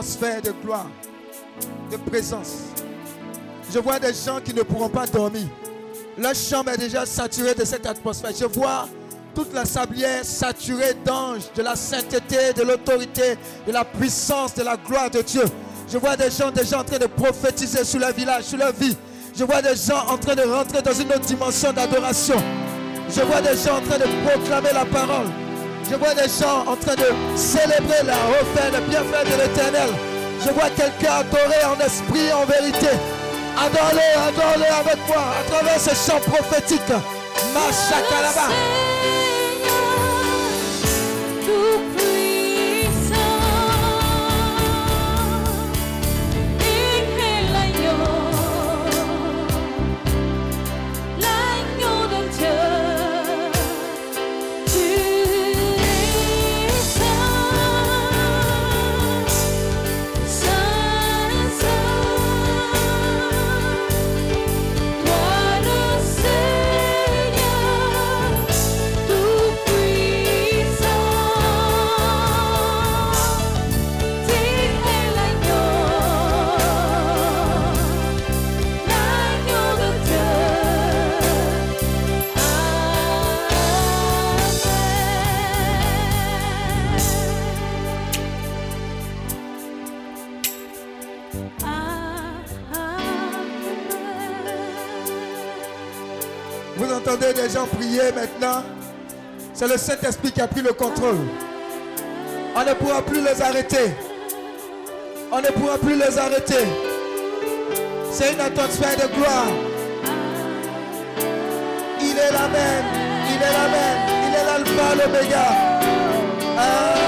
De gloire, de présence. Je vois des gens qui ne pourront pas dormir. Leur chambre est déjà saturée de cette atmosphère. Je vois toute la sablière saturée d'anges, de la sainteté, de l'autorité, de la puissance, de la gloire de Dieu. Je vois des gens déjà en train de prophétiser sur leur village, sur leur vie. Je vois des gens en train de rentrer dans une autre dimension d'adoration. Je vois des gens en train de proclamer la parole. Je vois des gens en train de célébrer la refaire, le bienfait de l'éternel. Je vois quelqu'un adorer en esprit en vérité. Adore-le, avec moi à travers ce chant prophétique. Entendez des gens prier maintenant C'est le Saint-Esprit qui a pris le contrôle. On ne pourra plus les arrêter. On ne pourra plus les arrêter. C'est une atmosphère de gloire. Il est la même. Il est la même. Il est l'alpha, l'oméga. Ah.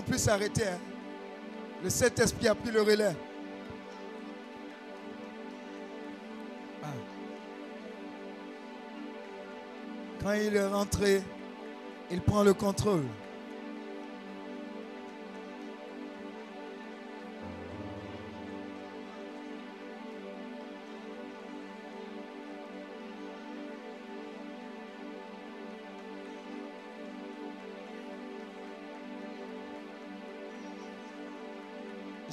Pourront plus s'arrêter. hein. Le Saint-Esprit a pris le relais. Ah. Quand il est rentré, il prend le contrôle.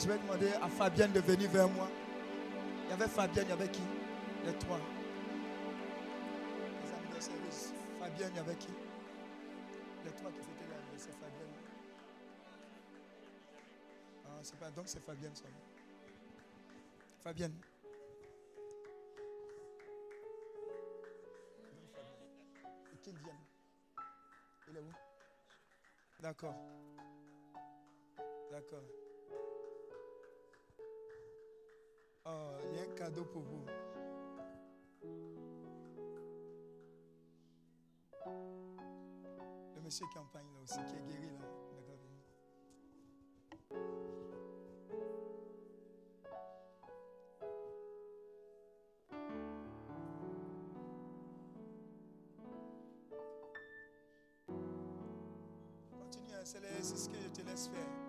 Je vais demander à Fabienne de venir vers moi. Il y avait Fabienne, il y avait qui? Les trois. Les anniversaires. Fabienne, il y avait qui? Les trois qui fêtaient l'anniversaire. Fabienne. Ah, c'est pas. Donc c'est Fabienne seulement. Fabienne. Et qu'il. Il est où? D'accord. D'accord. Oh, il y a un cadeau pour vous. Le monsieur campagne là aussi, qui est guéri là. C'est ce que je te laisse faire.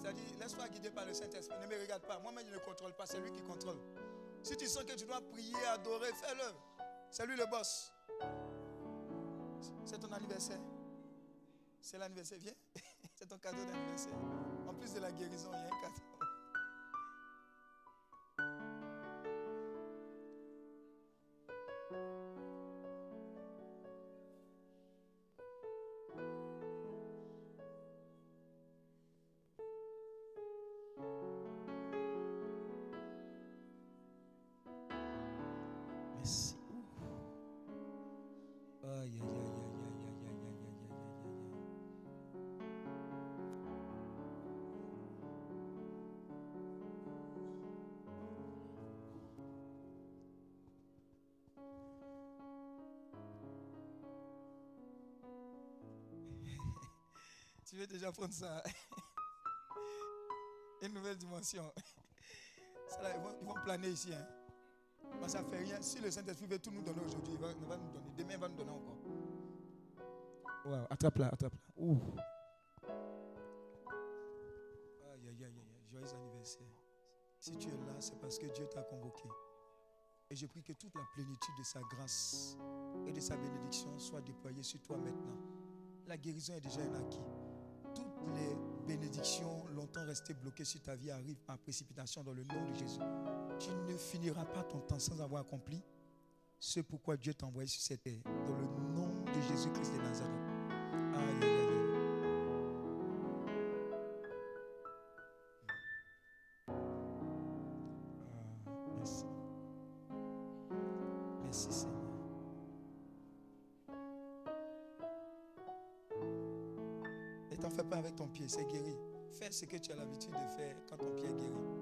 C'est-à-dire, laisse-toi guider par le Saint-Esprit. Ne me regarde pas. Moi-même, je ne contrôle pas. C'est lui qui contrôle. Si tu sens que tu dois prier, adorer, fais-le. C'est lui le boss. C'est ton anniversaire. C'est l'anniversaire. Viens. <laughs> C'est ton cadeau d'anniversaire. En plus de la guérison, il y a un cadeau. Veux déjà prendre ça <laughs> Une nouvelle dimension. Ça, là, ils, vont, ils vont planer ici. Hein. Mais ça ne fait rien. Si le Saint-Esprit veut tout nous donner aujourd'hui, il va, il va nous donner. Demain, il va nous donner encore. Wow, attrape-la, attrape-la. Ouh. Aïe, aïe, aïe, aïe. Joyeux anniversaire. Si tu es là, c'est parce que Dieu t'a convoqué. Et je prie que toute la plénitude de sa grâce et de sa bénédiction soit déployée sur toi maintenant. La guérison est déjà un acquis. Les bénédictions longtemps restées bloquées sur ta vie arrivent par précipitation dans le nom de Jésus. Tu ne finiras pas ton temps sans avoir accompli ce pourquoi Dieu t'a envoyé sur cette terre. Dans le nom de Jésus-Christ de Nazareth. Aïe, c'est guéri. Fais ce que tu as l'habitude de faire quand ton pied est guéri.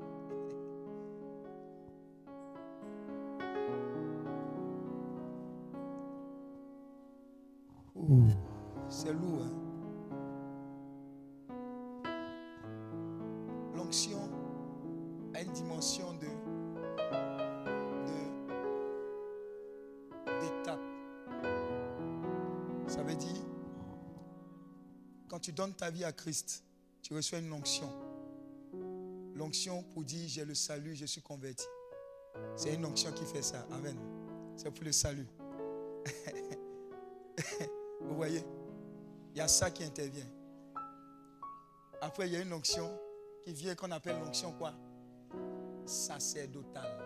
Ta vie à Christ, tu reçois une onction. L'onction pour dire j'ai le salut, je suis converti. C'est une onction qui fait ça. Amen. C'est pour le salut. <laughs> Vous voyez? Il y a ça qui intervient. Après, il y a une onction qui vient qu'on appelle l'onction quoi? Sacerdotale.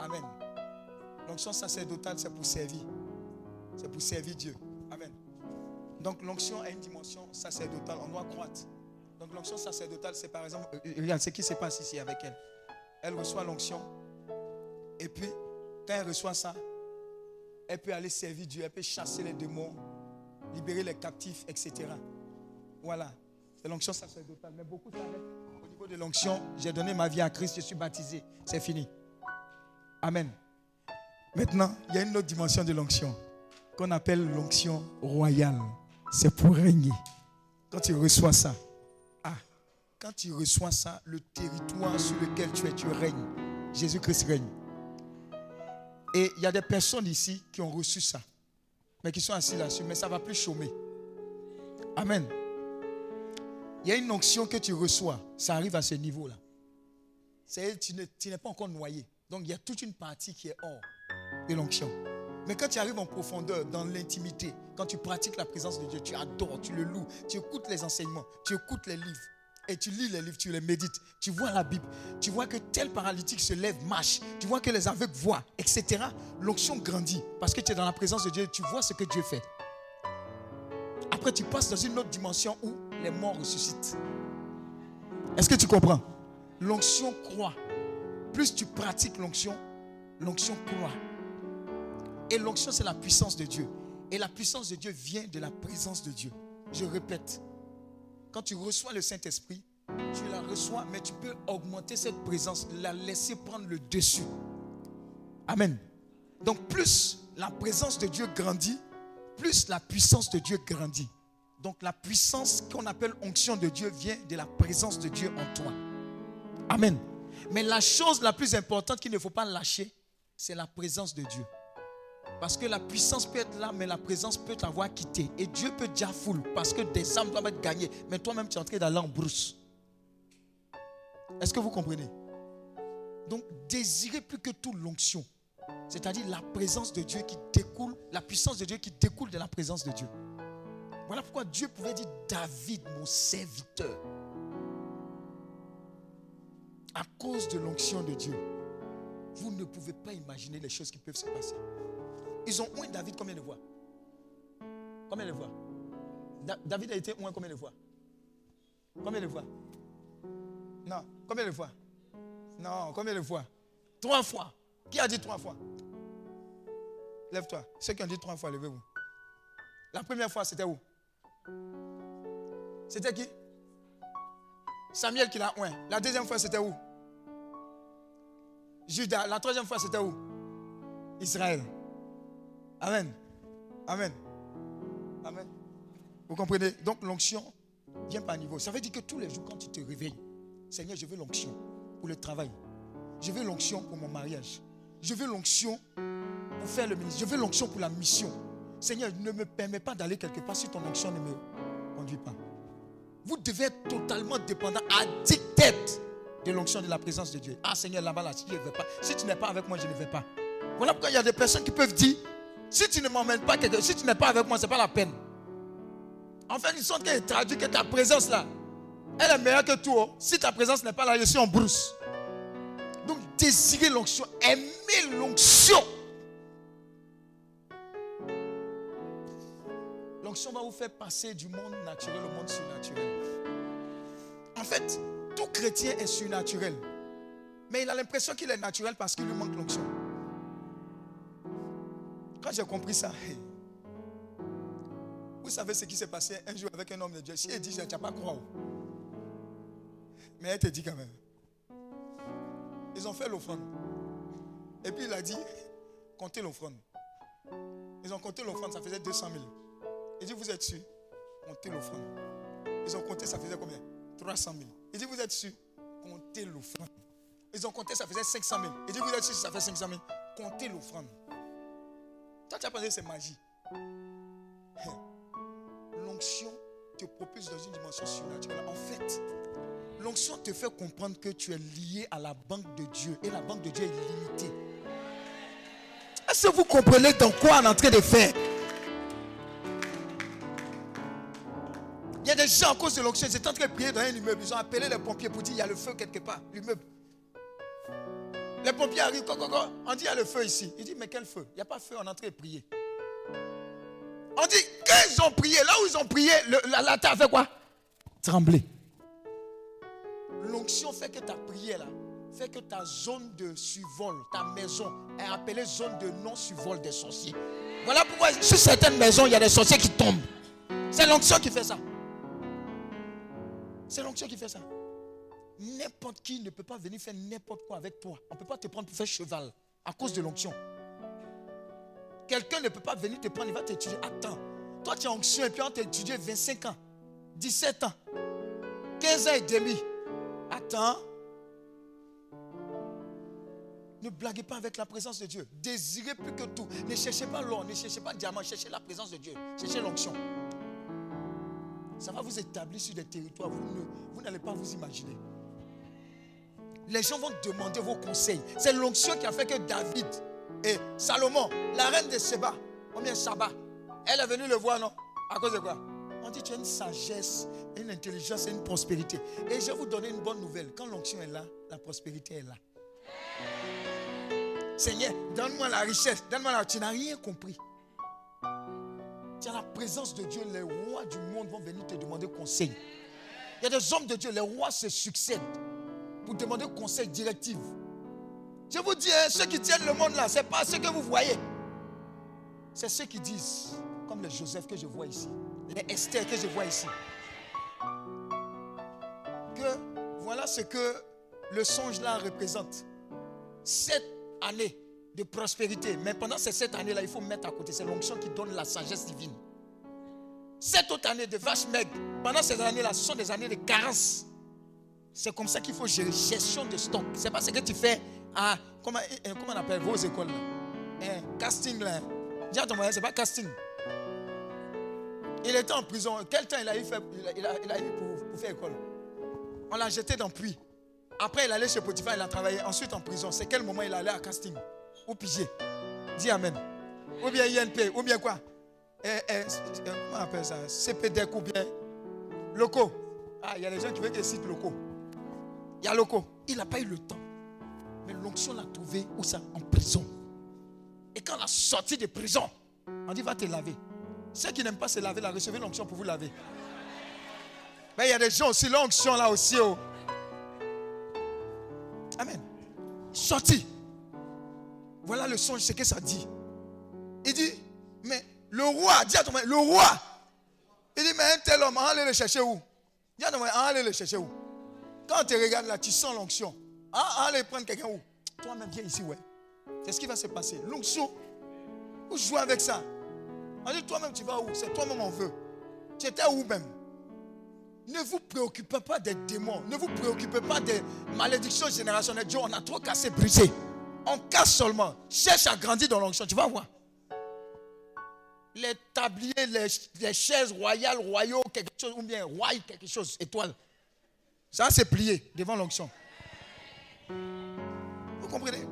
Amen. L'onction sacerdotale, c'est pour servir. C'est pour servir Dieu. Amen. Donc l'onction a une dimension sacerdotale. On doit croître. Donc l'onction sacerdotale, c'est par exemple, euh, euh, regarde ce qui se passe ici avec elle. Elle reçoit l'onction. Et puis, quand elle reçoit ça, elle peut aller servir Dieu, elle peut chasser les démons, libérer les captifs, etc. Voilà. C'est l'onction sacerdotale. Mais beaucoup s'arrêtent au niveau de l'onction. J'ai donné ma vie à Christ, je suis baptisé. C'est fini. Amen. Maintenant, il y a une autre dimension de l'onction qu'on appelle l'onction royale. C'est pour régner. Quand tu reçois ça, ah, quand tu reçois ça, le territoire sur lequel tu es, tu règnes. Jésus-Christ règne. Et il y a des personnes ici qui ont reçu ça, mais qui sont assis là-dessus, mais ça ne va plus chômer. Amen. Il y a une onction que tu reçois, ça arrive à ce niveau-là. Tu n'es pas encore noyé. Donc il y a toute une partie qui est hors de l'onction. Mais quand tu arrives en profondeur, dans l'intimité, quand tu pratiques la présence de Dieu, tu adores, tu le loues, tu écoutes les enseignements, tu écoutes les livres, et tu lis les livres, tu les médites, tu vois la Bible, tu vois que tel paralytique se lève, marche, tu vois que les aveugles voient, etc. L'onction grandit parce que tu es dans la présence de Dieu, tu vois ce que Dieu fait. Après, tu passes dans une autre dimension où les morts ressuscitent. Est-ce que tu comprends? L'onction croît. Plus tu pratiques l'onction, l'onction croît. Et l'onction, c'est la puissance de Dieu. Et la puissance de Dieu vient de la présence de Dieu. Je répète, quand tu reçois le Saint-Esprit, tu la reçois, mais tu peux augmenter cette présence, la laisser prendre le dessus. Amen. Donc plus la présence de Dieu grandit, plus la puissance de Dieu grandit. Donc la puissance qu'on appelle onction de Dieu vient de la présence de Dieu en toi. Amen. Mais la chose la plus importante qu'il ne faut pas lâcher, c'est la présence de Dieu. Parce que la puissance peut être là, mais la présence peut t'avoir quitté. Et Dieu peut déjà full parce que des âmes doivent être gagnées. Mais toi-même, tu es en train d'aller en brousse. Est-ce que vous comprenez? Donc, désirez plus que tout l'onction. C'est-à-dire la présence de Dieu qui découle, la puissance de Dieu qui découle de la présence de Dieu. Voilà pourquoi Dieu pouvait dire David, mon serviteur. À cause de l'onction de Dieu, vous ne pouvez pas imaginer les choses qui peuvent se passer. Ils ont oint David combien de fois? Combien de fois? Da- David a été oint combien de fois? Combien de fois? Non, combien de fois? Non, combien de fois? Trois fois. Qui a dit trois fois? Lève-toi. Ceux qui ont dit trois fois, levez-vous. La première fois, c'était où? C'était qui? Samuel qui l'a oint. La deuxième fois, c'était où? Judas. La troisième fois, c'était où? Israël. Amen. Amen. Amen. Vous comprenez? Donc l'onction vient par niveau. Ça veut dire que tous les jours, quand tu te réveilles, Seigneur, je veux l'onction pour le travail. Je veux l'onction pour mon mariage. Je veux l'onction pour faire le ministère. Je veux l'onction pour la mission. Seigneur, ne me permets pas d'aller quelque part si ton onction ne me conduit pas. Vous devez être totalement dépendant, addicted de l'onction de la présence de Dieu. Ah Seigneur, là-bas, là, si je ne vais pas, si tu n'es pas avec moi, je ne vais pas. Voilà pourquoi il y a des personnes qui peuvent dire, si tu ne m'emmènes pas, si tu n'es pas avec moi, ce n'est pas la peine. En fait, ils sont qu'elle traduit que ta présence là, elle est meilleure que tout. Si ta présence n'est pas là, je suis en brousse. Donc, désirer l'onction, aimer l'onction. L'onction va vous faire passer du monde naturel au monde surnaturel. En fait, tout chrétien est surnaturel. Mais il a l'impression qu'il est naturel parce qu'il lui manque l'onction. Quand j'ai compris ça, vous savez ce qui s'est passé un jour avec un homme de Dieu. Si il dit, tu n'as pas croire. Mais elle te dit quand même. Ils ont fait l'offrande. Et puis il a dit, comptez l'offrande. Ils ont compté l'offrande, ça faisait 200 000. Il dit, vous êtes sûr? Comptez l'offrande. Ils ont compté, ça faisait combien? 300 000. Il dit, vous êtes sûr? Comptez l'offrande. Ils ont compté, ça faisait 500 000. Il dit, vous êtes sûr ça fait 500 000 Comptez l'offrande. Toi, tu as pensé que c'est magie. L'onction te propulse dans une dimension surnaturelle. En fait, l'onction te fait comprendre que tu es lié à la banque de Dieu. Et la banque de Dieu est limitée. Est-ce que vous comprenez dans quoi on est en train de faire? Il y a des gens à cause de l'onction, ils étaient en train de prier dans un immeuble. Ils ont appelé les pompiers pour dire il y a le feu quelque part, l'immeuble. Les pompiers arrivent, on dit il y a le feu ici. Il dit mais quel feu? Il n'y a pas feu, on est en train de prier. On dit qu'ils ont prié, là où ils ont prié, la, la terre fait quoi? Trembler. L'onction fait que ta prière là, fait que ta zone de survol, ta maison est appelée zone de non-survol des sorciers. Voilà pourquoi sur certaines maisons, il y a des sorciers qui tombent. C'est l'onction qui fait ça. C'est l'onction qui fait ça. N'importe qui ne peut pas venir faire n'importe quoi avec toi. On ne peut pas te prendre pour faire cheval à cause de l'onction. Quelqu'un ne peut pas venir te prendre, il va t'étudier. Attends, toi tu es onction et puis on t'a étudié 25 ans, 17 ans, 15 ans et demi. Attends. Ne blaguez pas avec la présence de Dieu. Désirez plus que tout. Ne cherchez pas l'or, ne cherchez pas le diamant, cherchez la présence de Dieu. Cherchez l'onction. Ça va vous établir sur des territoires, vous n'allez pas vous imaginer. Les gens vont demander vos conseils. C'est l'onction qui a fait que David et Salomon, la reine de Seba, combien Saba, elle est venue le voir, non? À cause de quoi? On dit tu as une sagesse, une intelligence et une prospérité. Et je vais vous donner une bonne nouvelle. Quand l'onction est là, la prospérité est là. Seigneur, donne-moi la richesse, donne-moi la... Tu n'as rien compris. Tu as la présence de Dieu. Les rois du monde vont venir te demander conseil. Il y a des hommes de Dieu, les rois se succèdent demander conseil, directive. Je vous dis, hein, ceux qui tiennent le monde là, ce n'est pas ce que vous voyez. C'est ceux qui disent, comme les Joseph que je vois ici, les Esther que je vois ici, que voilà ce que le songe là représente. Sept années de prospérité. Mais pendant ces sept années-là, il faut mettre à côté. C'est l'onction qui donne la sagesse divine. Sept autres années de vaches maigres. Pendant ces années-là, ce sont des années de carence. C'est comme ça qu'il faut gérer gestion de stock. C'est pas ce que tu fais à comment, eh, comment on appelle vos écoles là? Eh, casting là. Dis à ton moyen, c'est pas casting. Il était en prison. Quel temps il a eu, fait, il a, il a- eu pour, pour faire école? On l'a jeté dans le puits. Après, il allait chez Potiphar, il a travaillé. Ensuite, en prison. C'est quel moment il allait à casting? Ou pigé Dis Amen. Ou bien INP, ou bien quoi? Eh, eh, eh, Comment on appelle ça? CPDEC ou bien locaux. Ah, il y a des gens qui veulent qu'ils citent locaux. Il y a locaux. Il n'a pas eu le temps. Mais l'onction l'a trouvé où ça? En prison. Et quand on a sorti de prison, on dit va te laver. Ceux qui n'aiment pas se laver, là, recevez l'onction pour vous laver. Mais il y a des gens aussi, l'onction là aussi. oh. Amen. Sorti. Voilà le songe, ce que ça dit. Il dit, mais Le roi, dis à ton le roi. Il dit, mais un tel homme, aller le chercher où? Dis à ton mari, aller le chercher où? Quand tu regardes là, tu sens l'onction. Ah, va aller prendre quelqu'un où? Toi-même, viens ici, ouais. C'est ce qui va se passer. L'onction, vous jouez avec ça? Dit, toi-même, tu vas où? C'est toi-même, on veut. Tu étais où même? Ne vous préoccupez pas des démons. Ne vous préoccupez pas des malédictions générationnelles. On a trop cassé, brisé. On casse seulement. Cherche à grandir dans l'onction. Tu vas voir. Les tabliers, les, les chaises royales, royaux, quelque chose, ou bien roi, quelque chose, étoile. Ça, c'est plié devant l'onction. Vous comprenez?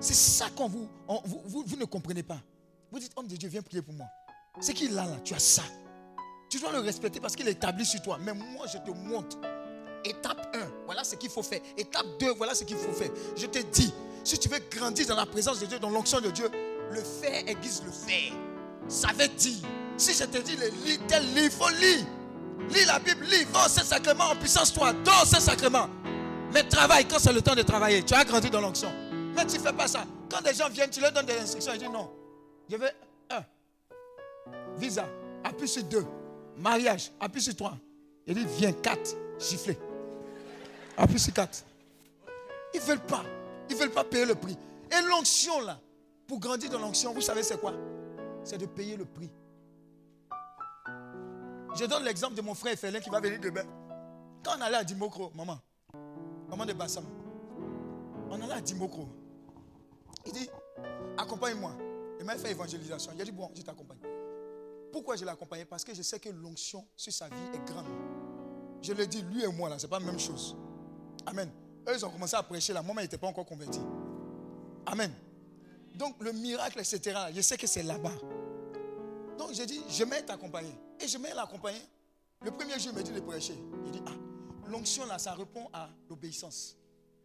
C'est ça qu'on vous, vous, ne comprenez pas. Vous dites, homme de Dieu, viens prier pour moi. C'est qu'il a là, tu as ça. Tu dois le respecter parce qu'il est établi sur toi. Mais moi, je te montre. Étape 1, voilà ce qu'il faut faire. Étape 2, voilà ce qu'il faut faire. Je te dis, si tu veux grandir dans la présence de Dieu, dans l'onction de Dieu, le faire aiguise le faire. Ça veut dire, si je te dis, le lit, tel livre, il faut lire. Lis la Bible, lis, va ce sacrement en puissance, toi, dans ce sacrement. Mais travaille quand c'est le temps de travailler. Tu as grandi dans l'onction. Mais tu ne fais pas ça. Quand des gens viennent, tu leur donnes des instructions. Ils disent non. Je veux un. Visa, appuie sur deux. Mariage, appuie sur trois. Il dit viens, quatre. Gifler. Appuie sur quatre. Ils ne veulent pas. Ils ne veulent pas payer le prix. Et l'onction, là, pour grandir dans l'onction, vous savez c'est quoi? C'est de payer le prix. Je donne l'exemple de mon frère Félin qui va venir demain. Quand on allait à Dimokro, maman, maman de Bassam, on allait à Dimokro. Il dit, accompagne-moi. Il m'a fait évangélisation. Il a dit, bon, je t'accompagne. Pourquoi je l'ai accompagné? Parce que je sais que l'onction sur sa vie est grande. Je le dis, lui et moi, là, ce n'est pas la même chose. Amen. Eux, ils ont commencé à prêcher là. Moi, ils n'étaient pas encore convertis. Amen. Donc, le miracle, etc., je sais que c'est là-bas. Donc, j'ai dit, je vais t'accompagner. Et je vais l'accompagner. Le premier jour, il me dit de prêcher. Il dit, ah, l'onction là, ça répond à l'obéissance.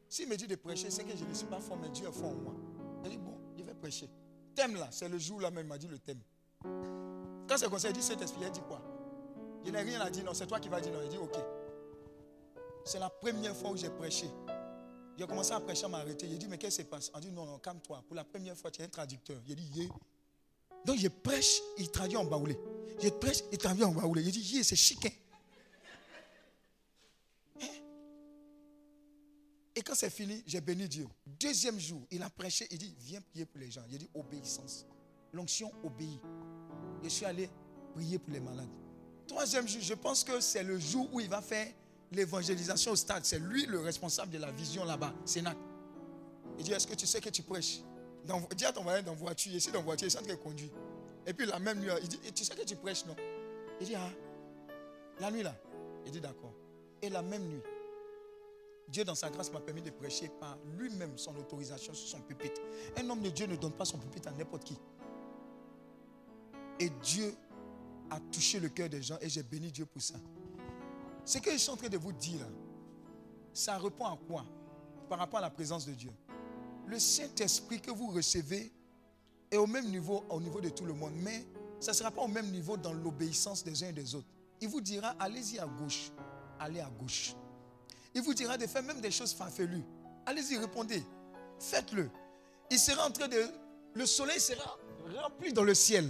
S'il me dit de prêcher, c'est que je ne suis pas fort, mais Dieu est fort en moi. Il dit, bon, je vais prêcher. Thème là, c'est le jour là même, il m'a dit le thème. Quand c'est ça, il dit, cet esprit, il dit quoi? Il n'a rien à dire, non, c'est toi qui vas dire non. Il dit, ok. C'est la première fois où j'ai prêché. J'ai commencé à prêcher, à m'arrêter. Il dit, mais qu'est-ce qui se passe? On dit, non, non, calme-toi. Pour la première fois, tu es un traducteur. Il dit, yeah. Donc je prêche, il traduit en baoulé. Je prêche, il traduit en baoulé. Il dit, yeah, c'est chic. hein? Et quand c'est fini, j'ai béni Dieu. Deuxième jour, il a prêché, il dit, viens prier pour les gens. Il dit, obéissance. L'onction obéit. Je suis allé prier pour les malades. Troisième jour, je pense que c'est le jour où il va faire l'évangélisation au stade. C'est lui le responsable de la vision là-bas, Sénac. Il dit, est-ce que tu sais que tu prêches? Dans, Dis à ton voisin dans voiture, ici dans voiture, il est en train de conduire. Et puis la même nuit, il dit, tu sais que tu prêches, non? Il dit, ah, la nuit là. Il dit, d'accord. Et la même nuit, Dieu dans sa grâce m'a permis de prêcher par lui-même son autorisation sur son pupitre. Un homme de Dieu ne donne pas son pupitre à n'importe qui. Et Dieu a touché le cœur des gens et j'ai béni Dieu pour ça. Ce que je suis en train de vous dire, ça répond à quoi? Par rapport à la présence de Dieu. Le Saint-Esprit que vous recevez est au même niveau au niveau de tout le monde, mais ça ne sera pas au même niveau dans l'obéissance des uns et des autres. Il vous dira, allez-y à gauche, allez à gauche. Il vous dira de faire même des choses farfelues. Allez-y, répondez. Faites-le. Il sera en train de... Le soleil sera rempli dans le ciel.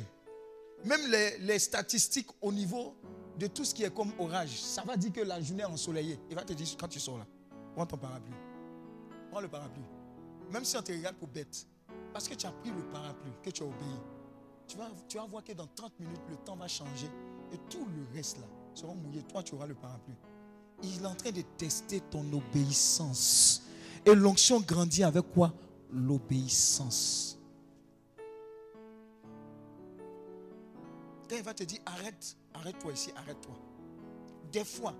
Même les, les statistiques au niveau de tout ce qui est comme orage, ça va dire que la journée est ensoleillée. Il va te dire quand tu sors là, prends ton parapluie. Prends le parapluie. Même si on te regarde pour bête, parce que tu as pris le parapluie, que tu as obéi, tu vas, tu vas voir que dans 30 minutes, le temps va changer et tout le reste là sera mouillé. Toi, tu auras le parapluie. Il est en train de tester ton obéissance. Et l'onction grandit avec quoi? L'obéissance. Quand il va te dire arrête, arrête-toi ici, arrête-toi. Des fois,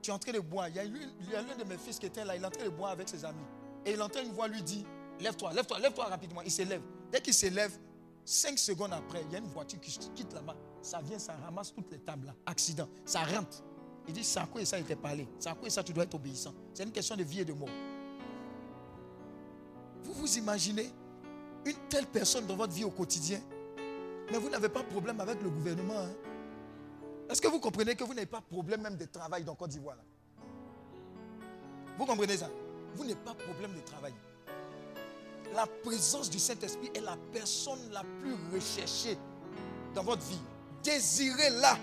tu es en train de boire. Il y a l'un de mes fils qui était là, il est en train de boire avec ses amis. Et il entend une voix lui dire Lève-toi, lève-toi, lève-toi rapidement. Il se lève. Dès qu'il se lève, cinq secondes après, il y a une voiture qui quitte là-bas. Ça vient, ça ramasse toutes les tables là. Accident. Ça rentre. Il dit C'est à quoi ça était parlé? C'est à quoi ça tu dois être obéissant? C'est une question de vie et de mort. Vous vous imaginez une telle personne dans votre vie au quotidien, mais vous n'avez pas de problème avec le gouvernement. hein? Est-ce que vous comprenez que vous n'avez pas de problème même de travail dans Côte d'Ivoire? Vous comprenez ça? Vous n'avez pas problème de travail. La présence du Saint-Esprit est la personne la plus recherchée dans votre vie. Désirez-la.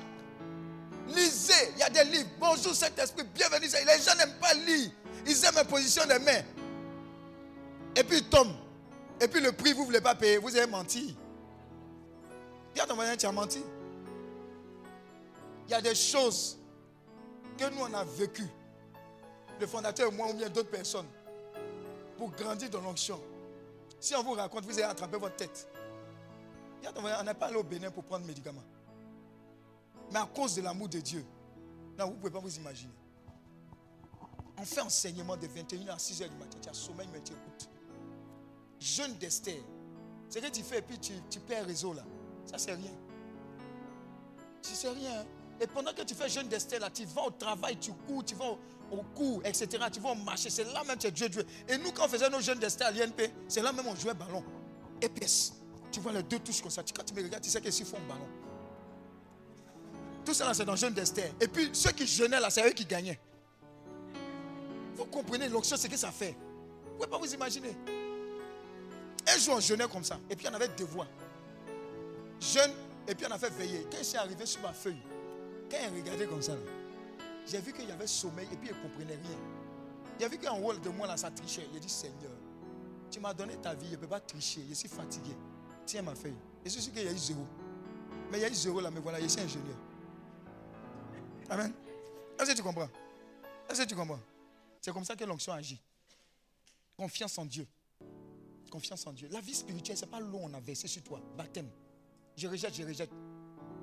Lisez, il y a des livres. Bonjour Saint-Esprit, bienvenue. Les gens n'aiment pas lire. Ils aiment la position des mains. Et puis ils tombent. Et puis le prix, vous ne voulez pas payer. Vous avez menti. Dis ton voisin, tu as menti. Il y a des choses que nous on a vécues. Le fondateur et moi ou bien d'autres personnes. Pour grandir dans l'onction. Si on vous raconte, vous allez attraper votre tête. On n'est pas allé au Bénin pour prendre médicaments. Mais à cause de l'amour de Dieu, non, vous ne pouvez pas vous imaginer. On fait enseignement de 21h à 6h du matin. Tu as sommeil, mais tu écoutes. Jeune d'Esther. C'est que tu fais et puis tu, tu perds réseau là. Ça, c'est rien. Tu sais rien. hein. Et pendant que tu fais jeune d'Esther là, tu vas au travail, tu cours, tu vas au, au cours, etc. Tu vas au marché. C'est là même que tu es Dieu, Dieu. Et nous, quand on faisait nos jeunes d'Esther à l'INP, c'est là même on jouait ballon. Épaisse. Tu vois les deux touches comme ça. Quand tu me regardes, tu sais que s'ils font ballon. Tout ça là, c'est dans jeune d'Esther. Et puis ceux qui jeûnaient là, c'est eux qui gagnaient. Vous comprenez l'onction, c'est que ça fait. Vous pouvez pas vous imaginer. Un jour, on jeûnait comme ça. Et puis, on avait deux voix. Jeûne, et puis on a fait veiller. Quand je suis arrivé sur ma feuille, quand regardait comme ça, j'ai vu qu'il y avait sommeil et puis il ne comprenait rien. A vu qu'en haut de moi, là, ça trichait. A dit Seigneur, tu m'as donné ta vie, je ne peux pas tricher. Je suis fatigué. Tiens ma feuille. Je suis sûr qu'il y a eu zéro. Mais il y a eu zéro là, mais voilà, je suis ingénieur. Amen. Est-ce que tu comprends? Est-ce que tu comprends? C'est comme ça que l'onction agit. Confiance en Dieu. Confiance en Dieu. La vie spirituelle, ce n'est pas l'eau on a versé sur toi. Baptême. Je rejette, je rejette.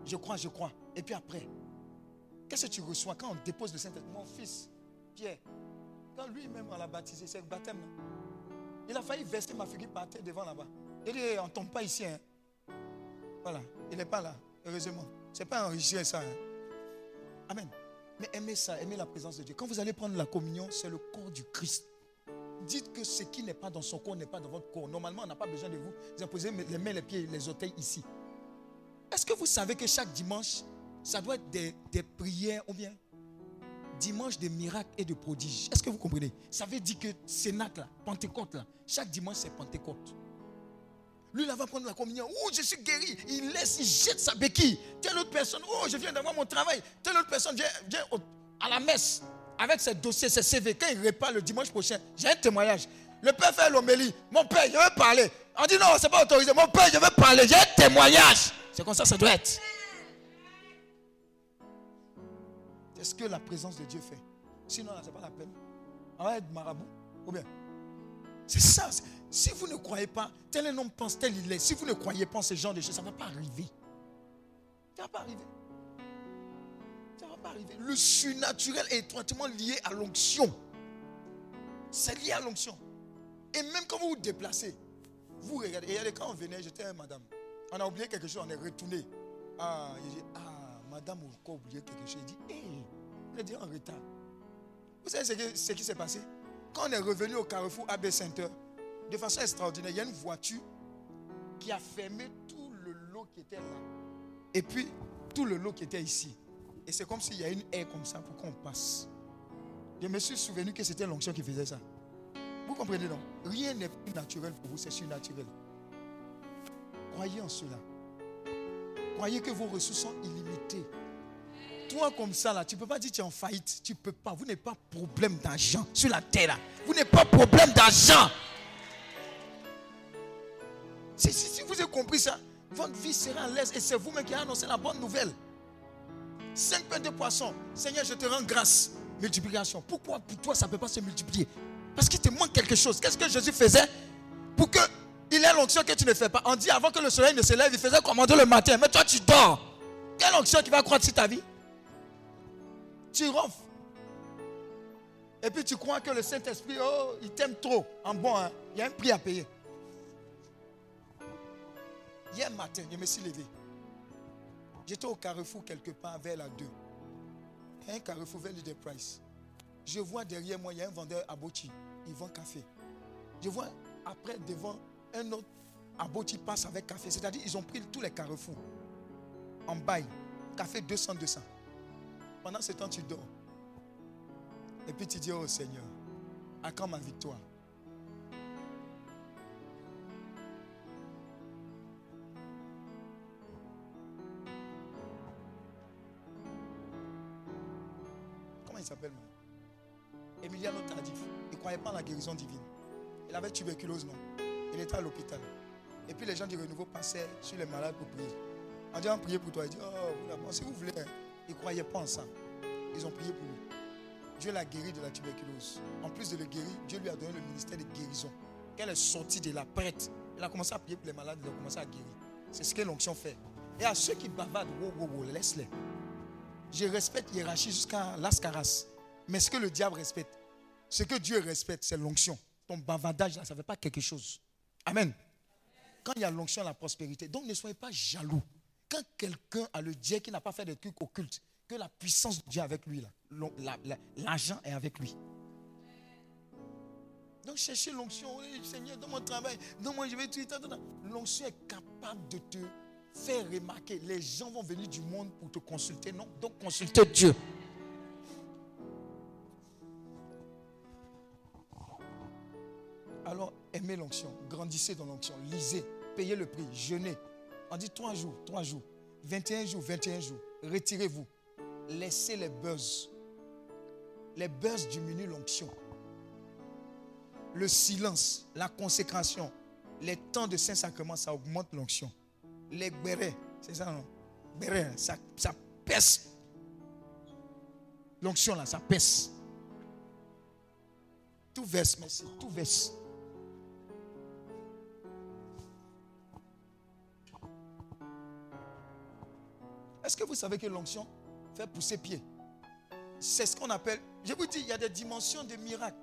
Je crois, je crois. Et puis après, qu'est-ce que tu reçois quand on dépose le Saint-Esprit? Mon fils, Pierre, quand lui-même on l'a baptisé, c'est le baptême. Il a failli verser ma figure par terre devant là-bas. Il dit, on ne tombe pas ici. hein. Voilà, il n'est pas là, heureusement. Ce n'est pas enrichir ça. hein. Amen. Mais aimez ça, aimez la présence de Dieu. Quand vous allez prendre la communion, c'est le corps du Christ. Dites que ce qui n'est pas dans son corps n'est pas dans votre corps. Normalement, on n'a pas besoin de vous imposer les mains, les pieds, les orteils ici. Est-ce que vous savez que chaque dimanche, ça doit être des, prières ou bien dimanche de miracles et de prodiges Est-ce que vous comprenez? Ça veut dire que Sénat, là, Pentecôte, là, chaque dimanche, c'est Pentecôte. Lui, là, va prendre la communion. Oh, je suis guéri. Il laisse, il jette sa béquille. Telle autre personne, oh, je viens d'avoir mon travail. Telle autre personne vient, vient au- à la messe avec ses dossiers, ses CV. Quand il répare le dimanche prochain, j'ai un témoignage. Le père fait l'homélie. Mon père, je veux parler. On dit non, c'est pas autorisé. Mon père, je veux parler. J'ai un témoignage. C'est comme ça, ça doit être. C'est ce que la présence de Dieu fait? Sinon, là, c'est pas la peine. On va être marabout. Ou bien? C'est ça. Si vous ne croyez pas, tel un homme pense, tel il est. Si vous ne croyez pas en ce genre de choses, ça ne va pas arriver. Ça ne va pas arriver. Ça ne va pas arriver. Le surnaturel est étroitement lié à l'onction. C'est lié à l'onction. Et même quand vous vous déplacez, vous regardez. Et il y a des quand on venait, j'étais madame. On a oublié quelque chose, on est retourné. Ah, il dit, ah, madame, vous avez oublié quelque chose. Il dit, hé, on est déjà en retard. Vous savez ce qui s'est passé? Quand on est revenu au carrefour AB Center, de façon extraordinaire, il y a une voiture qui a fermé tout le lot qui était là. Et puis, tout le lot qui était ici. Et c'est comme s'il y a une aire comme ça pour qu'on passe. Je me suis souvenu que c'était l'onction qui faisait ça. Vous comprenez donc? Rien n'est plus naturel pour vous, c'est surnaturel. Croyez en cela. Croyez que vos ressources sont illimitées. Toi comme ça là, tu ne peux pas dire que tu es en faillite. Tu ne peux pas. Vous n'avez pas problème d'argent sur la terre là. Vous n'avez pas problème d'argent. Si, si, vous avez compris ça, votre vie sera à l'aise et c'est vous-même qui avez annoncé la bonne nouvelle. Cinq pains de poisson. Seigneur, je te rends grâce. Multiplication. Pourquoi pour toi ça ne peut pas se multiplier? Parce qu'il te manque quelque chose. Qu'est-ce que Jésus faisait pour que il ait l'onction que tu ne fais pas On dit avant que le soleil ne se lève, il faisait commander le matin. Mais toi, tu dors. Quelle onction qui va croître sur ta vie? Tu ronfles. Et puis tu crois que le Saint-Esprit, oh, il t'aime trop. En bon, hein, il y a un prix à payer. Hier matin, je me suis levé. J'étais au carrefour quelque part vers la 2. Un carrefour vers Leader Price. Je vois derrière moi, il y a un vendeur à Bochi. Il vend café. Je vois après devant un autre abouti passe avec café. C'est-à-dire, ils ont pris tous les carrefours en bail. Café 200, 200. Pendant ce temps, tu dors. Et puis tu dis, oh Seigneur, à ma victoire Comment il s'appelle, Emiliano Tardif. Il ne croyait pas en la guérison divine. Il avait tuberculose, non? Il était à l'hôpital. Et puis les gens du renouveau passaient sur les malades pour prier. On dit, on prier pour toi. Il dit, oh, si vous voulez. hein. Ils ne croyaient pas en ça. Ils ont prié pour lui. Dieu l'a guéri de la tuberculose. En plus de le guérir, Dieu lui a donné le ministère de guérison. Quand elle est sortie de la prête, il a commencé à prier pour les malades, il a commencé à guérir. C'est ce que l'onction fait. Et à ceux qui bavardent, wow, wow, wow, laisse-les. Je respecte hiérarchie jusqu'à l'ascaras. Mais ce que le diable respecte, ce que Dieu respecte, c'est l'onction. Ton bavardage, là, ça ne fait pas quelque chose. Amen. Quand il y a l'onction, la prospérité. Donc ne soyez pas jaloux. Quand quelqu'un a le Dieu qui n'a pas fait de trucs occultes, que la puissance de Dieu est avec lui, l'argent est avec lui. Donc cherchez l'onction. Oui, Seigneur, dans mon travail, dans moi je vais tout. L'onction est capable de te faire remarquer. Les gens vont venir du monde pour te consulter. Non, donc consultez Dieu. Alors, aimez l'onction, grandissez dans l'onction, lisez, payez le prix, jeûnez. On dit trois jours, trois jours, 21 jours, 21 jours. Retirez-vous. Laissez les buzz. Les buzz diminuent l'onction. Le silence, la consécration, les temps de Saint-Sacrement, ça augmente l'onction. Les bérets, c'est ça, non? Bérets, ça, ça pèse. L'onction, là, ça pèse. Tout verse, merci, tout verse. Que vous savez que l'onction fait pousser pied C'est ce qu'on appelle. Je vous dis, il y a des dimensions de miracles.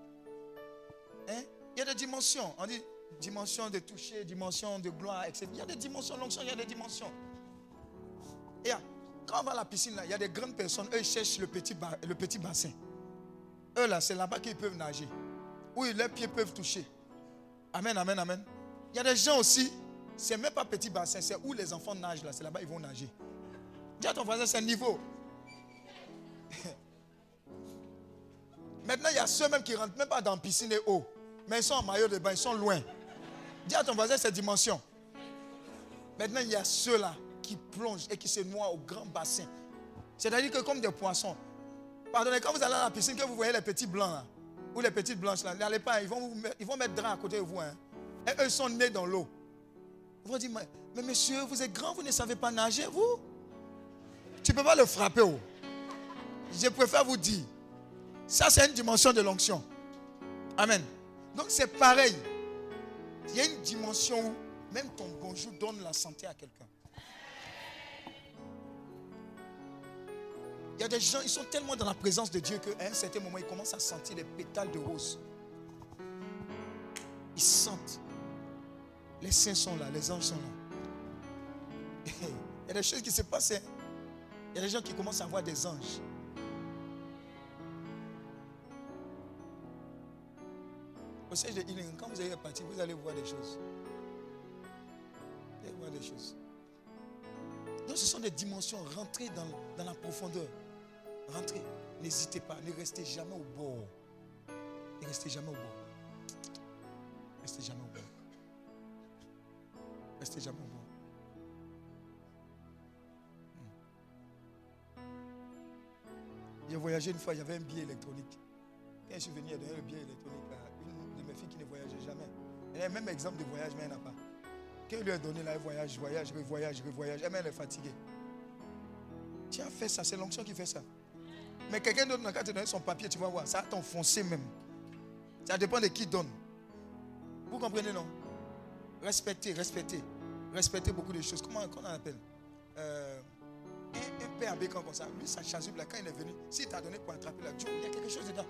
Hein? Il y a des dimensions. On dit dimension de toucher, dimension de gloire, etc. Il y a des dimensions l'onction, il y a des dimensions. Et quand on va à la piscine, là, il y a des grandes personnes, eux, ils cherchent le petit, le petit bassin. Eux, là, c'est là-bas qu'ils peuvent nager. Où leurs pieds peuvent toucher. Amen, amen, amen. Il y a des gens aussi, c'est même pas petit bassin, c'est où les enfants nagent, là, c'est là-bas ils vont nager. Dis à ton voisin, c'est un niveau. Maintenant, il y a ceux même qui rentrent même pas dans la piscine et eau. Mais ils sont en maillot de bain, ils sont loin. Dis à ton voisin, c'est dimension. Maintenant, il y a ceux-là qui plongent et qui se noient au grand bassin. C'est-à-dire que comme des poissons. Pardonnez, quand vous allez à la piscine, que vous voyez les petits blancs là, ou les petites blanches là, n'allez pas, ils vont, mettre, ils vont mettre drap à côté de vous. hein. Et eux sont nés dans l'eau. Ils vont dire, mais, mais monsieur, vous êtes grand, vous ne savez pas nager, vous? Tu ne peux pas le frapper. oh. Je préfère vous dire, ça c'est une dimension de l'onction. Amen. Donc c'est pareil. Il y a une dimension où même ton bonjour donne la santé à quelqu'un. Il y a des gens, ils sont tellement dans la présence de Dieu qu'à un certain moment, ils commencent à sentir les pétales de rose. Ils sentent. Les saints sont là, les anges sont là. <laughs> Il y a des choses qui se passent. Il y a des gens qui commencent à voir des anges. Au siège de healing, quand vous allez partir, vous allez voir des choses. Vous allez voir des choses. Donc ce sont des dimensions. Rentrez dans, dans la profondeur. Rentrez. N'hésitez pas. Ne restez jamais au bord. Ne restez jamais au bord. Restez jamais au bord. Restez jamais au bord. J'ai voyagé une fois, avait un billet électronique. Quand je suis venu, a donné le billet électronique à une de mes filles qui ne voyageait jamais. Elle a le même exemple de voyage, mais elle n'a pas. Quand il lui a donné là, elle voyage, voyage, revoyage, revoyage. Elle, elle est fatiguée. Tu as fait ça, c'est l'onction qui fait ça. Mais quelqu'un d'autre n'a qu'à te donner son papier, tu vas voir, ça va t'enfoncer même. Ça dépend de qui donne. Vous comprenez, non? Respectez, respectez. Respectez beaucoup de choses. Comment, comment on appelle? Euh, un, un père bécan comme ça, lui, sa chasuble, quand il est venu, s'il t'a donné pour attraper la Dieu, il y a quelque chose dedans.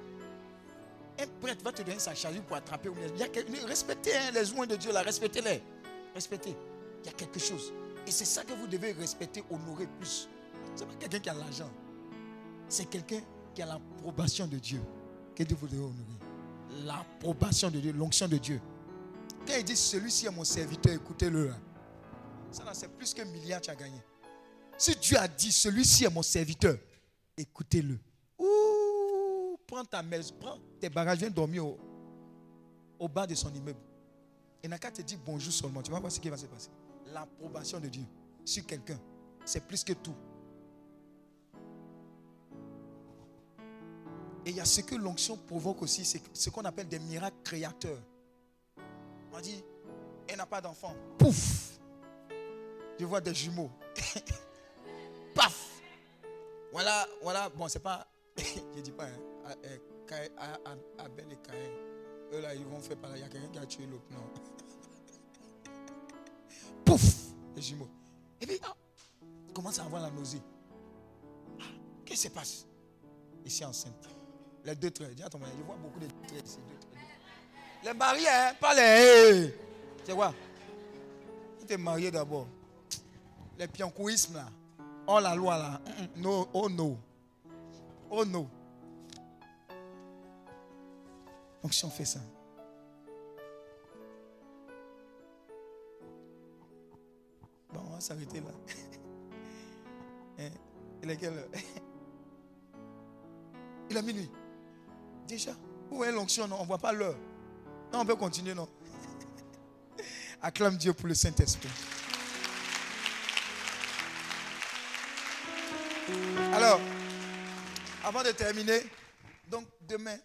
Un prêtre va te donner sa chasuble pour attraper. Il y a quelque- Respectez hein, les joints de Dieu, là, respectez-les. Respectez. Il y a quelque chose. Et c'est ça que vous devez respecter, honorer plus. Ce n'est pas quelqu'un qui a l'argent. C'est quelqu'un qui a l'approbation de Dieu. Que Dieu vous devez honorer. L'approbation de Dieu, l'onction de Dieu. Quand il dit celui-ci est mon serviteur, écoutez-le. Ça c'est plus qu'un milliard que tu as gagné. Si Dieu a dit celui-ci est mon serviteur, écoutez-le. Ouh, prends ta maison, prends tes bagages, viens dormir au, au bas de son immeuble. Il n'a qu'à te dire bonjour seulement. Tu vas voir ce qui va se passer. L'approbation de Dieu sur quelqu'un, c'est plus que tout. Et il y a ce que l'onction provoque aussi, c'est ce qu'on appelle des miracles créateurs. On dit, elle n'a pas d'enfant. Pouf Je vois des jumeaux. <laughs> Voilà, voilà, bon, c'est pas. <laughs> Je dis pas, hein. Ah, eh, ah, Abel et Caïn. Eux là, ils vont faire par là. Il y a quelqu'un qui a tué l'autre. Non. <laughs> Pouf Les jumeaux. Et puis, ah, il commence à avoir la nausée. Ah, Qu'est-ce qui se passe? Ici enceinte. Les deux traits. Dis à ton mari, je vois beaucoup de traits ici. Les mariés, hein, pas les. C'est quoi? Tu t'es marié d'abord. Les piancouismes là. Oh la loi là. Mm, mm, No, oh no. Oh no. Donc si on fait ça. Bon, on va s'arrêter là. Hein, <laughs> Il est quelle heure? <laughs> Il est minuit. Déjà? Où est l'onction non? On ne voit pas l'heure. Non, on peut continuer, non? <laughs> Acclame Dieu pour le Saint-Esprit. Alors, avant de terminer, donc demain,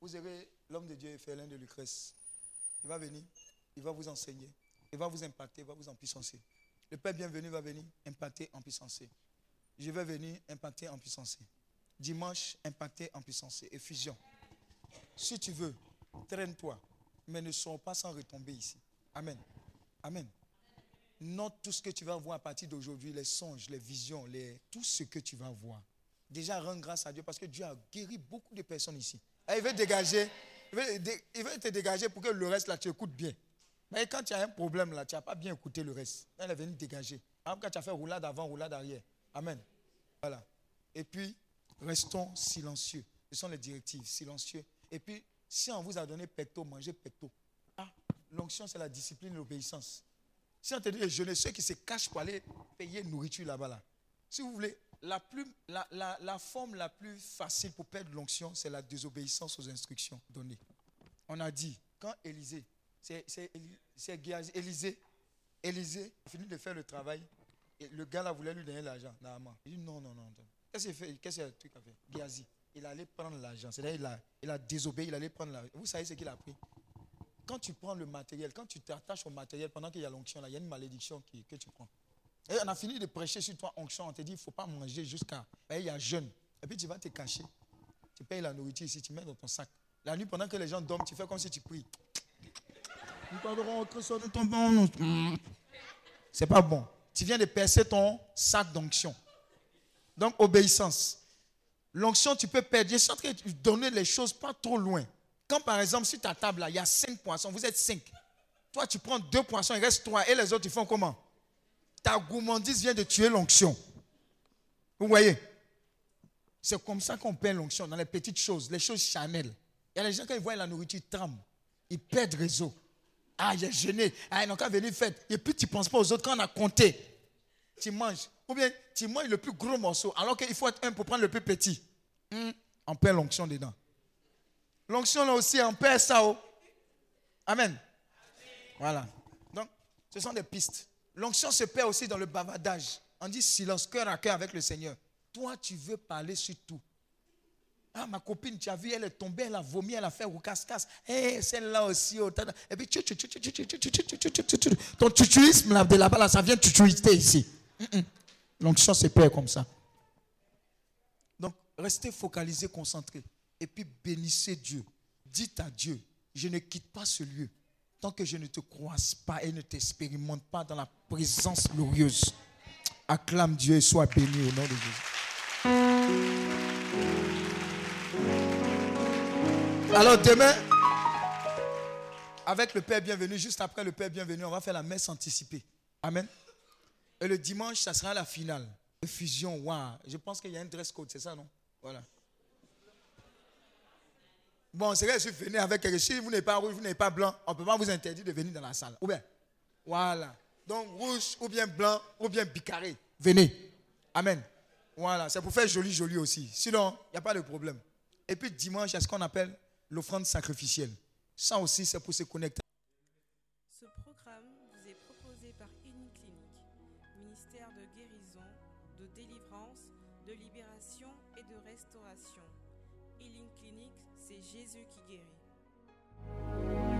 vous aurez l'homme de Dieu, Félin de Lucrèce. Il va venir, il va vous enseigner, il va vous impacter, il va vous en puissancer. Le Père bienvenu va venir impacter en puissance. Je vais venir impacter en puissance. Dimanche, impacter en puissance. Effusion. Si tu veux, traîne-toi, mais ne sors pas sans retomber ici. Amen. Amen. Note tout ce que tu vas voir à partir d'aujourd'hui, les songes, les visions, les, tout ce que tu vas voir. Déjà, rends grâce à Dieu parce que Dieu a guéri beaucoup de personnes ici. Et il veut dégager, il veut, il veut te dégager pour que le reste là, tu écoutes bien. Mais quand tu as un problème là, tu n'as pas bien écouté le reste. Il est venu te dégager. Exemple, quand tu as fait roulade avant, roulade arrière. Amen. Voilà. Et puis, restons silencieux. Ce sont les directives, silencieux. Et puis, si on vous a donné pecto, mangez pecto. Ah, l'onction, c'est la discipline et l'obéissance. Si on te dit jeûner, ceux qui se cachent pour aller payer nourriture là-bas, là. Si vous voulez, la, plus, la, la- la forme la plus facile pour perdre l'onction, c'est la désobéissance aux instructions données. On a dit, quand Élisée, c'est Élisée, Élisée a fini de faire le travail, et le gars là voulait lui donner l'argent, Naaman. Il dit non, non, non. non. Qu'est-ce qu'il fait? Qu'est-ce que le truc a fait Géasi, il allait prendre l'argent. C'est-à-dire, il a, il a désobéi, il allait prendre l'argent. Vous savez ce qu'il a pris? Quand tu prends le matériel, quand tu t'attaches au matériel pendant qu'il y a l'onction, il y a une malédiction que tu prends. On a fini de prêcher sur toi onction, on te dit il ne faut pas manger jusqu'à. Et il y a jeûne. Et puis tu vas te cacher. Tu payes la nourriture ici, tu mets dans ton sac. La nuit, pendant que les gens dorment, tu fais comme si tu pries. Nous parlerons de ton bon. C'est pas bon. Tu viens de percer ton sac d'onction. Donc, obéissance. L'onction, tu peux perdre. Je en train de donner les choses pas trop loin. Quand par exemple, sur ta table, il y a cinq poissons, vous êtes cinq. Toi, tu prends deux poissons, il reste trois. Et les autres, ils font comment? Ta gourmandise vient de tuer l'onction. Vous voyez? C'est comme ça qu'on perd l'onction, dans les petites choses, les choses charnelles. Il y a les gens, quand ils voient la nourriture, ils tremblent. Ils perdent réseau. Ah, j'ai jeûné. Ah, ils n'ont qu'à venir faire. Et puis, tu ne penses pas aux autres quand on a compté. Tu manges. Ou bien, tu manges le plus gros morceau, alors qu'il faut être un pour prendre le plus petit. Hum, on perd l'onction dedans. L'onction là aussi en paix, ça. Amen. Amen. Voilà. Donc, ce sont des pistes. L'onction se perd aussi dans le bavardage. On dit silence, cœur à cœur avec le Seigneur. Toi, tu veux parler sur tout. Ah, ma copine, tu as vu, elle est tombée, elle a vomi, elle a fait au casse-casse. Eh, celle-là aussi. Et puis, ton tutuisme là, de là-bas, là, ça vient tutuiter ici. L'onction se perd comme ça. Donc, restez focalisé, concentré. Et puis, bénissez Dieu. Dites à Dieu, je ne quitte pas ce lieu tant que je ne te croise pas et ne t'expérimente pas dans la présence glorieuse. Acclame Dieu et sois béni au nom de Jésus. Alors demain, avec le Père bienvenu, juste après le Père bienvenu, on va faire la messe anticipée. Amen. Et le dimanche, ça sera la finale. Fusion, waouh. Je pense qu'il y a un dress code, c'est ça, non? Voilà. Bon, c'est vrai, si vous venez avec quelque chose, si vous n'êtes pas rouge, vous n'êtes pas blanc, on ne peut pas vous interdire de venir dans la salle. Ou bien, voilà. Donc, rouge, ou bien blanc, ou bien bicarré. Venez. Amen. Voilà, c'est pour faire joli, joli aussi. Sinon, il n'y a pas de problème. Et puis, dimanche, il y a ce qu'on appelle l'offrande sacrificielle. Ça aussi, c'est pour se connecter. Ce programme vous est proposé par Uniclinique, ministère de guérison, de délivrance, de libération et de restauration. Jésus qui guérit.